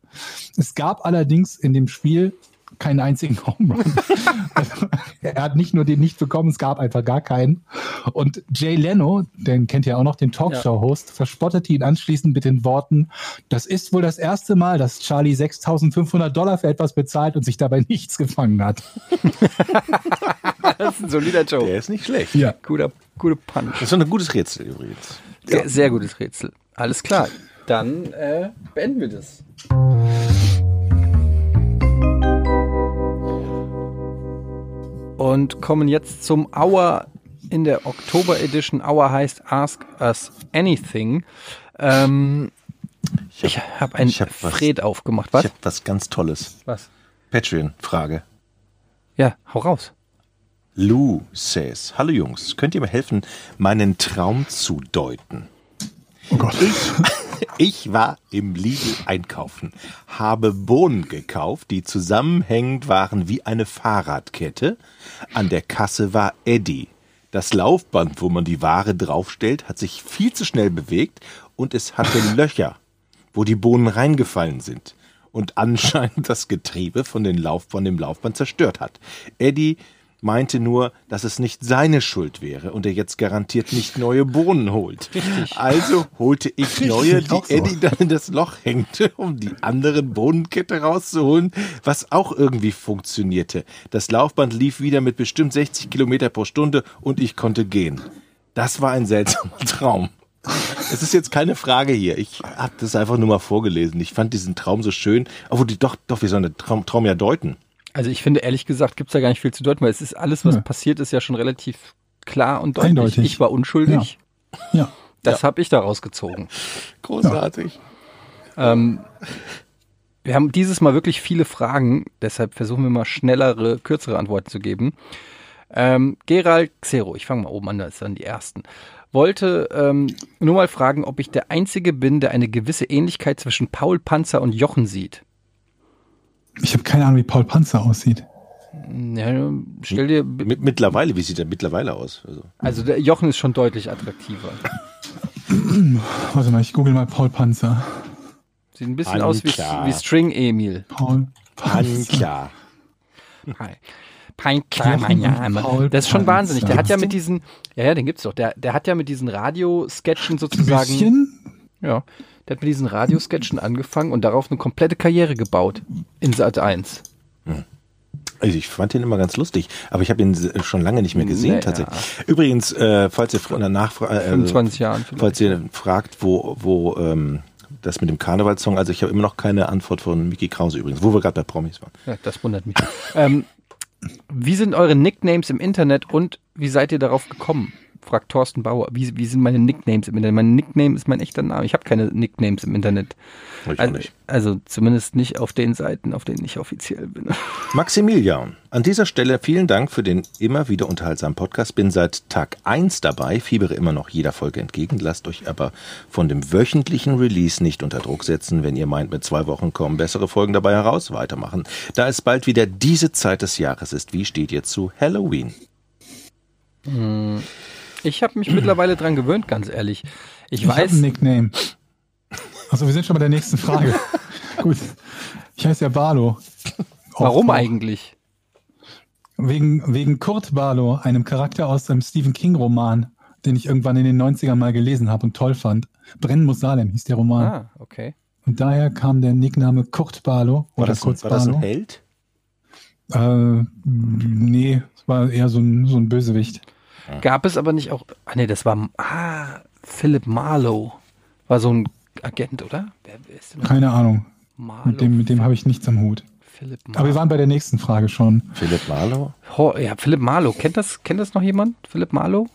C: Es gab allerdings in dem Spiel keinen einzigen Home Run. also, er hat nicht nur den nicht bekommen, es gab einfach gar keinen. Und Jay Leno, den kennt ihr auch noch, den Talkshow-Host, verspottete ihn anschließend mit den Worten, das ist wohl das erste Mal, dass Charlie 6.500 Dollar für etwas bezahlt und sich dabei nichts gefangen hat.
B: Das ist ein solider Joke.
A: Der ist nicht schlecht.
C: Ja.
B: Guter, guter Punch.
A: Das ist doch ein gutes Rätsel übrigens.
B: Sehr, sehr gutes Rätsel. Alles klar. Dann äh, beenden wir das. Und kommen jetzt zum Hour in der Oktober Edition. Hour heißt Ask Us Anything. Ähm, ich habe ein
A: ich hab was-
B: Fred aufgemacht. Was?
A: Ich habe was ganz Tolles.
B: was?
A: Patreon-Frage.
B: Ja, hau raus.
A: Lou says, hallo Jungs, könnt ihr mir helfen, meinen Traum zu deuten?
C: Oh Gott.
A: Ich war im Lidl einkaufen, habe Bohnen gekauft, die zusammenhängend waren wie eine Fahrradkette. An der Kasse war Eddie. Das Laufband, wo man die Ware draufstellt, hat sich viel zu schnell bewegt und es hatte Löcher, wo die Bohnen reingefallen sind und anscheinend das Getriebe von, den Lauf, von dem Laufband zerstört hat. Eddie meinte nur, dass es nicht seine Schuld wäre und er jetzt garantiert nicht neue Bohnen holt. Also holte ich
C: Richtig,
A: neue, die. Eddie dann in das Loch hängte, um die anderen Bohnenkette rauszuholen, was auch irgendwie funktionierte. Das Laufband lief wieder mit bestimmt 60 Kilometer pro Stunde und ich konnte gehen. Das war ein seltsamer Traum. Es ist jetzt keine Frage hier. Ich habe das einfach nur mal vorgelesen. Ich fand diesen Traum so schön. Obwohl, die, doch, doch, wir sollen den Traum, Traum ja deuten.
B: Also ich finde, ehrlich gesagt, gibt's da gar nicht viel zu deuten, weil es ist alles, was
C: Nö.
B: passiert, ist ja schon relativ klar und deutlich.
C: Eindeutig.
B: Ich war unschuldig.
C: Ja.
B: Das habe ich daraus gezogen.
A: Großartig.
B: Ähm, wir haben dieses Mal wirklich viele Fragen, deshalb versuchen wir mal schnellere, kürzere Antworten zu geben. Ähm, Gerald Xero, ich fange mal oben an, das sind die ersten. Wollte ähm, nur mal fragen, ob ich der Einzige bin, der eine gewisse Ähnlichkeit zwischen Paul Panzer und Jochen sieht.
C: Ich habe keine Ahnung, wie Paul Panzer aussieht.
B: Ja, stell dir,
A: Mit, mittlerweile, wie sieht er mittlerweile aus? Also,
B: also der Jochen ist schon deutlich attraktiver.
C: Warte mal, ich google mal Paul Panzer.
B: Sieht ein bisschen
A: An
B: aus wie, wie String Emil.
C: Paul Panzer.
B: Hi. Peinlich, mein Name. Das ist schon
C: Panzer.
B: wahnsinnig. Der hat ja mit diesen, ja, ja, den gibt's doch. Der, der hat ja mit diesen Radiosketchen
C: Ein
B: sozusagen,
C: bisschen?
B: ja, der hat mit diesen Radiosketchen angefangen und darauf eine komplette Karriere gebaut in Sat 1.
A: Also ich fand ihn immer ganz lustig, aber ich habe ihn schon lange nicht mehr gesehen
B: Naja.
A: tatsächlich. Übrigens, äh, falls ihr fr- nachfragt, äh,
B: 25 Jahren vielleicht.
A: falls ihr fragt, wo, wo ähm, das mit dem Karnevalssong, also ich habe immer noch keine Antwort von Mickey Krause übrigens, wo wir gerade bei Promis waren.
B: Ja, das wundert mich. ähm, wie sind eure Nicknames im Internet und wie seid ihr darauf gekommen? Fragt Thorsten Bauer. Wie, wie sind meine Nicknames im Internet? Mein Nickname ist mein echter Name. Ich habe keine Nicknames im Internet.
A: Ich
B: Also,
A: nicht.
B: also zumindest nicht auf den Seiten, auf denen ich offiziell bin.
A: Maximilian, an dieser Stelle vielen Dank für den immer wieder unterhaltsamen Podcast. Bin seit Tag 1 dabei, fiebere immer noch jeder Folge entgegen. Lasst euch aber von dem wöchentlichen Release nicht unter Druck setzen. Wenn ihr meint, mit zwei Wochen kommen bessere Folgen dabei heraus, weitermachen. Da es bald wieder diese Zeit des Jahres ist, wie steht ihr zu Halloween?
B: Ich habe mich mittlerweile dran gewöhnt, ganz ehrlich. Ich,
C: Ich habe
B: weiß,
C: einen Nickname. Also wir sind schon bei der nächsten Frage. Gut. Ich heiße ja Barlow.
B: Warum
C: Auch-
B: eigentlich?
C: Wegen, wegen Kurt Barlow, einem Charakter aus einem Stephen King-Roman, den ich irgendwann in den 90ern mal gelesen habe und toll fand. Brennen muss Salem hieß der Roman.
B: Ah, okay.
C: Und daher kam der Nickname Kurt Barlow
A: War
C: oder
A: das, ein,
C: Kurz
A: war das ein
C: Barlow.
A: Held?
C: Äh, nee, es war eher so ein, so ein Bösewicht.
B: Gab es aber nicht auch. Ah, nee, das war. Ah, Philip Marlowe. War so ein Agent, oder? Wer, wer ist denn noch?
C: Keine Ahnung.
B: Marlowe?
C: Mit dem, mit dem habe ich nichts am Hut.
B: Philip
C: Aber wir waren bei der nächsten Frage schon.
A: Philipp Marlowe?
B: Ja, Philip Marlowe. Kennt das, kennt das noch jemand? Philip Marlowe?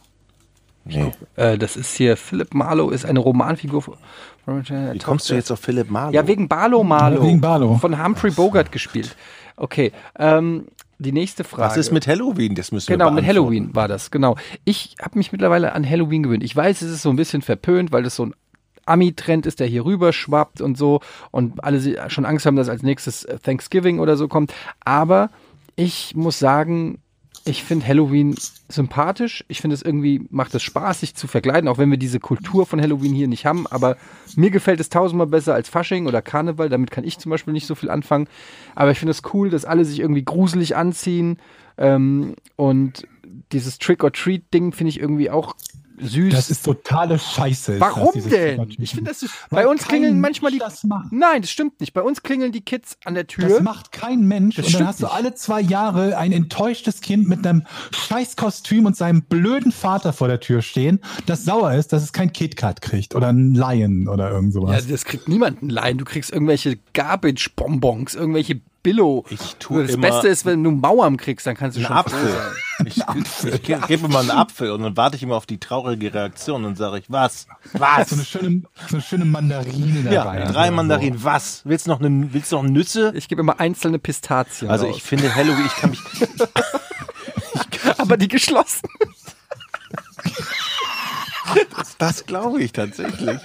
A: Nee.
B: Äh, das ist hier. Philip Marlowe ist eine Romanfigur. von-
A: Wie kommst du jetzt auf Philipp Marlowe?
B: Ja, wegen Barlow Marlowe.
C: Ja, wegen Barlow.
B: Von Humphrey Bogart gespielt. Okay. Ähm, die nächste Frage.
A: Was ist mit Halloween? Das müssen wir
B: Genau, mit. Halloween war das, genau. Ich habe mich mittlerweile an Halloween gewöhnt. Ich weiß, es ist so ein bisschen verpönt, weil das so ein Ami-Trend ist, der hier rüber schwappt und so und alle schon Angst haben, dass als nächstes äh, Thanksgiving oder so kommt. Aber ich muss sagen, ich finde Halloween sympathisch. Ich finde es irgendwie, macht es Spaß, sich zu verkleiden, auch wenn wir diese Kultur von Halloween hier nicht haben. Aber mir gefällt es tausendmal besser als Fasching oder Karneval. Damit kann ich zum Beispiel nicht so viel anfangen. Aber ich finde es cool, dass alle sich irgendwie gruselig anziehen. Ähm, und dieses Trick-or-Treat-Ding finde ich irgendwie auch süß.
C: Das ist totale Scheiße.
B: Warum
C: das,
B: denn? Ich finde das süß.
C: Weil
B: Bei uns klingeln manchmal die.
C: das macht.
B: Nein, das stimmt nicht. Bei uns klingeln die Kids an der Tür.
C: Das macht kein Mensch.
B: Das
C: und dann hast du alle zwei Jahre ein enttäuschtes Kind mit einem Scheißkostüm und seinem blöden Vater vor der Tür stehen, das sauer ist, dass es kein KitKat kriegt oder ein Lion oder irgend
B: Ja,
C: sowas.
B: das kriegt niemand ein Lein. Du kriegst irgendwelche Garbage-Bonbons, irgendwelche Billo.
A: Ich tue
B: das
A: immer
B: Beste ist, wenn du Mauern kriegst, dann kannst du
A: Ein
B: schon
A: Apfel.
B: froh sein.
A: Ich, ich, ge- gebe mal einen Apfel und dann warte ich immer auf die traurige Reaktion und sage ich, was? Was?
C: So eine schöne, so eine schöne Mandarine
A: ja,
C: dabei.
A: drei
C: oder
A: Mandarinen. Was? Willst du noch, eine, willst du noch Nüsse?
B: Ich gebe immer einzelne Pistazien.
A: Also
B: raus.
A: ich finde Halloween, ich kann mich,
B: aber die geschlossen.
A: das glaube ich tatsächlich.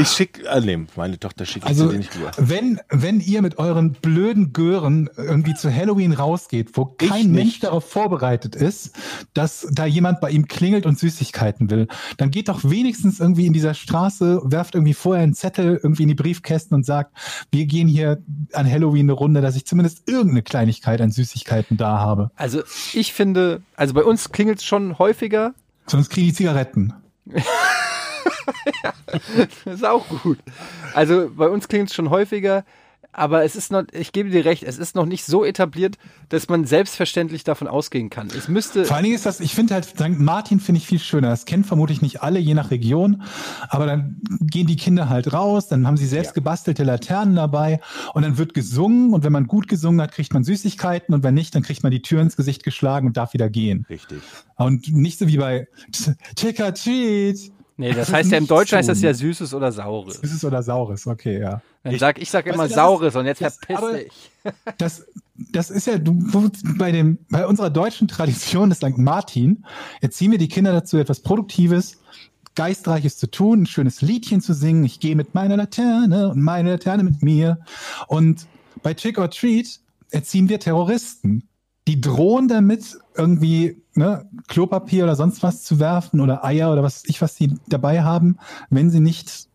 A: Ich schicke, ah, nee, meine Tochter schickt
C: Also,
A: sie nicht rüber.
C: wenn, wenn ihr mit euren blöden Gören irgendwie zu Halloween rausgeht, wo
A: Ich
C: kein Mensch
A: nicht.
C: darauf vorbereitet ist, dass da jemand bei ihm klingelt und Süßigkeiten will, dann geht doch wenigstens irgendwie in dieser Straße, werft irgendwie vorher einen Zettel irgendwie in die Briefkästen und sagt, wir gehen hier an Halloween eine Runde, dass ich zumindest irgendeine Kleinigkeit an Süßigkeiten da habe.
B: Also ich finde, also bei uns klingelt es schon häufiger.
C: Sonst kriege ich Zigaretten.
B: Das ist auch gut. Also bei uns klingt es schon häufiger, aber es ist noch, ich gebe dir recht, es ist noch nicht so etabliert, dass man selbstverständlich davon ausgehen kann. Es müsste.
C: Vor allen Dingen ist das, ich finde halt, St. Martin finde ich viel schöner. Das kennen vermutlich nicht alle, je nach Region. Aber dann gehen die Kinder halt raus, dann haben sie selbst gebastelte Laternen dabei und dann wird gesungen. Und wenn man gut gesungen hat, kriegt man Süßigkeiten. Und wenn nicht, dann kriegt man die Tür ins Gesicht geschlagen und darf wieder gehen.
A: Richtig.
C: Und nicht so wie bei Trick or Treat.
B: Nee, das,
C: Das
B: heißt ja im Deutschen heißt das ja Süßes oder Saures.
C: Süßes oder Saures, okay, ja.
B: Dann sag, ich sag immer Saures
C: ist-
B: und jetzt verpiss dich.
C: Das, das ist ja, du, bei dem, bei unserer deutschen Tradition des St. Martin erziehen wir die Kinder dazu, etwas Produktives, Geistreiches zu tun, ein schönes Liedchen zu singen. Ich gehe mit meiner Laterne und meine Laterne mit mir. Und bei Trick or Treat erziehen wir Terroristen. Die drohen damit, irgendwie ne, Klopapier oder sonst was zu werfen oder Eier oder was ich, was sie dabei haben, wenn sie nicht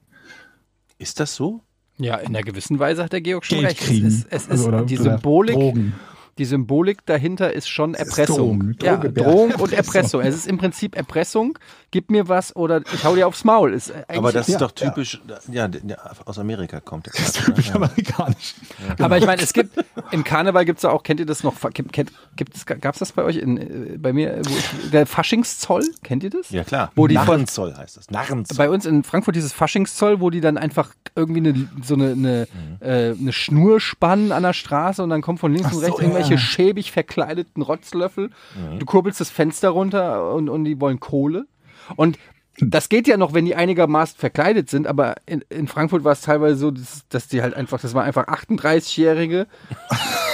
A: Ist das so?
B: Ja, in einer gewissen Weise hat der Georg schon
C: Geld
B: recht.
C: kriegen.
B: Es ist, es ist
C: Also, oder-
B: die
C: oder
B: Symbolik.
C: Drogen.
B: Die Symbolik dahinter ist schon
C: ist
B: Erpressung.
C: Drogen,
B: ja,
C: Droge-
B: Drohung und
C: Erpressung.
B: Erpressung. Es ist im Prinzip Erpressung. Gib mir was oder ich hau dir aufs Maul. Ist
A: Aber das ist
C: Ja,
A: doch typisch, ja, der- aus Amerika kommt der
C: Das ist typisch
A: ne?
C: amerikanisch.
B: Aber ich meine, es gibt im Karneval gibt's ja auch, kennt ihr das noch? Gibt, gibt's, gab's das bei euch in, äh, bei mir? Wo ich, der Faschingszoll, kennt ihr das?
A: Ja klar.
B: Wo die
A: Narrenzoll heißt das. Narrenzoll.
B: bei uns in Frankfurt dieses Faschingszoll, wo die dann einfach irgendwie eine, so eine, eine, äh, eine Schnur spannen an der Straße und dann kommen von links
C: Ach
B: und rechts
C: so,
B: irgendwelche
C: ja.
B: schäbig verkleideten Rotzlöffel. Du kurbelst das Fenster runter und, und die wollen Kohle. Und das geht ja noch, wenn die einigermaßen verkleidet sind, aber in, in Frankfurt war es teilweise so, dass, dass die halt einfach, das waren einfach 38-Jährige,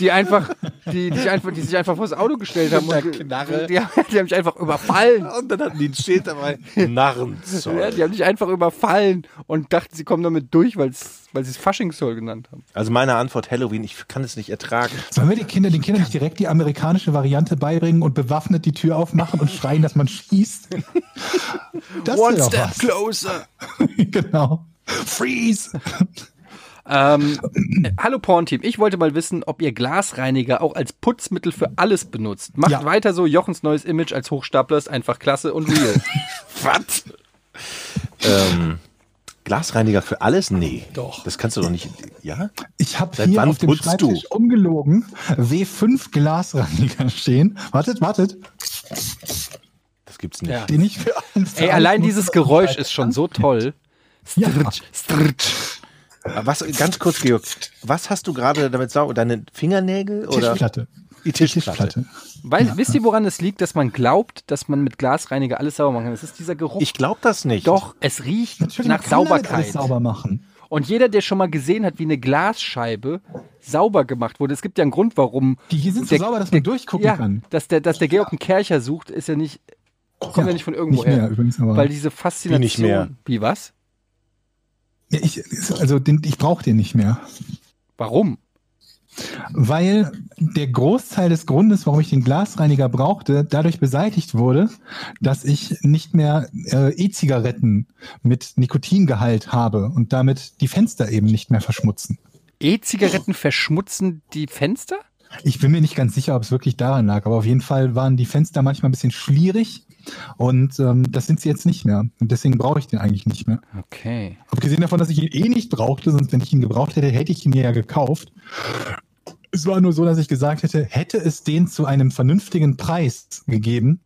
B: die einfach, die, die, sich einfach, die sich einfach vors Auto gestellt haben. Und,
A: Knarre.
B: die, die haben mich einfach überfallen.
A: Und dann hatten die ein Schild dabei. Narrenzoll.
B: Ja, die haben dich einfach überfallen und dachten, sie kommen damit durch, weil's, weil sie es Faschingszoll genannt haben.
A: Also meine Antwort Halloween, ich kann es nicht ertragen.
C: Sollen wir die Kinder, den Kindern nicht direkt die amerikanische Variante beibringen und bewaffnet die Tür aufmachen und schreien, dass man schießt? Das wäre doch was.
B: closer.
C: genau. Freeze!
B: Ähm, äh, hallo Pornteam, ich wollte mal wissen, ob ihr Glasreiniger auch als Putzmittel für alles benutzt. Macht
C: Ja.
B: weiter so, Jochens neues Image als Hochstapler ist einfach klasse und real.
A: Was? ähm, Glasreiniger für alles? Nee.
B: Doch.
A: Das kannst du doch nicht. Ja?
C: Ich habe
A: Seit
C: hier
A: wann
C: auf dem
A: putzt
C: Schreibtisch ungelogen W5 Glasreiniger stehen. Wartet, wartet.
A: Das gibt's nicht.
B: Ja.
C: Den ich für allen für
B: Ey,
C: alles
B: allein dieses Geräusch ist schon so toll.
C: Ja.
B: Stritch, stritch.
A: Aber Was, ganz kurz, Georg, was hast du gerade damit sauber? Deine Fingernägel oder
C: Tischplatte.
A: die Tischplatte?
B: Weil, Wisst ihr, woran es liegt, dass man glaubt, dass man mit Glasreiniger alles sauber machen kann? Es ist dieser Geruch.
A: Ich glaube das nicht.
B: Doch, es riecht
C: Natürlich
B: nach Sauberkeit.
C: Alles sauber machen.
B: Und jeder, der schon mal gesehen hat, wie eine Glasscheibe sauber gemacht wurde, es gibt ja einen Grund, warum.
C: Die hier sind so sauber, dass man durchgucken
B: ja,
C: kann.
B: Dass der, dass der Georg einen Kercher sucht, ist ja nicht, kommt ja, nicht von irgendwo
C: Nicht mehr
B: her.
C: übrigens, aber.
B: Weil diese Faszination.
A: Wie nicht mehr?
B: Wie was?
C: Ich, also den, ich brauche den nicht mehr.
B: Warum?
C: Weil der Großteil des Grundes, warum ich den Glasreiniger brauchte, dadurch beseitigt wurde, dass ich nicht mehr äh, E-Zigaretten mit Nikotingehalt habe und damit die Fenster eben nicht mehr verschmutzen.
B: E-Zigaretten verschmutzen die Fenster?
C: Ich bin mir nicht ganz sicher, ob es wirklich daran lag, aber auf jeden Fall waren die Fenster manchmal ein bisschen schwierig und ähm, das sind sie jetzt nicht mehr. Und deswegen brauche ich den eigentlich nicht mehr.
B: Okay.
C: Abgesehen davon, dass ich ihn eh nicht brauchte, sonst wenn ich ihn gebraucht hätte, hätte ich ihn mir ja gekauft. Es war nur so, dass ich gesagt hätte, hätte es den zu einem vernünftigen Preis gegeben,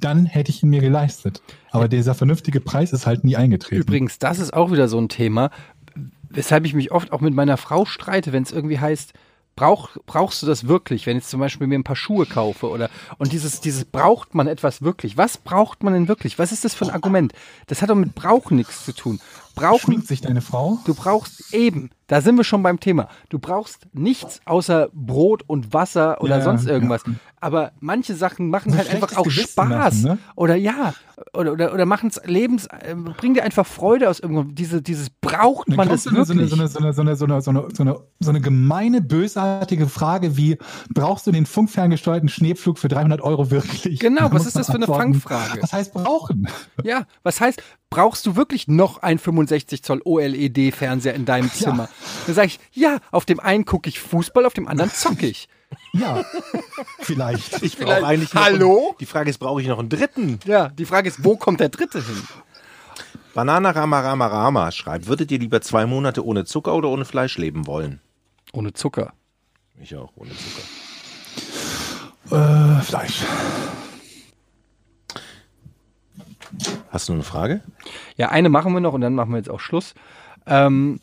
C: dann hätte ich ihn mir geleistet. Aber dieser vernünftige Preis ist halt nie eingetreten.
B: Übrigens, das ist auch wieder so ein Thema, weshalb ich mich oft auch mit meiner Frau streite, wenn es irgendwie heißt, brauch, brauchst du das wirklich, wenn ich zum Beispiel mir ein paar Schuhe kaufe oder und dieses, dieses braucht man etwas wirklich. Was braucht man denn wirklich? Was ist das für ein Argument? Das hat doch mit Brauchen nichts zu tun. Brauchen,
C: Schminkt sich deine Frau?
B: du brauchst eben, da sind wir schon beim Thema. Du brauchst nichts außer Brot und Wasser oder
C: Ja,
B: sonst
C: ja.
B: irgendwas. Aber manche Sachen machen
C: So
B: halt einfach auch
C: Gewissen
B: Spaß.
C: machen, ne?
B: Oder ja, oder, oder, oder machen es Lebens, äh, bringen dir einfach Freude aus irgendwo. Diese, dieses braucht man das
C: so, eine,
B: wirklich.
C: so, eine, so, eine, so, eine, so, eine, so, eine, so eine gemeine, bösartige Frage wie, brauchst du den funkferngesteuerten Schneepflug für 300 Euro wirklich?
B: Genau, was ist das für eine
C: antworten,
B: Fangfrage?
C: Was heißt brauchen?
B: Ja, was heißt, brauchst du wirklich noch ein 65 Zoll OLED-Fernseher in deinem Zimmer? Dann sage ich, ja, auf dem einen gucke ich Fußball, auf dem anderen zocke ich.
C: Ja, vielleicht.
A: Ich brauche eigentlich noch
B: Hallo?
A: Einen, die Frage ist, brauche ich noch einen dritten?
B: Ja, die Frage ist, wo kommt der dritte hin?
A: Banana Rama Rama Rama schreibt, würdet ihr lieber zwei Monate ohne Zucker oder ohne Fleisch leben wollen?
B: Ohne Zucker.
A: Ich auch, ohne Zucker.
C: Äh, Fleisch.
A: Hast du eine Frage?
B: Ja, eine machen wir noch und dann machen wir jetzt auch Schluss. Ähm,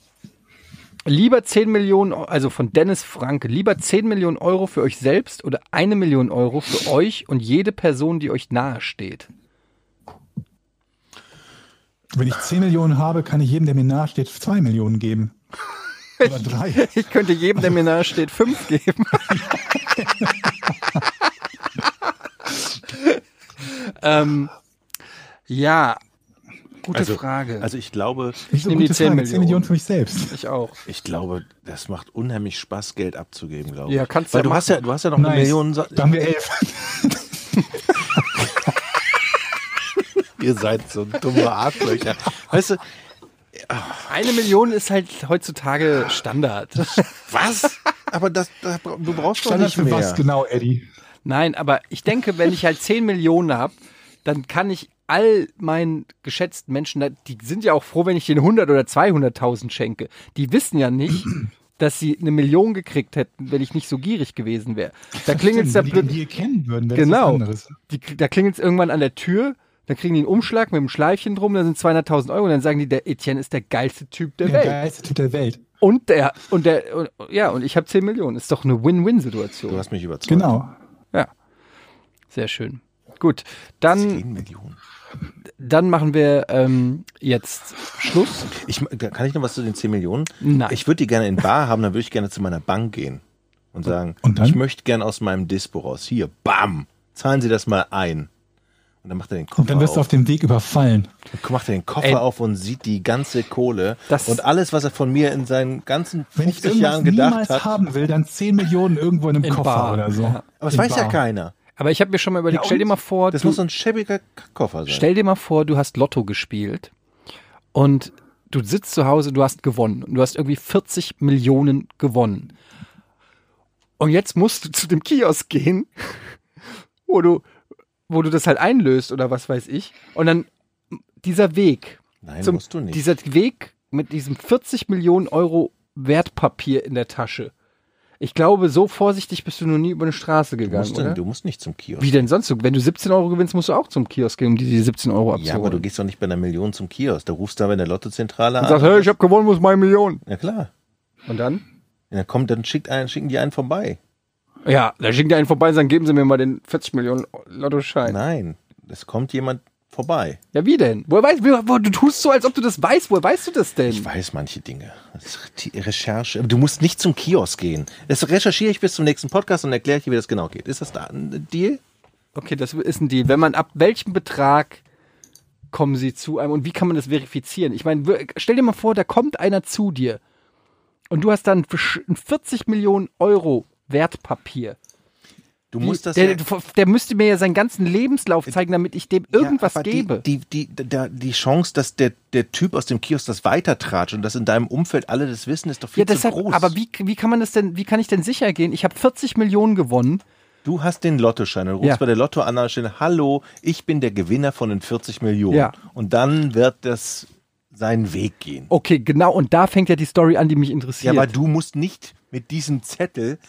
B: lieber 10 Millionen, also von Dennis Franke, lieber 10 Millionen Euro für euch selbst oder eine Million Euro für euch und jede Person, die euch nahe steht.
C: Wenn ich 10 Millionen habe, kann ich jedem, der mir nahe steht, 2 Millionen geben. Oder drei.
B: Ich könnte jedem, der mir nahe steht, fünf geben. ähm, ja, gute
A: Also,
B: Frage.
A: Also ich glaube,
C: Nicht so
B: nehm die
C: gute
B: 10
C: Frage.
B: Millionen.
C: 10 Millionen für mich selbst.
B: ich auch.
A: ich glaube, das macht unheimlich Spaß, Geld abzugeben, glaube ich.
B: Ja, kannst
A: Weil
B: ja
A: du hast ja, du hast ja noch eine Million. Sa-
C: Da haben wir elf.
A: Ihr seid so dumme Arschlöcher. Weißt du,
B: Eine Million ist halt heutzutage Standard.
A: was? Aber das, das du brauchst doch
C: Standard
A: nicht
C: für
A: mehr.
C: was genau, Eddie?
B: Nein, aber ich denke, wenn ich halt 10 Millionen habe, dann kann ich all meinen geschätzten Menschen, die sind ja auch froh, wenn ich denen 100 oder 200.000 schenke. Die wissen ja nicht, dass sie eine Million gekriegt hätten, wenn ich nicht so gierig gewesen wäre. Da klingelt es da
C: den was
B: Genau.
C: anderes.
B: Die, da klingelt es irgendwann an der Tür, dann kriegen die einen Umschlag mit einem Schleifchen drum, da sind 200.000 Euro und dann sagen die, der Etienne ist der geilste Typ der
C: Der
B: Welt.
C: geilste Typ der Welt.
B: Und der, und der, und, ja, und ich habe 10 Millionen. Ist doch eine Win-Win-Situation.
A: Du hast mich überzeugt.
C: Genau.
B: Ja. Sehr schön. Gut, dann,
A: 10 Millionen.
B: Dann machen wir ähm, jetzt Schluss.
A: Ich, kann ich noch was zu den 10 Millionen?
B: Nein.
A: Ich würde die gerne in Bar haben, dann würde ich gerne zu meiner Bank gehen und sagen,
C: Und
A: ich möchte gerne aus meinem Dispo raus. Hier, bam, zahlen Sie das mal ein. Und dann macht er den Koffer
C: Und dann wirst du
A: auf.
C: auf dem Weg überfallen.
A: Dann macht er den Koffer
B: Ey.
A: auf und sieht die ganze Kohle
B: Das-
A: und alles, was er von mir in seinen ganzen
C: Wenn ich
A: 50
C: irgendwas
A: Jahren gedacht
C: niemals
A: hat.
C: haben will, dann 10 Millionen irgendwo in einem
B: In
C: Koffer
B: Bar,
C: oder so.
B: ja.
A: Aber das
C: In
A: weiß ja
C: Bar.
A: keiner.
B: Aber ich habe mir schon mal überlegt,
C: Ja,
B: stell dir mal vor,
A: Das
B: du,
A: muss so ein schäbiger Koffer sein.
B: stell dir mal vor, du hast Lotto gespielt und du sitzt zu Hause, du hast gewonnen. Und du hast irgendwie 40 Millionen gewonnen. Und jetzt musst du zu dem Kiosk gehen, wo du, wo du das halt einlöst oder was weiß ich. Und dann dieser Weg.
A: Nein,
B: zum,
A: musst du nicht.
B: Dieser Weg mit diesem 40 Millionen Euro Wertpapier in der Tasche. Ich glaube, so vorsichtig bist du noch nie über eine Straße
A: du,
B: gegangen,
A: musst,
B: oder?
A: du musst nicht zum Kiosk.
B: Wie denn sonst? Wenn du 17 Euro gewinnst, musst du auch zum Kiosk gehen, um dir die 17 Euro abzuholen.
A: Ja, aber du gehst doch nicht bei einer Million zum Kiosk. Da rufst du aber in der Lottozentrale
B: und
A: an.
B: sagst, hey, ich habe gewonnen, wo ist meine Million?
A: ja klar.
B: Und dann?
A: Ja, dann kommt, dann schickt einen, schicken die einen vorbei.
B: Ja, da schicken die einen vorbei und sagen, geben Sie mir mal den 40 Millionen Lottoschein.
A: Nein, es kommt jemand vorbei.
B: Ja, wie denn? Woher weißt, wo, du tust so, als ob du das weißt. Woher weißt du das denn?
A: Ich weiß manche Dinge. Die Recherche. Aber du musst nicht zum Kiosk gehen. Das recherchiere ich bis zum nächsten Podcast und erkläre ich dir, wie das genau geht. Ist das da ein Deal?
B: Okay, das ist ein Deal. Wenn man ab welchem Betrag kommen sie zu einem und wie kann man das verifizieren? Ich meine, stell dir mal vor, da kommt einer zu dir und du hast dann ein 40 Millionen Euro Wertpapier.
A: Du musst das
B: der,
A: ja,
B: der müsste mir ja seinen ganzen Lebenslauf zeigen, damit ich dem irgendwas
A: ja, aber
B: gebe.
A: Die, die, die, die, Chance, dass der, der Typ aus dem Kiosk das weitertratscht und dass in deinem Umfeld alle das wissen, ist doch viel
B: ja, deshalb,
A: zu groß.
B: aber wie, wie kann man das denn, wie kann ich denn sicher gehen? Ich habe 40 Millionen gewonnen.
A: Du hast den Lottoschein und rufst
B: Ja.
A: bei der Lotto an hallo, ich bin der Gewinner von den 40 Millionen.
B: Ja.
A: Und dann wird das seinen Weg gehen.
B: Okay, genau, und da fängt ja die Story an, die mich
A: Ja,
B: interessiert.
A: aber du musst nicht mit diesem Zettel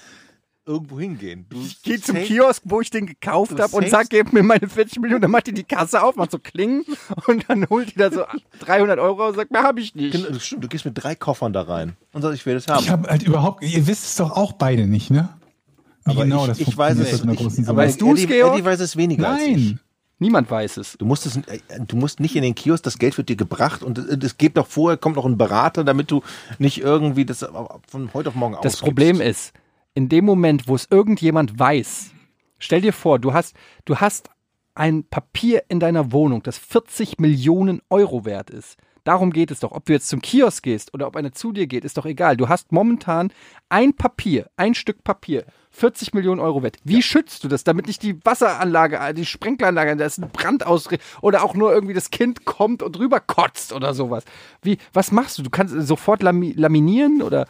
A: irgendwo hingehen. Du
B: Ich gehe zum Kiosk, wo ich den gekauft
A: Du
B: habe und
A: safest-
B: sag, gebt mir meine 40 Millionen. Dann macht die die Kasse auf, macht so Klingen und dann holt die da so 300 Euro und sagt, mehr habe ich nicht.
A: Genau, Stimmt, du gehst mit drei Koffern da rein und sagst, ich will das haben.
C: Ich habe halt überhaupt, ihr wisst es doch auch beide nicht, ne? Wie
A: aber
C: genau
A: ich,
C: das
A: ich weiß es. Ich,
C: großen
A: aber.
B: Weißt du's,
A: Eddie,
B: Georg?
A: Eddie weiß es weniger als ich.
C: Nein.
B: Niemand weiß es.
A: Du musst, es, äh, du musst nicht in den Kiosk, das Geld wird dir gebracht und es es gibt doch vorher, kommt noch ein Berater, damit du nicht irgendwie das von heute auf morgen
B: Das
A: ausgibst.
B: Problem ist, in dem Moment, wo es irgendjemand weiß, stell dir vor, du hast, du hast ein Papier in deiner Wohnung, das 40 Millionen Euro wert ist. Darum geht es doch. Ob du jetzt zum Kiosk gehst oder ob einer zu dir geht, ist doch egal. Du hast momentan ein Papier, ein Stück Papier, 40 Millionen Euro wert. Wie schützt du das, damit nicht die Wasseranlage, die Sprenkleranlage, da ist ein Brand aus oder auch nur irgendwie das Kind kommt und rüber kotzt oder sowas. Wie, was machst du? Du kannst sofort lami laminieren oder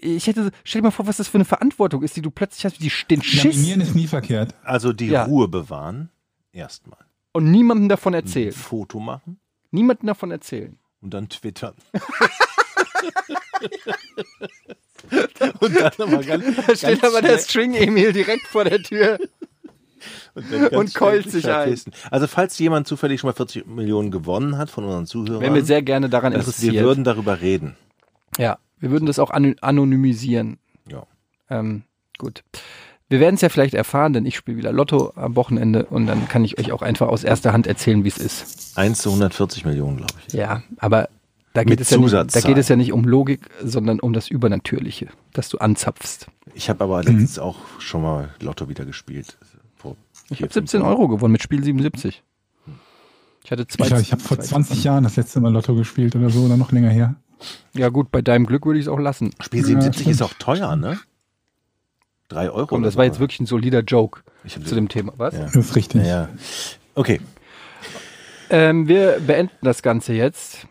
B: ich hätte, stell dir mal vor, was das für eine Verantwortung ist, die du plötzlich hast, die, den Schiss
C: Laminieren ist nie verkehrt.
A: Also die
B: Ja.
A: Ruhe bewahren, erstmal.
B: und niemandem davon
A: Ein
B: erzählen.
A: Foto machen
B: Niemandem davon erzählen.
A: und dann twittern. und dann aber ganz,
B: Da steht
A: ganz
B: aber der String-Emil direkt vor der Tür.
A: und,
B: und keult sich ein.
A: Also falls jemand zufällig schon mal 40 Millionen gewonnen hat von unseren Zuhörern,
B: Wären wir sehr gerne daran interessiert.
A: wir würden darüber reden.
B: ja, wir würden das auch ano- anonymisieren.
A: Ja.
B: Ähm, gut. Wir werden es ja vielleicht erfahren, denn ich spiele wieder Lotto am Wochenende und dann kann ich euch auch einfach aus erster Hand erzählen, wie es ist.
A: 1 zu 140 Millionen, glaube ich.
B: Ja, aber da geht, es ja nicht, da geht es ja nicht um Logik, sondern um das Übernatürliche, das du anzapfst.
A: Ich habe aber letztens auch schon mal Lotto wieder gespielt. Vor
B: Ich habe
A: fünf
B: 17
A: Jahren.
B: Euro gewonnen mit Spiel 77. Ich hatte zwei.
C: Ich, ich habe vor
B: zwei-
C: 20 Jahren das letzte Mal Lotto gespielt oder so, oder noch länger her.
B: Ja gut, bei deinem Glück würde ich es auch lassen.
A: Spiel 77
C: Ja,
A: ist auch teuer, ne? Drei Euro.
B: Komm,
A: oder
B: das war
A: so.
B: jetzt wirklich ein solider Joke zu dem Thema. Was?
A: Ja.
C: Das ist richtig.
A: Ja. Okay,
B: Ähm, wir beenden das Ganze jetzt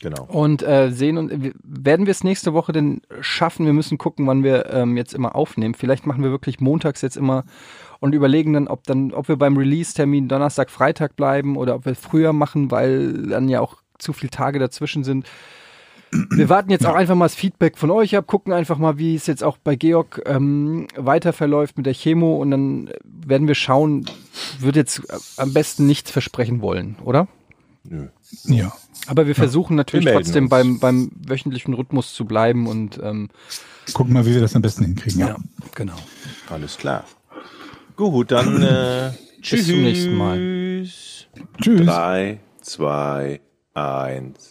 A: genau.
B: und äh, sehen und werden wir es nächste Woche denn schaffen? Wir müssen gucken, wann wir ähm, jetzt immer aufnehmen. Vielleicht machen wir wirklich montags jetzt immer und überlegen dann, ob dann, ob wir beim Release-Termin Donnerstag, Freitag bleiben oder ob wir früher machen, weil dann ja auch zu viele Tage dazwischen sind. Wir warten jetzt auch einfach mal das Feedback von euch ab, gucken einfach mal, wie es jetzt auch bei Georg ähm, weiter verläuft mit der Chemo und dann werden wir schauen, würde jetzt äh, am besten nichts versprechen wollen, oder?
A: Nö.
C: Ja.
B: Aber wir versuchen natürlich
A: Wir
B: trotzdem
A: uns.
B: beim, beim wöchentlichen Rhythmus zu bleiben und ähm,
C: Gucken mal, wie wir das am besten hinkriegen. Ja.
B: genau.
A: Alles klar. Gut, dann äh,
B: Bis zum nächsten Mal.
A: Tschüss.
C: Tschüss.
A: 3, 2, 1.